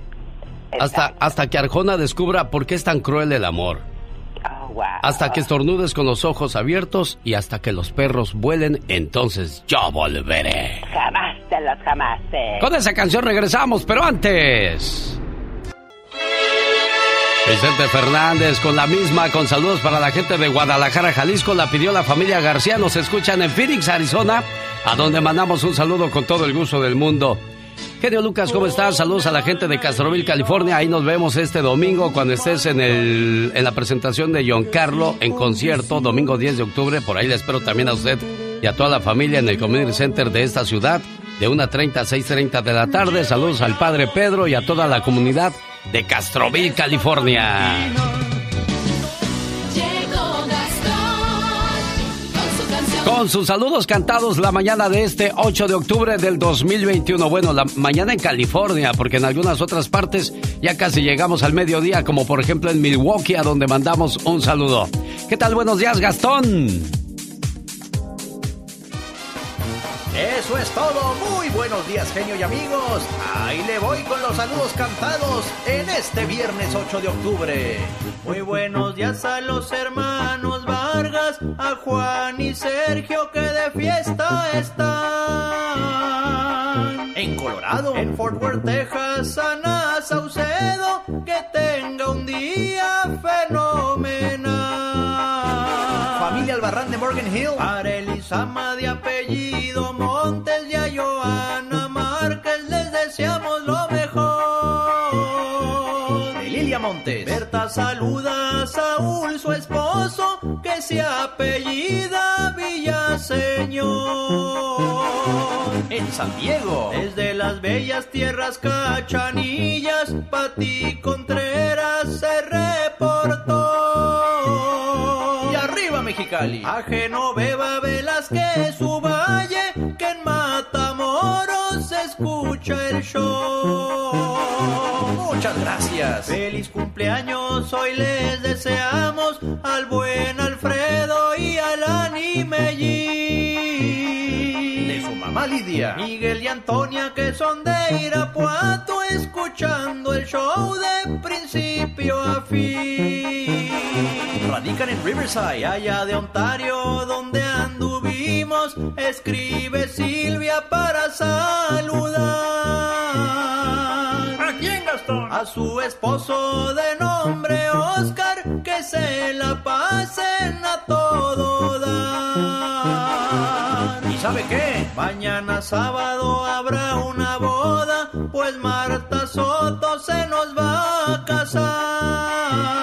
Hasta, hasta que Arjona descubra por qué es tan cruel el amor. Oh, hasta que estornudes con los ojos abiertos y hasta que los perros vuelen, entonces yo volveré. Jamás de los jamás. Con esa canción regresamos, pero antes. Vicente Fernández con la misma, con saludos para la gente de Guadalajara, Jalisco, la pidió la familia García, nos escuchan en Phoenix, Arizona, a donde mandamos un saludo con todo el gusto del mundo. Genio Lucas, ¿cómo estás? Saludos a la gente de Castroville, California. Ahí nos vemos este domingo cuando estés en, el, en la presentación de John Carlo en concierto, domingo 10 de octubre. Por ahí le espero también a usted y a toda la familia en el Community Center de esta ciudad de 1.30 a 6.30 de la tarde. Saludos al Padre Pedro y a toda la comunidad de Castroville, California. Con sus saludos cantados la mañana de este 8 de octubre del 2021. Bueno, la mañana en California, porque en algunas otras partes ya casi llegamos al mediodía, como por ejemplo en Milwaukee, a donde mandamos un saludo. ¿Qué tal? Buenos días, Gastón. Eso es todo. Muy buenos días, genio y amigos. Ahí le voy con los saludos cantados en este viernes 8 de octubre. Muy buenos días a los hermanos Vargas, a Juan y Sergio que de fiesta están. En Colorado, en Fort Worth, Texas, Ana Saucedo, que tenga un día fenomenal. Familia Albarrán de Morgan Hill, para Elisama de apellido Saluda a Saúl, su esposo, que se apellida Villaseñor. En San Diego, desde las bellas tierras cachanillas, Pati Contreras se reportó. Y arriba Mexicali, a Genoveva Velázquez, su valle, escucha el show. Muchas gracias. Feliz cumpleaños, hoy les deseamos al buen Alfredo y al Animellín. De su mamá Lidia, Miguel y Antonia, que son de Irapuato, escuchando el show de principio a fin. Radican en Riverside, allá de Ontario, donde Escribe Silvia para saludar. ¿A quién, Gastón? A su esposo de nombre Oscar, que se la pasen a todo dar. ¿Y sabe qué? Mañana sábado habrá una boda, pues Marta Soto se nos va a casar.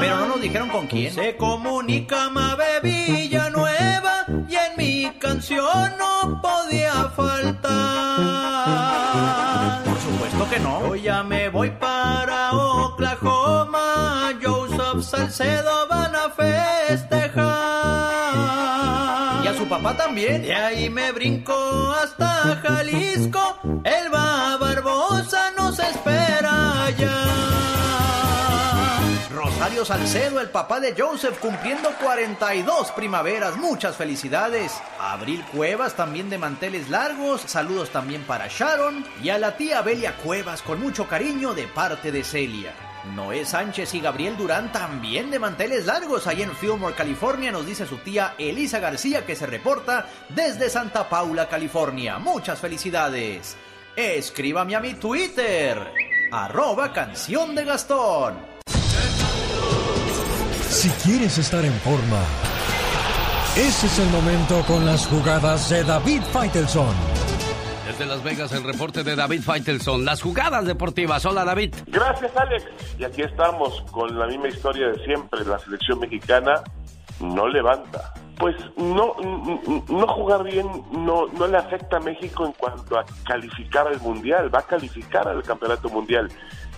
Pero no nos dijeron con quién. Se comunica Mabe Villanueva y en canción no podía faltar. Por supuesto que no. Yo ya me voy para Oklahoma. Joseph Salcedo van a festejar. Y a su papá también. De ahí me brinco hasta Jalisco. Elba Barbosa nos espera Rosario Salcedo, el papá de Joseph, cumpliendo 42 primaveras. Muchas felicidades. Abril Cuevas, también de manteles largos. Saludos también para Sharon. Y a la tía Belia Cuevas, con mucho cariño de parte de Celia. Noé Sánchez y Gabriel Durán también de manteles largos ahí en Fillmore, California, nos dice su tía Elisa García que se reporta desde Santa Paula, California. Muchas felicidades. Escríbame a mi Twitter, arroba canción de Gastón. Si quieres estar en forma, ese es el momento con las jugadas de David Faitelson. Desde Las Vegas, el reporte de David Faitelson. Las jugadas deportivas. Hola, David. Gracias, Alex. Y aquí estamos con la misma historia de siempre. La selección mexicana no levanta. Pues no, no jugar bien no, no le afecta a México en cuanto a calificar al Mundial. Va a calificar al Campeonato Mundial.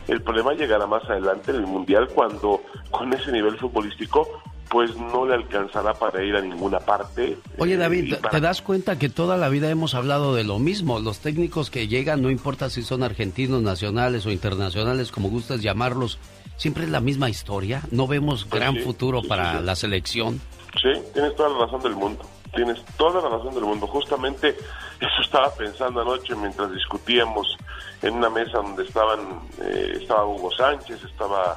El problema llegará más adelante en el Mundial cuando con ese nivel futbolístico pues no le alcanzará para ir a ninguna parte. Oye Eh, David, para- ¿te das cuenta que toda la vida hemos hablado de lo mismo? Los técnicos que llegan, no importa si son argentinos, nacionales o internacionales, como gustas llamarlos, siempre es la misma historia. No vemos Pues gran sí, futuro sí, para sí. la selección. Sí, tienes toda la razón del mundo. Tienes toda la razón del mundo. Justamente eso estaba pensando anoche mientras discutíamos en una mesa donde estaban eh, estaba Hugo Sánchez, estaba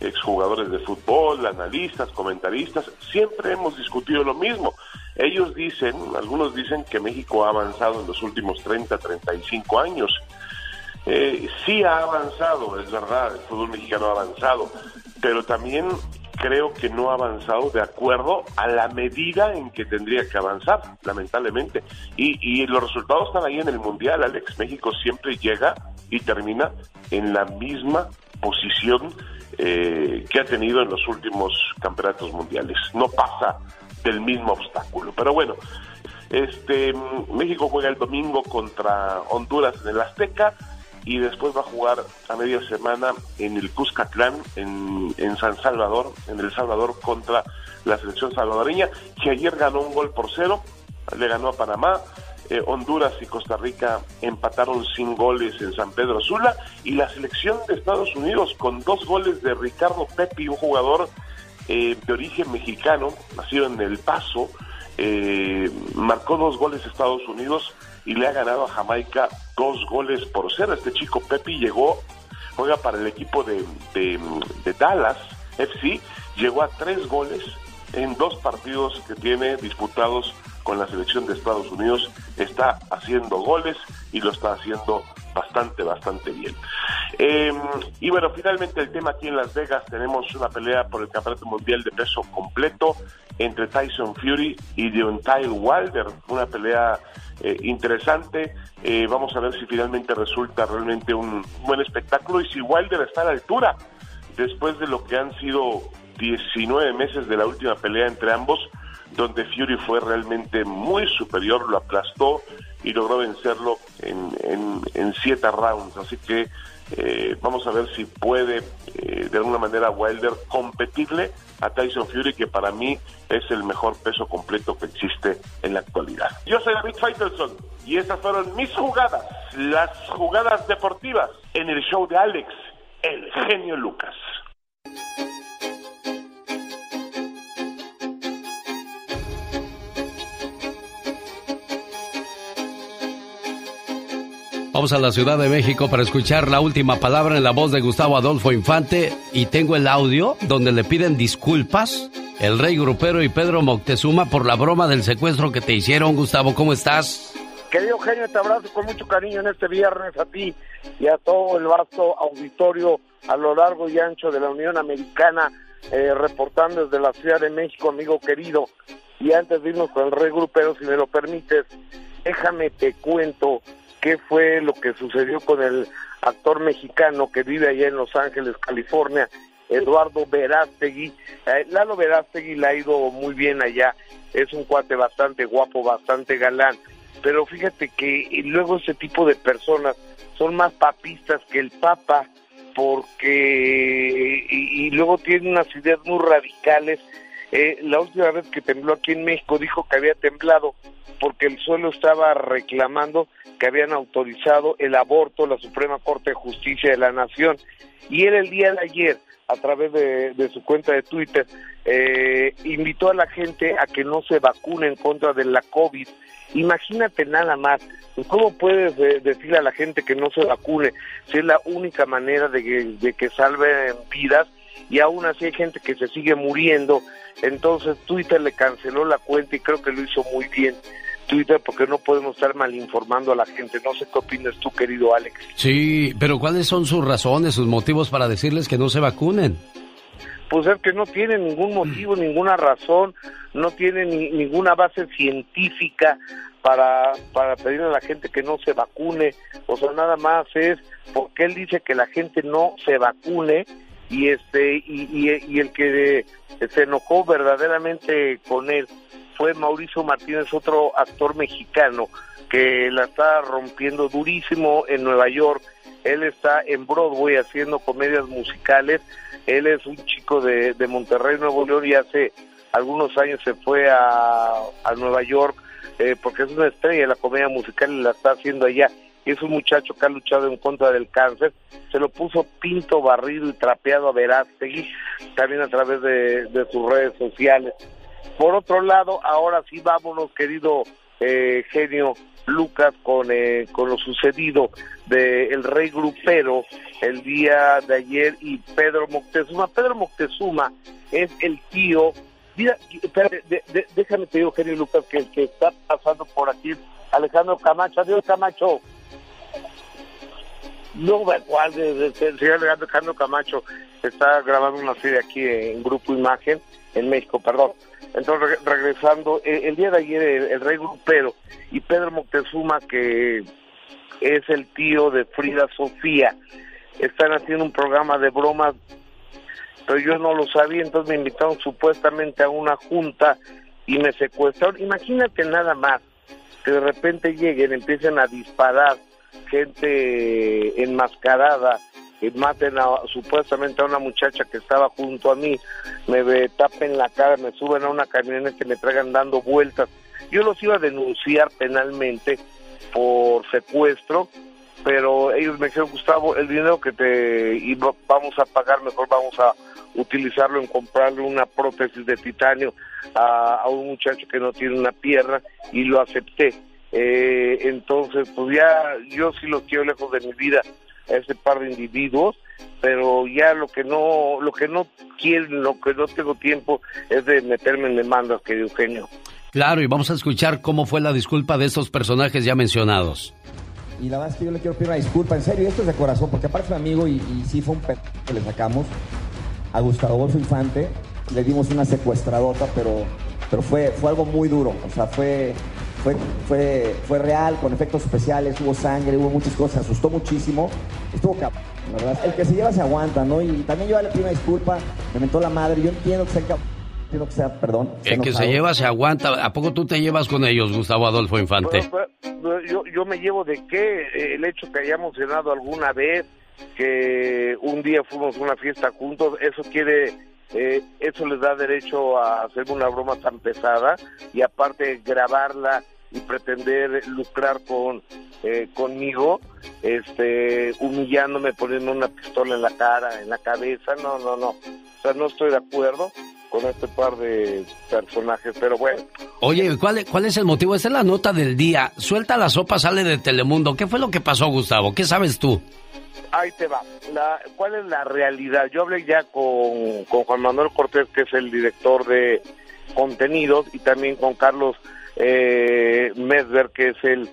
exjugadores de fútbol, analistas, comentaristas. Siempre hemos discutido lo mismo. Ellos dicen, algunos dicen que México ha avanzado en los últimos 30, 35 años. eh, sí ha avanzado, es verdad, el fútbol mexicano ha avanzado, pero también creo que no ha avanzado de acuerdo a la medida en que tendría que avanzar, lamentablemente. Y, y los resultados están ahí en el Mundial, Alex. México siempre llega y termina en la misma posición eh, que ha tenido en los últimos campeonatos mundiales. No pasa del mismo obstáculo. Pero bueno, este México juega el domingo contra Honduras en el Azteca y después va a jugar a media semana en el Cuscatlán, en, en San Salvador, en El Salvador contra la selección salvadoreña, que ayer ganó un gol por cero, le ganó a Panamá, eh, Honduras y Costa Rica empataron sin goles en San Pedro Sula y la selección de Estados Unidos con dos goles de Ricardo Pepi, un jugador eh, de origen mexicano, nacido en El Paso, eh, marcó dos goles Estados Unidos y le ha ganado a Jamaica dos goles por cero. Este chico Pepi llegó, juega para el equipo de, de, Dallas FC, llegó a tres goles en dos partidos que tiene disputados con la selección de Estados Unidos. Está haciendo goles y lo está haciendo bastante, bastante bien. Em, y bueno, finalmente el tema aquí en Las Vegas, tenemos una pelea por el Campeonato Mundial de Peso Completo entre Tyson Fury y Deontay Wilder, una pelea eh, interesante. Eh, vamos a ver si finalmente resulta realmente un buen espectáculo y si Wilder está a la altura después de lo que han sido 19 meses de la última pelea entre ambos, donde Fury fue realmente muy superior, lo aplastó y logró vencerlo en, en, siete rounds. Así que eh, vamos a ver si puede de alguna manera Wilder competirle a Tyson Fury, que para mí es el mejor peso completo que existe en la actualidad. Yo soy David Faitelson y estas fueron mis jugadas, las jugadas deportivas en el show de Alex, el genio Lucas. Vamos a la Ciudad de México para escuchar la última palabra en la voz de Gustavo Adolfo Infante y tengo el audio donde le piden disculpas el rey grupero y Pedro Moctezuma por la broma del secuestro que te hicieron. Gustavo, ¿cómo estás? Querido genio, te abrazo con mucho cariño en este viernes a ti y a todo el vasto auditorio a lo largo y ancho de la Unión Americana, eh, reportando desde la Ciudad de México, amigo querido. Y antes de irnos con el rey grupero, si me lo permites, déjame te cuento qué fue lo que sucedió con el actor mexicano que vive allá en Los Ángeles, California, Eduardo Verástegui. Eh, Lalo Verástegui le ha ido muy bien allá, es un cuate bastante guapo, bastante galán, pero fíjate que luego ese tipo de personas son más papistas que el Papa, porque y, luego tienen unas ideas muy radicales. Eh, la última vez que tembló aquí en México dijo que había temblado porque el suelo estaba reclamando que habían autorizado el aborto la Suprema Corte de Justicia de la Nación. Y él el día de ayer, a través de, su cuenta de Twitter, eh, invitó a la gente a que no se vacune en contra de la COVID. Imagínate nada más, ¿cómo puedes decirle a la gente que no se vacune si es la única manera de que, de que salven vidas? Y aún así hay gente que se sigue muriendo. Entonces Twitter le canceló la cuenta y creo que lo hizo muy bien. Twitter porque no podemos estar mal informando a la gente. No sé qué opinas tú, querido Alex. Sí, pero ¿cuáles son sus razones, sus motivos para decirles que no se vacunen? Pues es que no tiene ningún motivo, ninguna razón, no tiene ninguna base científica para, para pedirle a la gente que no se vacune. O sea, nada más es porque él dice que la gente no se vacune y este y, y el que se enojó verdaderamente con él fue Mauricio Martínez, otro actor mexicano que la está rompiendo durísimo en Nueva York. Él está en Broadway haciendo comedias musicales. Él es un chico de, Monterrey, Nuevo León, y hace algunos años se fue a, Nueva York eh, porque es una estrella de la comedia musical y la está haciendo allá. Y es un muchacho que ha luchado en contra del cáncer. Se lo puso pinto, barrido y trapeado a Verástegui, también a través de, de sus redes sociales. Por otro lado, ahora sí vámonos, querido eh, genio Lucas, con, eh, con lo sucedido del el rey grupero el día de ayer y Pedro Moctezuma. Pedro Moctezuma es el tío. Mira, déjame te digo, genio Lucas, que el que está pasando por aquí Alejandro Camacho. Adiós, Camacho. No me cuál, el señor Alejandro Camacho está grabando una serie aquí en Grupo Imagen, en México, perdón. Entonces, regresando, el, día de ayer el, rey grupero y Pedro Moctezuma, que es el tío de Frida Sofía, están haciendo un programa de bromas, pero yo no lo sabía, entonces me invitaron supuestamente a una junta y me secuestraron. Imagínate nada más que de repente lleguen, empiecen a disparar gente enmascarada, y maten a, supuestamente a una muchacha que estaba junto a mí, me tapen la cara, me suben a una camioneta y me traigan dando vueltas. Yo los iba a denunciar penalmente por secuestro, pero ellos me dijeron, Gustavo, el dinero que te vamos a pagar, mejor vamos a utilizarlo en comprarle una prótesis de titanio a un muchacho que no tiene una pierna y lo acepté eh, entonces, pues ya yo sí los quiero lejos de mi vida a ese par de individuos, pero ya lo que no, lo que no quieren, lo que no tengo tiempo es de meterme en demandas, querido Eugenio. Claro, y vamos a escuchar cómo fue la disculpa de estos personajes ya mencionados. Y la verdad es que yo le quiero pedir una disculpa, en serio, esto es de corazón, porque aparte es un amigo y, y sí fue un pedo que le sacamos a Gustavo Adolfo Infante, le dimos una secuestradota, pero, pero fue, fue algo muy duro, o sea, fue, fue, fue, fue real, con efectos especiales, hubo sangre, hubo muchas cosas, asustó muchísimo, estuvo cabrón, ¿verdad? El que se lleva se aguanta, ¿no? Y también yo le pido una disculpa, me mentó la madre, yo entiendo que sea entiendo que sea, perdón. El que se lleva se aguanta, ¿a poco tú te llevas con ellos, Gustavo Adolfo Infante? yo, yo me llevo de qué, el hecho que hayamos cenado alguna vez, que un día fuimos a una fiesta juntos, eso quiere eh, eso les da derecho a hacer una broma tan pesada y aparte grabarla y pretender lucrar con eh, conmigo, este, humillándome, poniendo una pistola en la cara, en la cabeza, no, no, no, o sea, no estoy de acuerdo con este par de personajes, pero bueno. Oye, ¿cuál, ¿cuál es el motivo? Esta es la nota del día. Suelta la sopa, sale de Telemundo. ¿Qué fue lo que pasó, Gustavo? ¿Qué sabes tú? Ahí te va. La, ¿Cuál es la realidad? Yo hablé ya con, con Juan Manuel Cortés, que es el director de contenidos, y también con Carlos eh, que es el,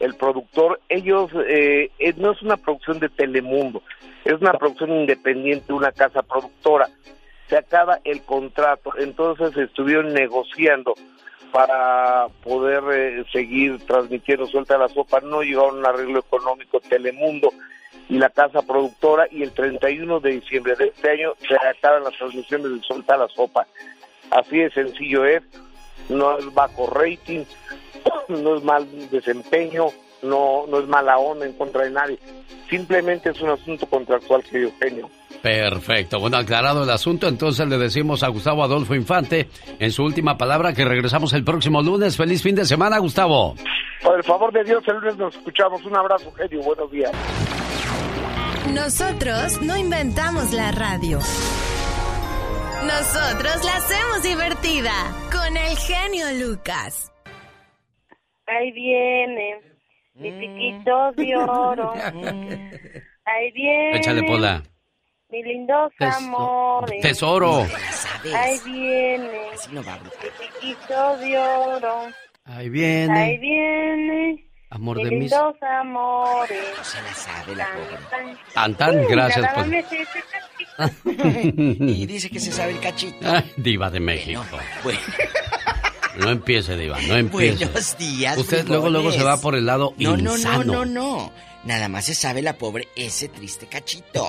el productor, ellos, eh, no es una producción de Telemundo, es una producción independiente, una casa productora. Se acaba el contrato, entonces estuvieron negociando para poder eh, seguir transmitiendo Suelta la Sopa, no llegaron a un arreglo económico Telemundo y la casa productora y el 31 de diciembre de este año se acaban las transmisiones de Suelta la Sopa. Así de sencillo es, no es bajo rating, [clears throat] no es mal desempeño, no, no es mala onda en contra de nadie. Simplemente es un asunto contractual, que Eugenio. Perfecto. Bueno, aclarado el asunto, entonces le decimos a Gustavo Adolfo Infante en su última palabra que regresamos el próximo lunes. Feliz fin de semana, Gustavo. Por el favor de Dios, el lunes nos escuchamos. Un abrazo, genio. Buenos días. Nosotros no inventamos la radio. Nosotros la hacemos divertida con el genio Lucas. Ahí viene mi piquito de [laughs] oro. Ahí viene. Échale pola. Mi lindos amores. Tesoro. Ahí viene. Mi piquito de oro. Ahí viene. Ahí viene. Amor de mis. lindos amores. No se la sabe la pobre. Tan, tan, gracias. Pues. [laughs] y dice que se sabe el cachito. Ay, diva de México. Bueno, No empiece, diva, no empiece. buenos días. Usted luego, luego se va por el lado no, no, insano. no, no, no. Nada más se sabe la pobre ese triste cachito.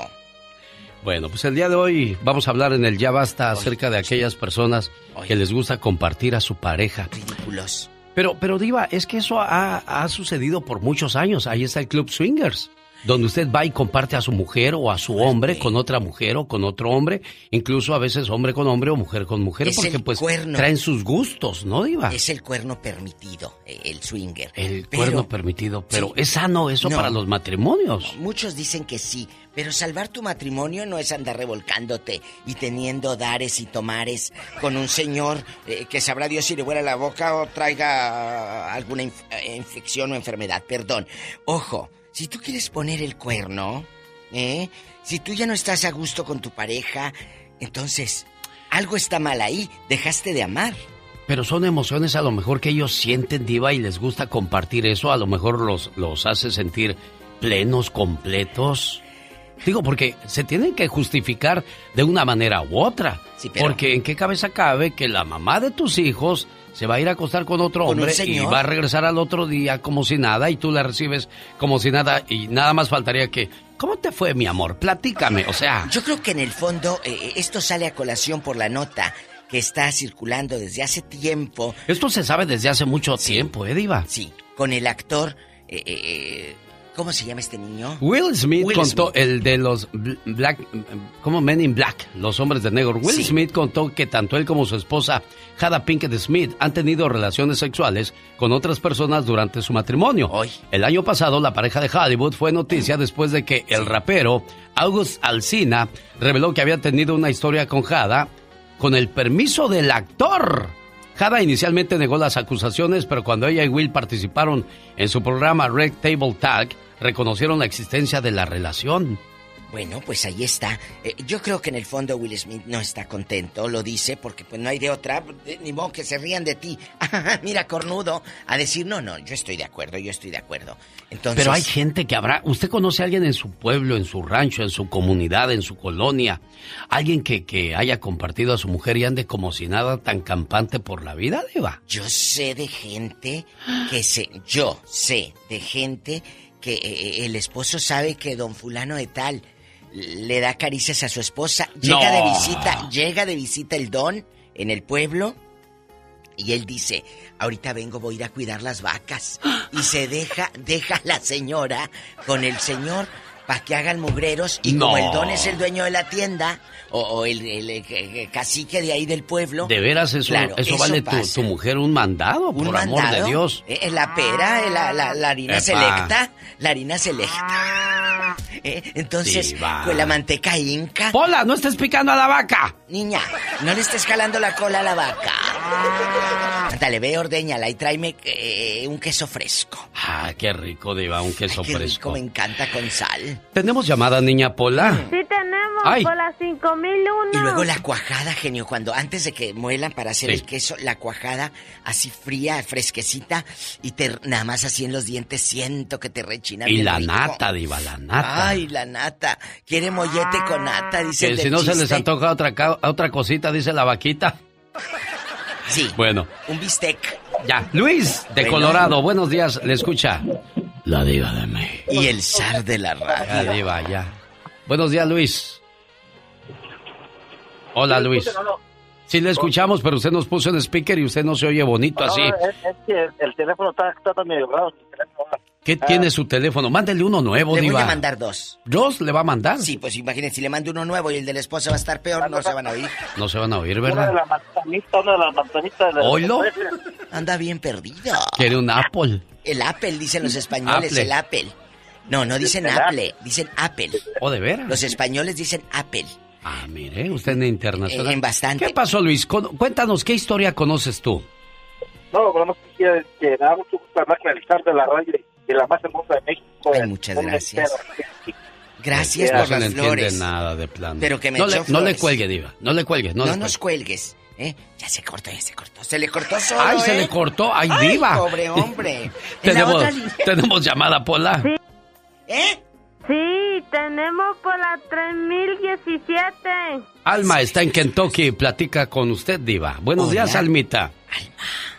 Bueno, pues el día de hoy vamos a hablar en el Ya Basta acerca de aquellas personas que les gusta compartir a su pareja. Ridículos. Pero, pero Diva, es que eso ha, ha sucedido por muchos años. Ahí está el Club Swingers, donde usted va y comparte a su mujer o a su hombre con otra mujer o con otro hombre, incluso a veces hombre con hombre o mujer con mujer, Es porque pues cuerno. traen sus gustos, ¿no, Diva? Es el cuerno permitido, eh, el swinger. El Pero- cuerno permitido, pero Sí. ¿es sano eso No. para los matrimonios? Muchos dicen que sí, pero salvar tu matrimonio no es andar revolcándote y teniendo dares y tomares con un señor eh, que sabrá Dios si le huele la boca o traiga alguna inf- eh, infección o enfermedad. Perdón. Ojo, si tú quieres poner el cuerno, ¿eh? si tú ya no estás a gusto con tu pareja, entonces algo está mal ahí, dejaste de amar. Pero son emociones a lo mejor que ellos sienten, Diva, y les gusta compartir eso, a lo mejor los, los hace sentir plenos, completos. Digo, porque se tienen que justificar de una manera u otra. Porque en qué cabeza cabe que la mamá de tus hijos se va a ir a acostar con otro hombre y va a regresar al otro día como si nada y tú la recibes como si nada y nada más faltaría que, ¿cómo te fue mi amor? Platícame, o sea... Yo creo que en el fondo eh, eh, esto sale a colación por la nota que está circulando desde hace tiempo. Esto se sabe desde hace mucho tiempo, ¿eh, Diva? Sí, con el actor eh, eh ¿Cómo se llama este niño? Will Smith contó, el de los Black, como Men in Black, los hombres de negro. Will Smith contó que tanto él como su esposa, Hada Pinkett Smith, han tenido relaciones sexuales con otras personas durante su matrimonio. El año pasado, la pareja de Hollywood fue noticia después de que el rapero August Alsina reveló que había tenido una historia con Hada con el permiso del actor. Hada inicialmente negó las acusaciones, pero cuando ella y Will participaron en su programa Red Table Tag, reconocieron la existencia de la relación. Bueno, pues ahí está. Eh, yo creo que en el fondo Will Smith no está contento, lo dice porque pues no hay de otra, ni modo que se rían de ti. [laughs] Mira, cornudo, a decir, no, no, yo estoy de acuerdo, yo estoy de acuerdo. Entonces... Pero hay gente que habrá, usted conoce a alguien en su pueblo, en su rancho, en su comunidad, en su colonia, alguien que, que haya compartido a su mujer y ande como si nada tan campante por la vida, Eva. Yo sé de gente que se, yo sé de gente que eh, eh, el esposo sabe que don fulano de tal le da caricias a su esposa. Llega de visita, llega de visita el don en el pueblo. Y él dice, ahorita vengo, voy a ir a cuidar las vacas. Y se deja, deja la señora con el señor para que hagan mugreros. Y como el don es el dueño de la tienda, o, el, cacique de ahí del pueblo. De veras, eso, eso, vale tu, mujer un mandado, por amor de Dios. Eh, la pera, la, la, harina selecta, la harina selecta. Eh, entonces, con la manteca inca. ¡Pola, no estés picando a la vaca! Niña, no le estés jalando la cola a la vaca. Dale, ve, ordeñala y tráeme eh, un queso fresco. Ah, qué rico, Diva, un queso qué fresco. Rico, me encanta con sal. ¿Tenemos llamada, niña Pola? Sí, tenemos, Ay. Pola 5001. Y luego la cuajada, genio, cuando antes de que muelan para hacer el queso, la cuajada así fría, fresquecita, y te nada más así en los dientes siento que te rechina. Y la nata, Diva, la nata. Ay, la nata. Quiere mollete con nata, dice. Que si no se les antoja otra, otra cosita, dice la vaquita. Sí. Bueno. Un bistec. Ya. Luis, de Colorado, buenos días, le escucha. La diva de México. Y el zar de la radio. La diva, ya. Buenos días, Luis. Hola, Luis. Sí le escuchamos, pero usted nos puso en speaker y usted no se oye bonito así. Es, que el teléfono está, está medio raro. ¿Qué tiene su teléfono? Mándele uno nuevo, Le voy a mandar dos. ¿Dos le va a mandar? Sí, pues imagínense, si le mando uno nuevo y el de la esposa va a estar peor, no se van a oír. No se van a oír, ¿verdad? Una de la manzanita, una de las manzanitas. ¿Oilo? Anda bien perdido. Quiere un Apple. El Apple, dicen los españoles, el Apple. No, no dicen Apple, dicen Apple. ¿O de veras? Los españoles dicen Apple. Ah, mire, usted en internacional. en bastante. ¿Qué pasó, Luis? Cuéntanos, ¿qué historia conoces tú? No, pero no que, que me da mucho gusto hablar con de la radio de la más hermosa de México. Ay, muchas gracias. Gracias por las no flores. No nada de plano. Pero que me no, le, no le cuelgue, Diva. No le cuelgues. No, no nos cuelgues. ¿eh? Ya se cortó, ya se cortó. Se le cortó solo. Ay, se ¿eh? le cortó. Ay, Diva. Pobre hombre. [laughs] tenemos, tenemos llamada, Pola. Sí. ¿Eh? Sí, tenemos por la 3017. Alma está en Kentucky. Platica con usted, Diva. Buenos días, Almita. Alma.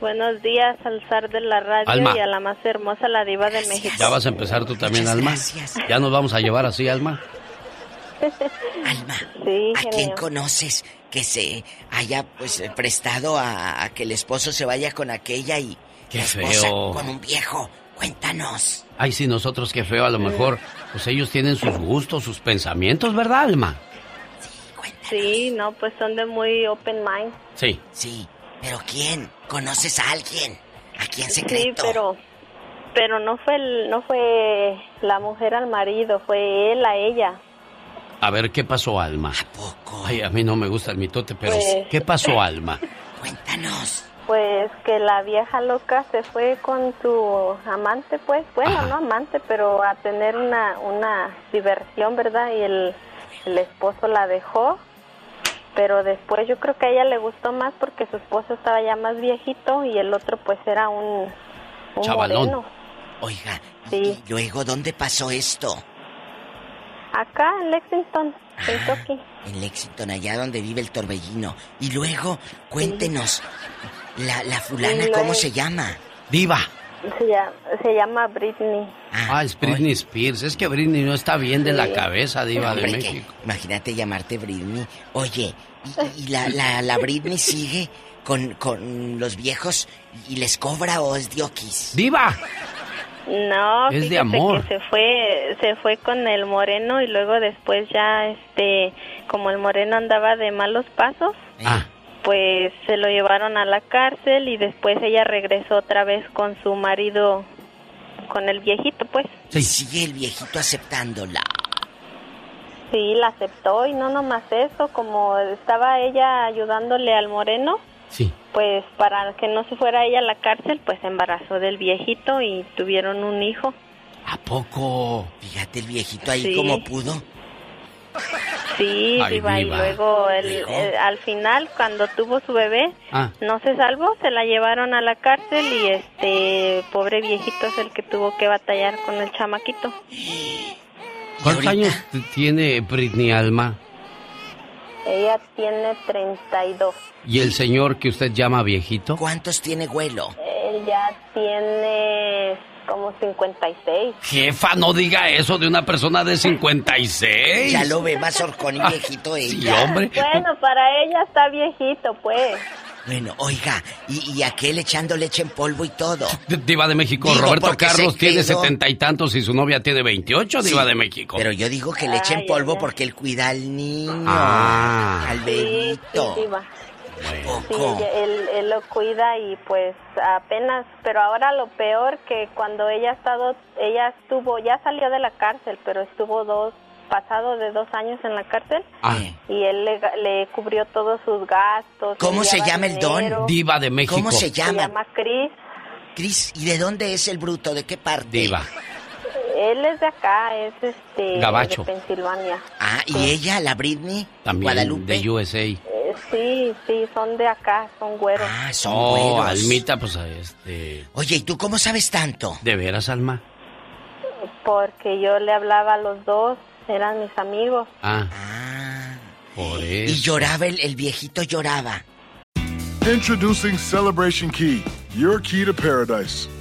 Buenos días al zar de la radio y a la más hermosa, la diva de México. Ya vas a empezar tú también, Alma. Ya nos vamos a llevar así, Alma. [laughs] [laughs] Alma, sí, ¿a quién conoces que se haya pues prestado a, que el esposo se vaya con aquella y qué la feo con un viejo? Cuéntanos. Ay, sí, nosotros qué feo, a lo mejor pues ellos tienen sus gustos, sus pensamientos, ¿verdad, Alma? Sí, cuéntanos. Sí, no, pues son de muy open mind. Sí. Sí. ¿Pero quién? ¿Conoces a alguien? ¿A quién secreto? Sí, pero pero no fue el, no fue la mujer al marido, fue él a ella. A ver, ¿qué pasó, Alma? ¿A poco? Ay, a mí no me gusta el mitote, pero Pues- ¿qué pasó, Alma? [laughs] Cuéntanos. Pues que la vieja loca se fue con su amante, pues, bueno, no amante, pero a tener una, una diversión, ¿verdad? Y el, el esposo la dejó, pero después yo creo que a ella le gustó más porque su esposo estaba ya más viejito y el otro pues era un, un Chavalón. moreno. Oiga, Sí. ¿y luego dónde pasó esto? Acá en Lexington, Ah. Kentucky. En Lexington, allá donde vive el torbellino. Y luego, cuéntenos, la, la fulana, ¿cómo se llama? Diva. Se llama, se llama Britney. Ah, es Britney Spears. Es que Britney no está bien de la cabeza, Diva de México. imagínate llamarte Britney. Oye, ¿y, y la, la, la Britney sigue con, con los viejos y les cobra o es diokis? ¡Diva! No, Es de amor. que se fue, se fue con el moreno y luego después ya, este, como el moreno andaba de malos pasos, Ah, pues se lo llevaron a la cárcel y después ella regresó otra vez con su marido, con el viejito, pues. Y sigue el viejito aceptándola. Sí, la aceptó y no nomás eso, como estaba ella ayudándole al moreno, sí. pues para que no se fuera ella a la cárcel, pues se embarazó del viejito y tuvieron un hijo. ¿A poco? Fíjate el viejito ahí Sí. como pudo. Sí, Ay, diva, y luego el- al final cuando tuvo su bebé Ah, no se salvó, se la llevaron a la cárcel y este pobre viejito es el que tuvo que batallar con el chamaquito. ¿cuántos años tiene Britney Alma? Ella tiene 32. ¿Y el señor que usted llama viejito? ¿Cuántos tiene Güelo? Él ya tiene como 56. Jefa, no diga eso de una persona de 56. Ya lo ve más horcón y viejito ella. Sí, hombre. Bueno, para ella está viejito, pues. Bueno, oiga, y, y aquel echando leche en polvo y todo. D- Diva de México, Digo, Roberto Carlos tiene setenta y tantos y su novia tiene 28, Diva Sí, de México. Pero yo digo que le echen polvo ay, porque él cuida al niño. Ah. Al Sí, bebito. sí, diva. Sí, él, él lo cuida y pues apenas, pero ahora lo peor que cuando ella ha estado, ella estuvo, ya salió de la cárcel, pero estuvo dos, pasado de dos años en la cárcel Ah, y él le, le cubrió todos sus gastos. ¿Cómo se llama el don? Diva de México. ¿Cómo se Se llama? llama Chris. Cris, ¿y de dónde es el bruto? ¿De qué parte? Diva. Él es de acá, es este Gabacho. de Pensilvania. Ah, ¿y ella, la Britney? También Guadalupe. de USA. Eh, sí, sí, son de acá, son güeros. Ah, son Oh, güeros. Almita, pues este. Oye, ¿y tú cómo sabes tanto? ¿De veras, Alma? Porque yo le hablaba a los dos, eran mis amigos. Ah, Ah. por Y lloraba, el, el viejito lloraba. Introducing Celebration Key, your key to paradise.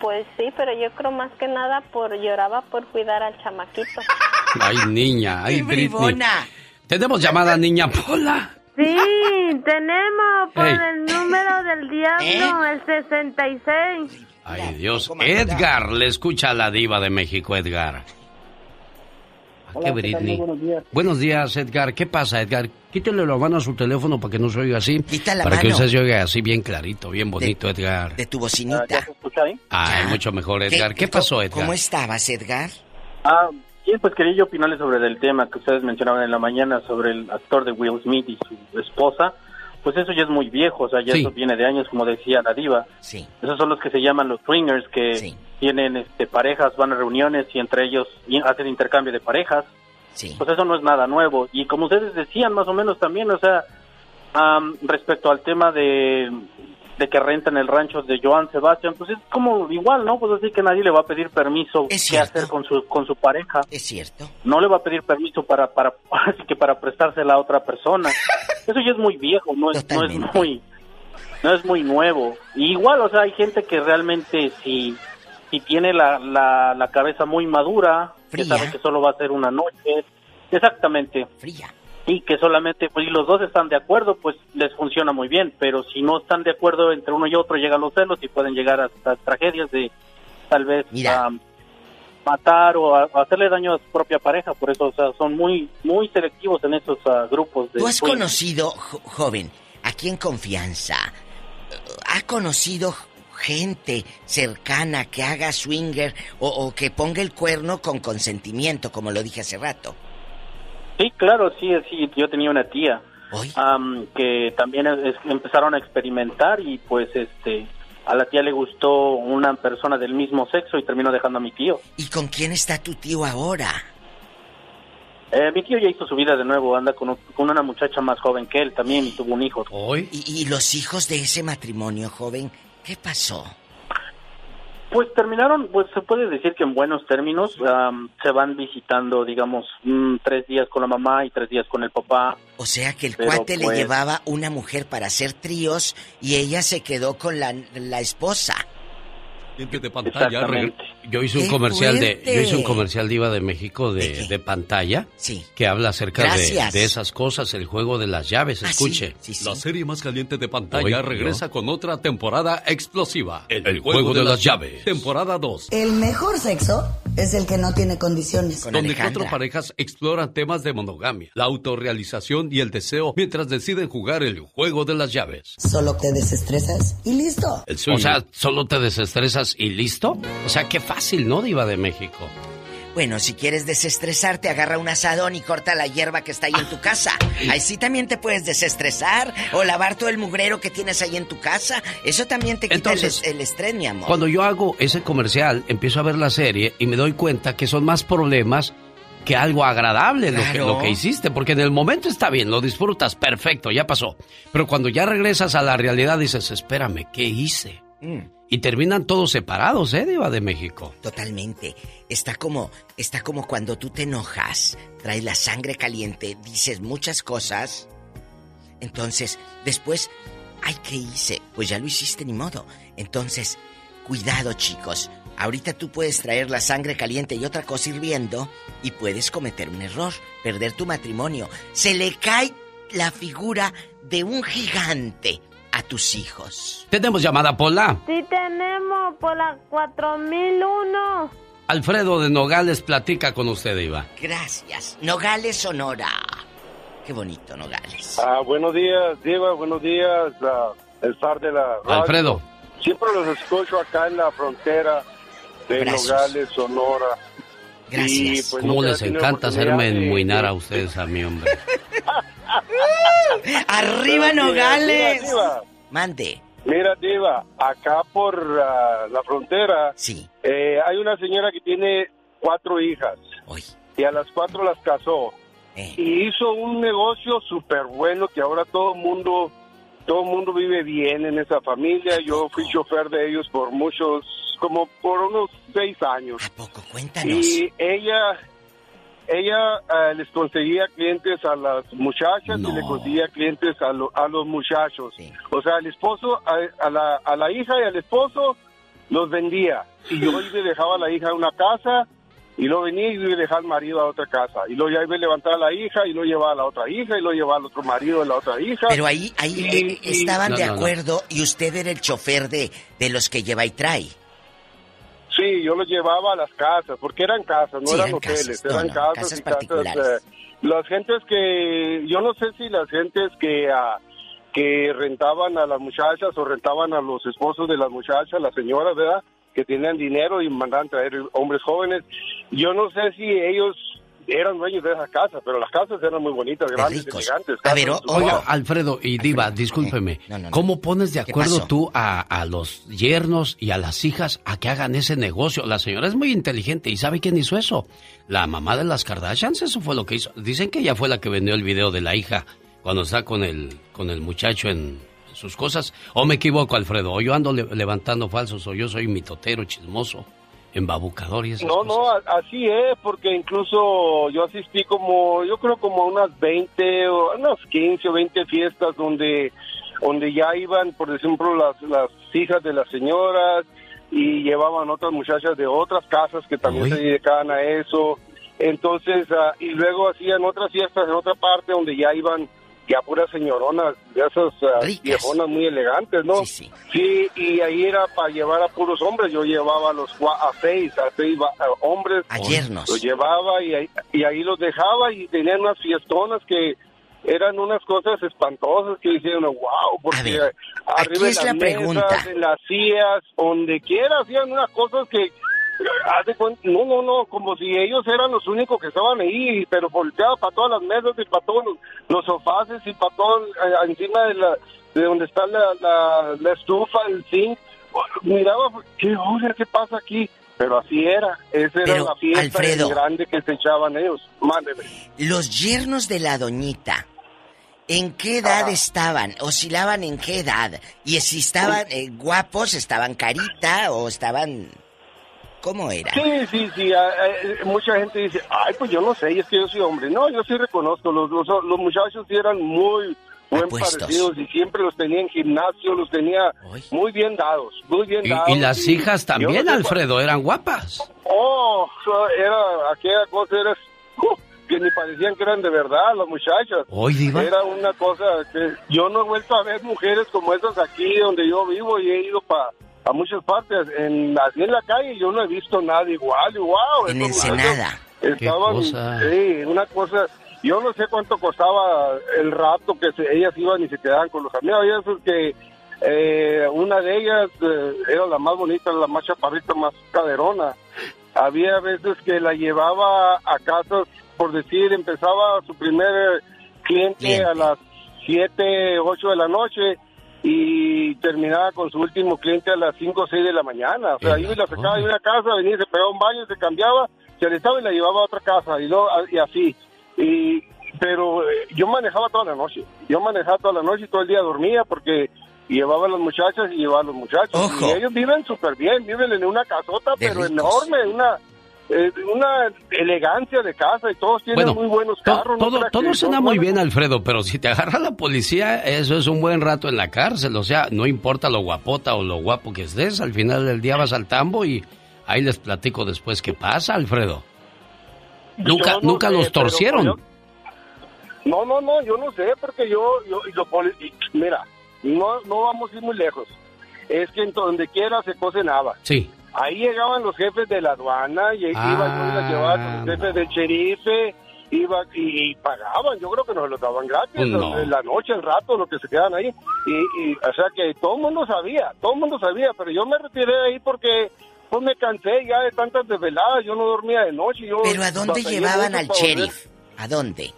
Pues sí, pero yo creo más que nada por lloraba por cuidar al chamaquito. [laughs] Ay, niña. Ay, ¡Qué Britney. bribona! Tenemos llamada, niña Pola. Sí, tenemos por Ey. el número del diablo, el 66. Ay, Dios. Edgar, le escucha a la diva de México, Edgar. ¿A Hola, qué ¿qué tal? Britney? Muy buenos días. Buenos días, Edgar. ¿Qué pasa, Edgar? Quítele la mano a su teléfono para que no se oiga así. Quita la para que mano. usted se oiga así bien clarito, bien bonito, Edgar. De tu bocinita. ¿Ya se escucha ahí? Ay, mucho mejor, Edgar. ¿Qué, ¿Cómo- pasó, Edgar? ¿Cómo estabas, Edgar? Ah, bien, pues quería yo opinarle sobre el tema que ustedes mencionaban en la mañana sobre el actor de Will Smith y su esposa. Pues eso ya es muy viejo, o sea, ya Sí. eso viene de años, como decía la diva. Sí. Esos son los que se llaman los swingers, que tienen este, parejas, van a reuniones y entre ellos hacen intercambio de parejas. Sí. Pues eso no es nada nuevo. Y como ustedes decían, más o menos también, o sea, respecto al tema de, de que rentan el rancho de Joan Sebastián, pues es como igual, ¿no? Pues así que nadie le va a pedir permiso qué hacer con su, con su pareja. Es cierto. No le va a pedir permiso para, para, [laughs] así que para prestársela a otra persona. [laughs] Eso ya es muy viejo, no es, no es muy, no es muy nuevo. Y igual, o sea, hay gente que realmente si, si tiene la, la, la cabeza muy madura, que sabe que solo va a ser una noche, exactamente. Fría. Y que solamente, pues si los dos están de acuerdo, pues les funciona muy bien, pero si no están de acuerdo entre uno y otro, llegan los celos y pueden llegar hasta tragedias de tal vez matar o, a- o hacerle daño a su propia pareja, por eso o sea, son muy muy selectivos en esos ah, grupos de ¿Tú has conocido, jo- joven, aquí en confianza, ha conocido gente cercana que haga swinger o, o que ponga el cuerno con consentimiento, como lo dije hace rato? Sí, claro, sí, sí, yo tenía una tía am, que también es- empezaron a experimentar y pues este a la tía le gustó una persona del mismo sexo y terminó dejando a mi tío. ¿Y con quién está tu tío ahora? Eh, mi tío ya hizo su vida de nuevo, anda con, un- con una muchacha más joven que él también y tuvo un hijo. ¿Y, y los hijos de ese matrimonio, joven? ¿Qué pasó? Pues terminaron, pues se puede decir que en buenos términos, se van visitando, digamos, mm, tres días con la mamá y tres días con el papá. O sea que el Pero, cuate le pues, llevaba una mujer para hacer tríos y ella se quedó con la, la esposa. de pantalla. Exactamente. Yo hice un ¡Qué comercial de, yo hice un comercial diva de México de, de pantalla Sí. que habla acerca de, de esas cosas, el juego de las llaves. Ah, Escuche. sí, sí, sí. La serie más caliente de pantalla regresa con otra temporada explosiva. El, juego, de, las llaves. Temporada 2. El mejor sexo es el que no tiene condiciones. donde cuatro parejas exploran temas de monogamia, la autorrealización y el deseo mientras deciden jugar el juego de las llaves. Solo te desestresas y listo. O sea, solo te desestresas y listo. O sea, qué fácil, ¿no, Diva de México? Bueno, si quieres desestresarte, agarra un asadón y corta la hierba que está ahí en tu casa. [laughs] Ahí sí también te puedes desestresar o lavar todo el mugrero que tienes ahí en tu casa. Eso también te quita el Entonces, el, estrés, mi amor. Cuando yo hago ese comercial, empiezo a ver la serie y me doy cuenta que son más problemas que algo agradable lo, que, Claro. lo que hiciste, porque en el momento está bien, lo disfrutas, perfecto, ya pasó. Pero cuando ya regresas a la realidad dices, espérame, ¿qué hice? Mm. Y terminan todos separados, ¿eh, Diva de México? Totalmente. Está como, está como cuando tú te enojas, traes la sangre caliente, dices muchas cosas. Entonces, después, ay, ¿qué hice? Pues ya lo hiciste ni modo. Entonces, cuidado, chicos. Ahorita tú puedes traer la sangre caliente y otra cosa hirviendo y puedes cometer un error, perder tu matrimonio. Se le cae la figura de un gigante a tus hijos. Tenemos llamada Pola. Sí tenemos por la 4001. Alfredo de Nogales platica con usted, Diva. Gracias. Nogales, Sonora. Qué bonito, Nogales. Ah, buenos días, Diva, buenos días, ah, el zar de la radio. Alfredo. Siempre los escucho acá en la frontera de. Nogales, Sonora. Y, pues, ¿Cómo he les encanta hacerme de- enmuinar a ustedes a mí, hombre? [laughs] ¡Arriba, Pero, Nogales! Diva, Diva, Mande. Mira, Diva, acá por ah, la frontera sí. eh, hay una señora que tiene cuatro hijas. Y a las cuatro las casó. Eh. Y hizo un negocio súper bueno que ahora todo el mundo, todo el mundo vive bien en esa familia. Yo fui chofer de ellos por muchos, como por unos seis años. ¿A poco? Cuéntanos. Y ella, ella eh, les conseguía clientes a las muchachas y le conseguía clientes a, lo- a los muchachos. O sea, el esposo, a, a la, a la hija y al esposo los vendía. Y yo iba y dejaba a la hija en una casa y luego venía y iba y dejaba al marido a otra casa. Y luego ya iba a levantar a la hija y lo llevaba a la otra hija y lo llevaba al otro marido de la otra hija. Pero ahí, ahí Y- eh, y- estaban No, de no, no. acuerdo y usted era el chofer de, de los que lleva y trae. Sí, yo los llevaba a las casas, porque eran casas, no Sí, eran eran hoteles, no, eran no, casas, casas y casas. eh, las gentes que, yo no sé si las gentes que, ah, que rentaban a las muchachas o rentaban a los esposos de las muchachas, las señoras, ¿verdad? Que tenían dinero y mandaban traer hombres jóvenes. Yo no sé si ellos eran dueños de esas casas, pero las casas eran muy bonitas, grandes, elegantes. casas Oiga, Alfredo y Diva, discúlpeme. ¿Cómo pones de acuerdo tú a, a los yernos y a las hijas a que hagan ese negocio? La señora es muy inteligente y ¿sabe quién hizo eso? La mamá de las Kardashians, eso fue lo que hizo. Dicen que ella fue la que vendió el video de la hija cuando está con el, con el muchacho en sus cosas. ¿O me equivoco, Alfredo? ¿O yo ando le- levantando falsos? ¿O yo soy mitotero, chismoso, embabucador y esas No, no, así es, porque incluso yo asistí como, yo creo como a unas 20 o unas 15 o 20 fiestas donde, donde ya iban, por ejemplo, las, las hijas de las señoras, y llevaban otras muchachas de otras casas que también Uy. se dedicaban a eso. Entonces, ah, y luego hacían otras fiestas en otra parte donde ya iban ya puras señoronas, de esas ah, viejonas muy elegantes, ¿no? Sí, y ahí era para llevar a puros hombres. Yo llevaba a los a seis, a seis a hombres. A yernos. Los llevaba y ahí, y ahí los dejaba y tenían unas fiestonas que eran unas cosas espantosas que decían, wow, porque arriba es las la mesas, pregunta. en las sillas, donde quiera, hacían unas cosas que no, no, no, como si ellos eran los únicos que estaban ahí, pero volteaba para todas las mesas y para todos los, los sofás y para todo eh, encima de la de donde está la, la, la estufa, el zinc. Miraba, ¿qué hora? ¿Qué pasa aquí? Pero así era, esa era Pero, la fiesta Alfredo. grande que se echaban ellos. Mándeme. Los yernos de la doñita, ¿en qué edad estaban? ¿Oscilaban en qué edad? Y si estaban eh, guapos, estaban carita o estaban... ¿Cómo era? Sí, sí, sí. eh, mucha gente dice, ay, pues yo no sé, y es que yo soy hombre. No, yo sí reconozco, los, los, los muchachos sí eran muy buen Apuestos. parecidos y siempre los tenía en gimnasio, los tenía muy bien dados, muy bien Y, dados. y las hijas también, no sé Alfredo, eran guapas. Oh, era aquella cosa, era uh, que ni parecían que eran de verdad las muchachas. Hoy, Diva. Era una cosa que yo no he vuelto a ver mujeres como esas aquí donde yo vivo y he ido pa, a muchas partes. En, así en la calle yo no he visto nada igual. Y, wow, En Ensenada. Estaban, cosa. sí, una cosa. Yo no sé cuánto costaba el rato que se- ellas iban y se quedaban con los amigos. Y eso es que eh, una de ellas eh, era la más bonita, la más chaparrita, más caderona. Había veces que la llevaba a casas, por decir, empezaba su primer cliente, a las 7, 8 de la noche y terminaba con su último cliente a las 5 o 6 de la mañana. O sea, iba y la sacaba de una casa, venía, se pegaba un baño, se cambiaba, se alistaba y la llevaba a otra casa y, luego, y así. Y, pero eh, yo manejaba toda la noche. Yo manejaba toda la noche y todo el día dormía porque llevaba a las muchachas y llevaba a los muchachos. Y ellos viven súper bien, viven en una casota, pero enorme, una una elegancia de casa y todos tienen Bueno, muy buenos carros. ¿no todo creas todo suena muy bien, Alfredo, pero si te agarra la policía, eso es un buen rato en la cárcel. O sea, no importa lo guapota o lo guapo que estés, al final del día vas al tambo y ahí les platico después qué pasa, Alfredo. Nunca, no nunca sé, los torcieron. yo- No, no, no, yo no sé, porque yo, yo y lo poli- y mira, no, no vamos a ir muy lejos. Es que en donde quiera se cocinaba. Sí. Ahí llegaban los jefes de la aduana y Ah, iban yo las llevaba los jefes del sherife, iba y, y pagaban, yo creo que nos lo daban gratis, Pues no. en la noche, el rato, lo que se quedaban ahí. Y, y, o sea que todo el mundo sabía, todo el mundo sabía, pero yo me retiré de ahí porque pues me cansé ya de tantas desveladas, yo no dormía de noche. Yo ¿Pero a dónde llevaban al volver. sheriff? ¿A dónde?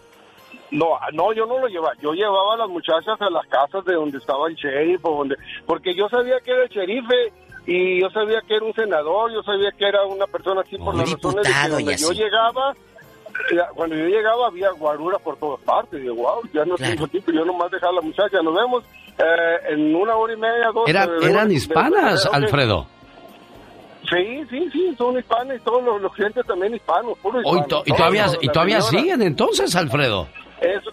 No, no, yo no lo llevaba. Yo llevaba a las muchachas a las casas de donde estaba el sheriff, o donde, porque yo sabía que era el sheriff eh, y yo sabía que era un senador, yo sabía que era una persona así por Un las razones de que donde yo llegaba, cuando yo llegaba había guaruras por todas partes. Y digo, wow, ya no tengo tiempo, yo nomás dejaba a la muchacha. Nos vemos eh, en una hora y media, dos. Era- eh, eran de- hispanas, de-. Alfredo. Sí, sí, sí, son hispanos y todos los, los clientes también hispanos, puro Oh, y, to- todavía, y todavía señora. siguen entonces, Alfredo. Eso,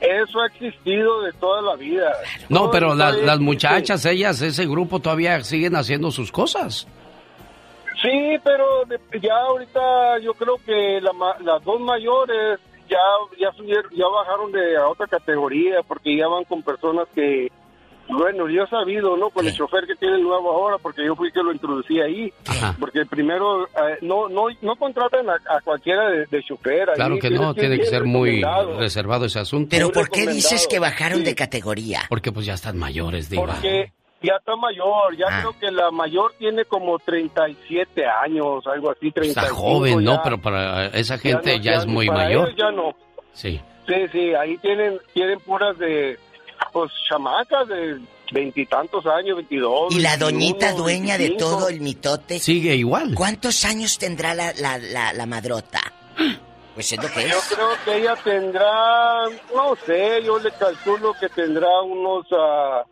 eso ha existido de toda la vida. No, Todo pero las, muchachas, ellas, ese grupo todavía siguen haciendo sus cosas. Sí, pero ya ahorita yo creo que la las dos mayores ya ya subieron, ya bajaron de a otra categoría porque ya van con personas que bueno, yo he sabido, ¿no? Con el chofer que tiene el nuevo ahora, porque yo fui que lo introducí ahí. Porque primero, eh, no no no contratan a, a cualquiera de, de chofer. ahí Claro que no, tiene que ser muy reservado ese asunto. ¿Pero por qué dices que bajaron de categoría? Porque pues ya están mayores, Diva. Porque ya está mayor, ya Ah. creo que la mayor tiene como 37 años, algo así, 35. Está joven, ¿no? ya. Pero para esa Ya gente no- ya, es no- muy para mayor. ellos ya no. Sí. Sí, sí, ahí tienen, tienen puras de, pues, chamacas de veintitantos años, 22. ¿Y la 21, doñita dueña de 25. todo el mitote? Sigue igual. ¿Cuántos años tendrá la, la, la, la madrota? Pues es lo que Yo es. creo que ella tendrá, no sé, yo le calculo que tendrá unos, ah,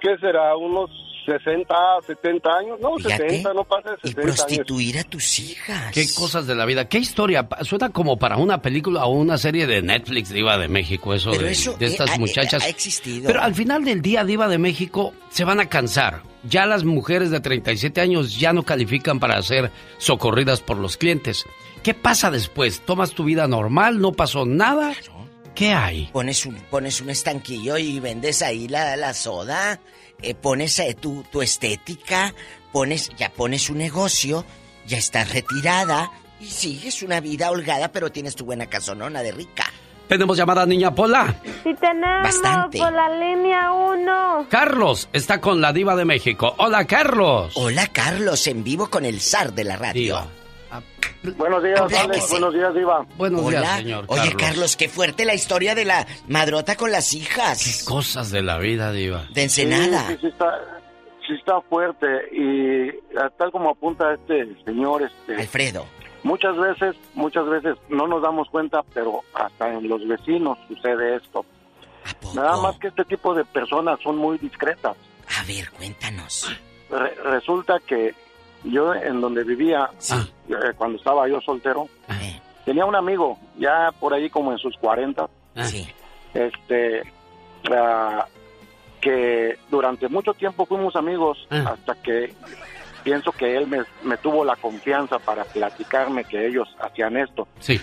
¿qué será? Unos 60, 70 años, no, 60, no pasa de 60 años. Prostituir a tus hijas. Qué cosas de la vida. Qué historia. Suena como para una película o una serie de Netflix, Diva de México, eso, Pero de, eso, de estas eh, ha- muchachas. ha existido. Pero al final del día, Diva de México, se van a cansar. Ya las mujeres de 37 años ya no califican para ser socorridas por los clientes. ¿Qué pasa después? ¿Tomas tu vida normal? ¿No pasó nada? ¿Qué hay? Pones un, pones un estanquillo y vendes ahí la, la soda, eh, pones eh, tu, tu estética, pones, ya pones un negocio, ya estás retirada y sigues una vida holgada, pero tienes tu buena casonona de rica. Tenemos llamada Niña Pola. Sí tenemos Bastante. por la línea 1. Carlos está con la Diva de México. Hola, Carlos. Hola, Carlos, en vivo con el zar de la radio. Buenos días. Alex, buenos días, Diva. Buenos Hola. días, señor. Oye, Carlos. Carlos, qué fuerte la historia de la madrota con las hijas. Cosas de la vida, Diva. De Ensenada. Sí, sí, sí está, sí está fuerte y tal como apunta este señor, este... Alfredo. Muchas veces, muchas veces no nos damos cuenta, pero hasta en los vecinos sucede esto. Nada más que este tipo de personas son muy discretas. A ver, cuéntanos. Re- resulta que yo en donde vivía, eh, cuando estaba yo soltero, tenía un amigo, ya por ahí como en sus 40, este, ah, que durante mucho tiempo fuimos amigos hasta que pienso que él me, me tuvo la confianza para platicarme que ellos hacían esto, Sí.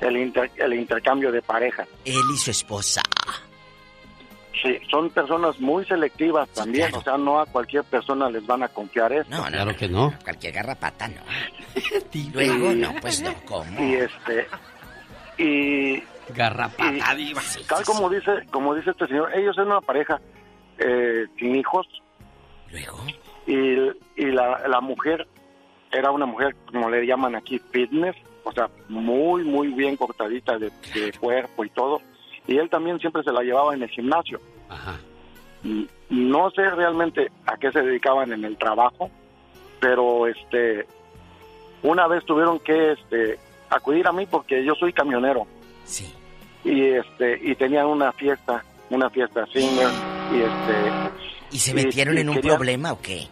el, inter- el intercambio de pareja. Él y su esposa. Sí, son personas muy selectivas también, o sea, no a cualquier persona les van a confiar esto. No, no, Claro que no. Cualquier garrapata, no. [laughs] Luego, no, pues no, ¿cómo? Y este y Garrapata, y tal como dice como dice este señor, ellos son una pareja eh, sin hijos. Luego. Y, y la, la mujer era una mujer, como le llaman aquí, fitness, o sea, muy, muy bien cortadita de, de cuerpo y todo. Y él también siempre se la llevaba en el gimnasio. Y No sé realmente a qué se dedicaban en el trabajo, pero este una vez tuvieron que este acudir a mí porque yo soy camionero. Sí. Y este y tenían una fiesta, una fiesta singer y este ¿Y se metieron y en un querían- problema o qué?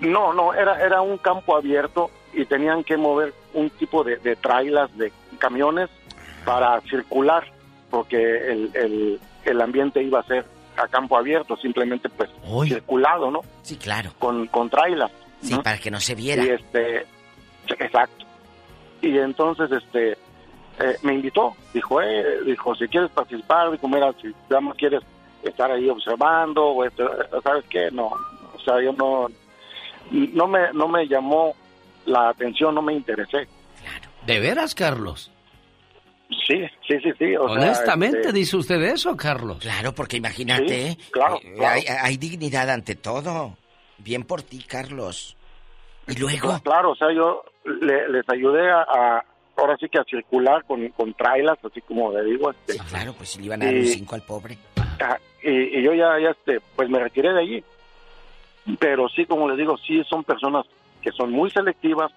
No, no, era era un campo abierto y tenían que mover un tipo de, de trailas de camiones para circular porque el, el, el ambiente iba a ser a campo abierto, simplemente pues circulado, ¿no? Sí, claro. Con, con trailas. Sí, ¿no? para que no se viera. Y este, exacto. Y entonces, este, eh, me invitó, dijo, eh, dijo, si quieres participar, dijo, mira, si quieres estar ahí observando, o ¿sabes qué? No, o sea, yo no, no me, no me llamó la atención, no me interesé. ¿De veras, Carlos? Sí, sí, sí, sí. o sea, Honestamente, este, dice usted eso, Carlos. Claro, porque imagínate, Sí, claro, eh, claro. Hay, hay dignidad ante todo. Bien por ti, Carlos. Y luego, Claro, o sea, yo le- les ayudé a, a- ahora sí que a circular con, con trailers, así como le digo. Este, claro, pues si le iban a dar un Y- cinco al pobre. Ajá, y, y yo ya, ya este, pues me retiré de allí. Pero sí, como les digo, sí son personas que son muy selectivas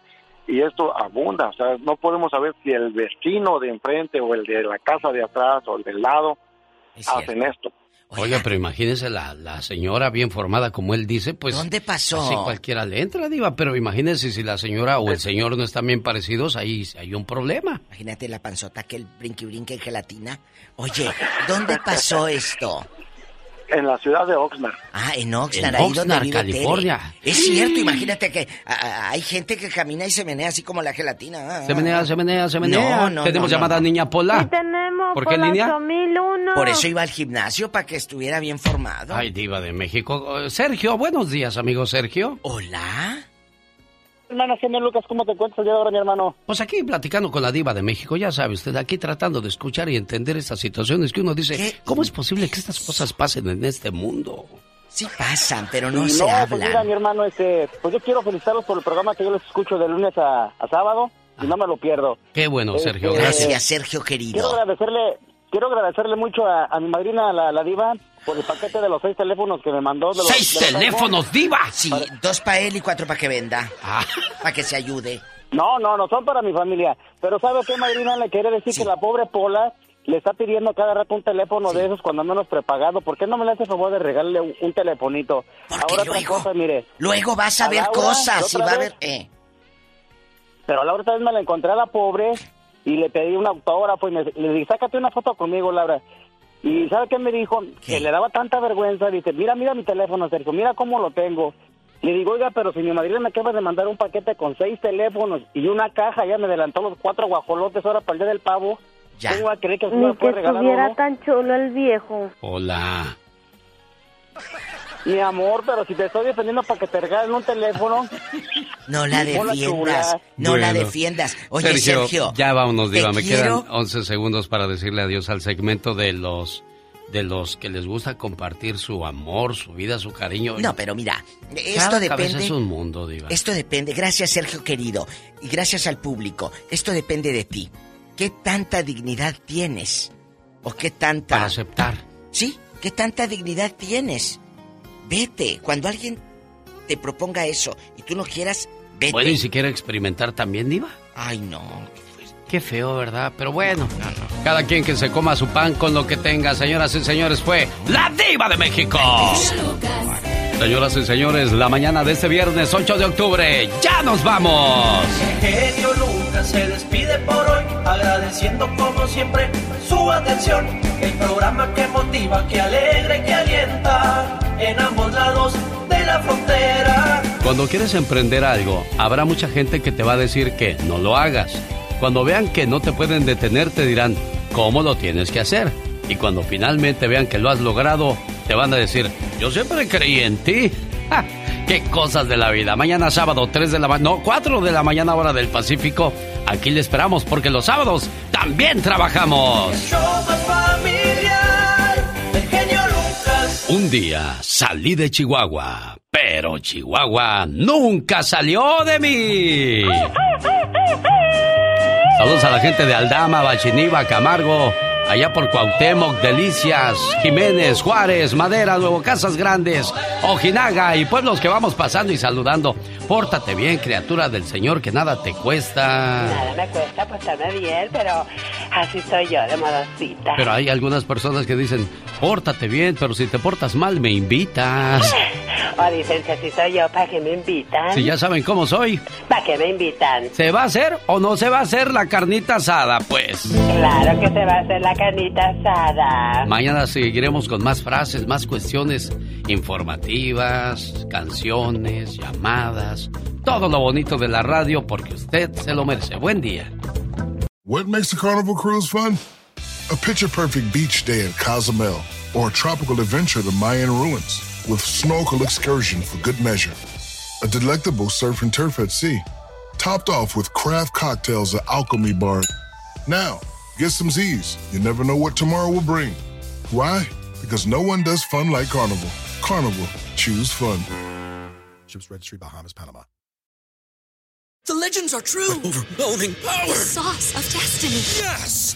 y esto abunda. O sea, no podemos saber si el vecino de enfrente o el de la casa de atrás o el del lado hacen esto. Oiga, pero imagínese la, la señora bien formada, como él dice, pues... ¿Dónde pasó? Así cualquiera le entra, diva, pero imagínese si la señora o el señor no están bien parecidos, ahí hay un problema. Imagínate la panzota que el brinqui brinque en gelatina. Oye, ¿dónde pasó esto? En la ciudad de Oxnard. Ah, en Oxnard, En ahí donde Oxnard, vive California. Tere. Es cierto, imagínate que a- a- hay gente que camina y se menea así como la gelatina. Ah, Se menea, se menea, se menea. No, no, Tenemos no, llamada no. niña Pola. Sí tenemos ¿Por qué línea? 8001. Por eso iba al gimnasio, para que estuviera bien formado. Ay, diva de México. Sergio, buenos días, amigo Sergio. Hola. Hermano, señor Lucas, ¿cómo te encuentras el día de ahora, mi hermano? Pues aquí platicando con la diva de México, ya sabe usted, aquí tratando de escuchar y entender estas situaciones que uno dice, ¿cómo es posible que estas cosas pasen en este mundo? Sí pasan, pero no Y se Pues mira, mi hermano, este, pues yo quiero felicitarlos por el programa que yo les escucho de lunes a, a sábado y no me lo pierdo. Qué bueno, Este, Sergio. Gracias, Sergio Quiero querido. agradecerle, quiero agradecerle mucho a, a mi madrina, la, la diva, por el paquete de los seis teléfonos que me mandó. De los, ¡Seis de los teléfonos, diva! Sí, dos para él y cuatro para que venda. Ah. Para que se ayude. No, no, no son para mi familia. Pero ¿sabe qué, madrina? Le quiere decir que la pobre Pola le está pidiendo cada rato un teléfono de esos cuando menos prepagado. ¿Por qué no me le hace favor de regalarle un, un telefonito? Ahora otra cosa, mire. Luego vas a, ver Laura, cosas y va a ver... Eh. Pero a Laura otra vez me la encontré a la pobre y le pedí un autógrafo y me- le dije, sácate una foto conmigo, Laura. Y ¿sabe qué me dijo? Que le daba tanta vergüenza. Dice, mira, mira mi teléfono, Sergio, mira cómo lo tengo. Le digo, oiga, pero si mi madrina me acaba de mandar un paquete con seis teléfonos y una caja, ya me adelantó los cuatro guajolotes ahora para el día del pavo. Ya. ¿Cómo va a creer que me Ni que puede regalar estuviera uno? tan chulo el viejo. Hola. Mi amor, pero si te estoy defendiendo para que te regalen un teléfono. No la defiendas. No la defiendas. Oye, Sergio. ya vámonos, Diva. Me quiero- quedan 11 segundos para decirle adiós al segmento de los de los que les gusta compartir su amor, su vida, su cariño. No, pero mira, esto Cada cabeza depende. es un mundo, Diva. Esto depende, gracias Sergio querido, y gracias al público. Esto depende de ti. ¿Qué tanta dignidad tienes? ¿O qué tanta... Para aceptar. Sí, ¿qué tanta dignidad tienes? Vete. Cuando alguien te proponga eso y tú no quieras, vete. Bueno, y si quiere experimentar también, Diva. Ay, no. Qué feo, ¿verdad? Pero bueno, cada quien que se coma su pan con lo que tenga. Señoras y señores, fue la Diva de México. Señoras y señores, la mañana de este viernes 8 de octubre, ¡ya nos vamos! Se despide por hoy, agradeciendo como siempre su atención. El programa que motiva, que alegra y que alienta en ambos lados de la frontera. Cuando quieres emprender algo, habrá mucha gente que te va a decir que no lo hagas. Cuando vean que no te pueden detener, te dirán cómo lo tienes que hacer. Y cuando finalmente vean que lo has logrado, te van a decir, yo siempre creí en ti. [laughs] ¡Ja! ¡Qué cosas de la vida! Mañana sábado, 3 de la mañana, no, 4 de la mañana hora del Pacífico. Aquí le esperamos porque los sábados también trabajamos. Un día salí de Chihuahua, pero Chihuahua nunca salió de mí. [laughs] Saludos a la gente de Aldama, Bachiniva, Camargo, allá por Cuauhtémoc, Delicias, Jiménez, Juárez, Madera, Nuevo Casas Grandes, Ojinaga y pueblos que vamos pasando y saludando. Pórtate bien, criatura del Señor, que nada te cuesta. Nada me cuesta portarme bien, pero así soy yo, de modosita. Pero hay algunas personas que dicen, pórtate bien, pero si te portas mal me invitas. [laughs] O dicen que así soy yo, ¿para qué me invitan? Si ya saben cómo soy. ¿Para qué me invitan? ¿Se va a hacer o no se va a hacer la carnita asada? Pues. Claro que se va a hacer la carnita asada. Mañana seguiremos con más frases, más cuestiones informativas, canciones, llamadas, todo lo bonito de la radio porque usted se lo merece. Buen día. What makes a carnival cruise fun? A picture perfect beach day at Cozumel or a tropical adventure to Mayan ruins with snorkel excursion for good measure. A delectable surf and turf at sea, topped off with craft cocktails at Alchemy Bar. Now, get some Z's. You never know what tomorrow will bring. Why? Because no one does fun like Carnival. Carnival, choose fun. Ships Registry, Bahamas, Panama. The legends are true. Overwhelming power! Sauce of destiny. Yes!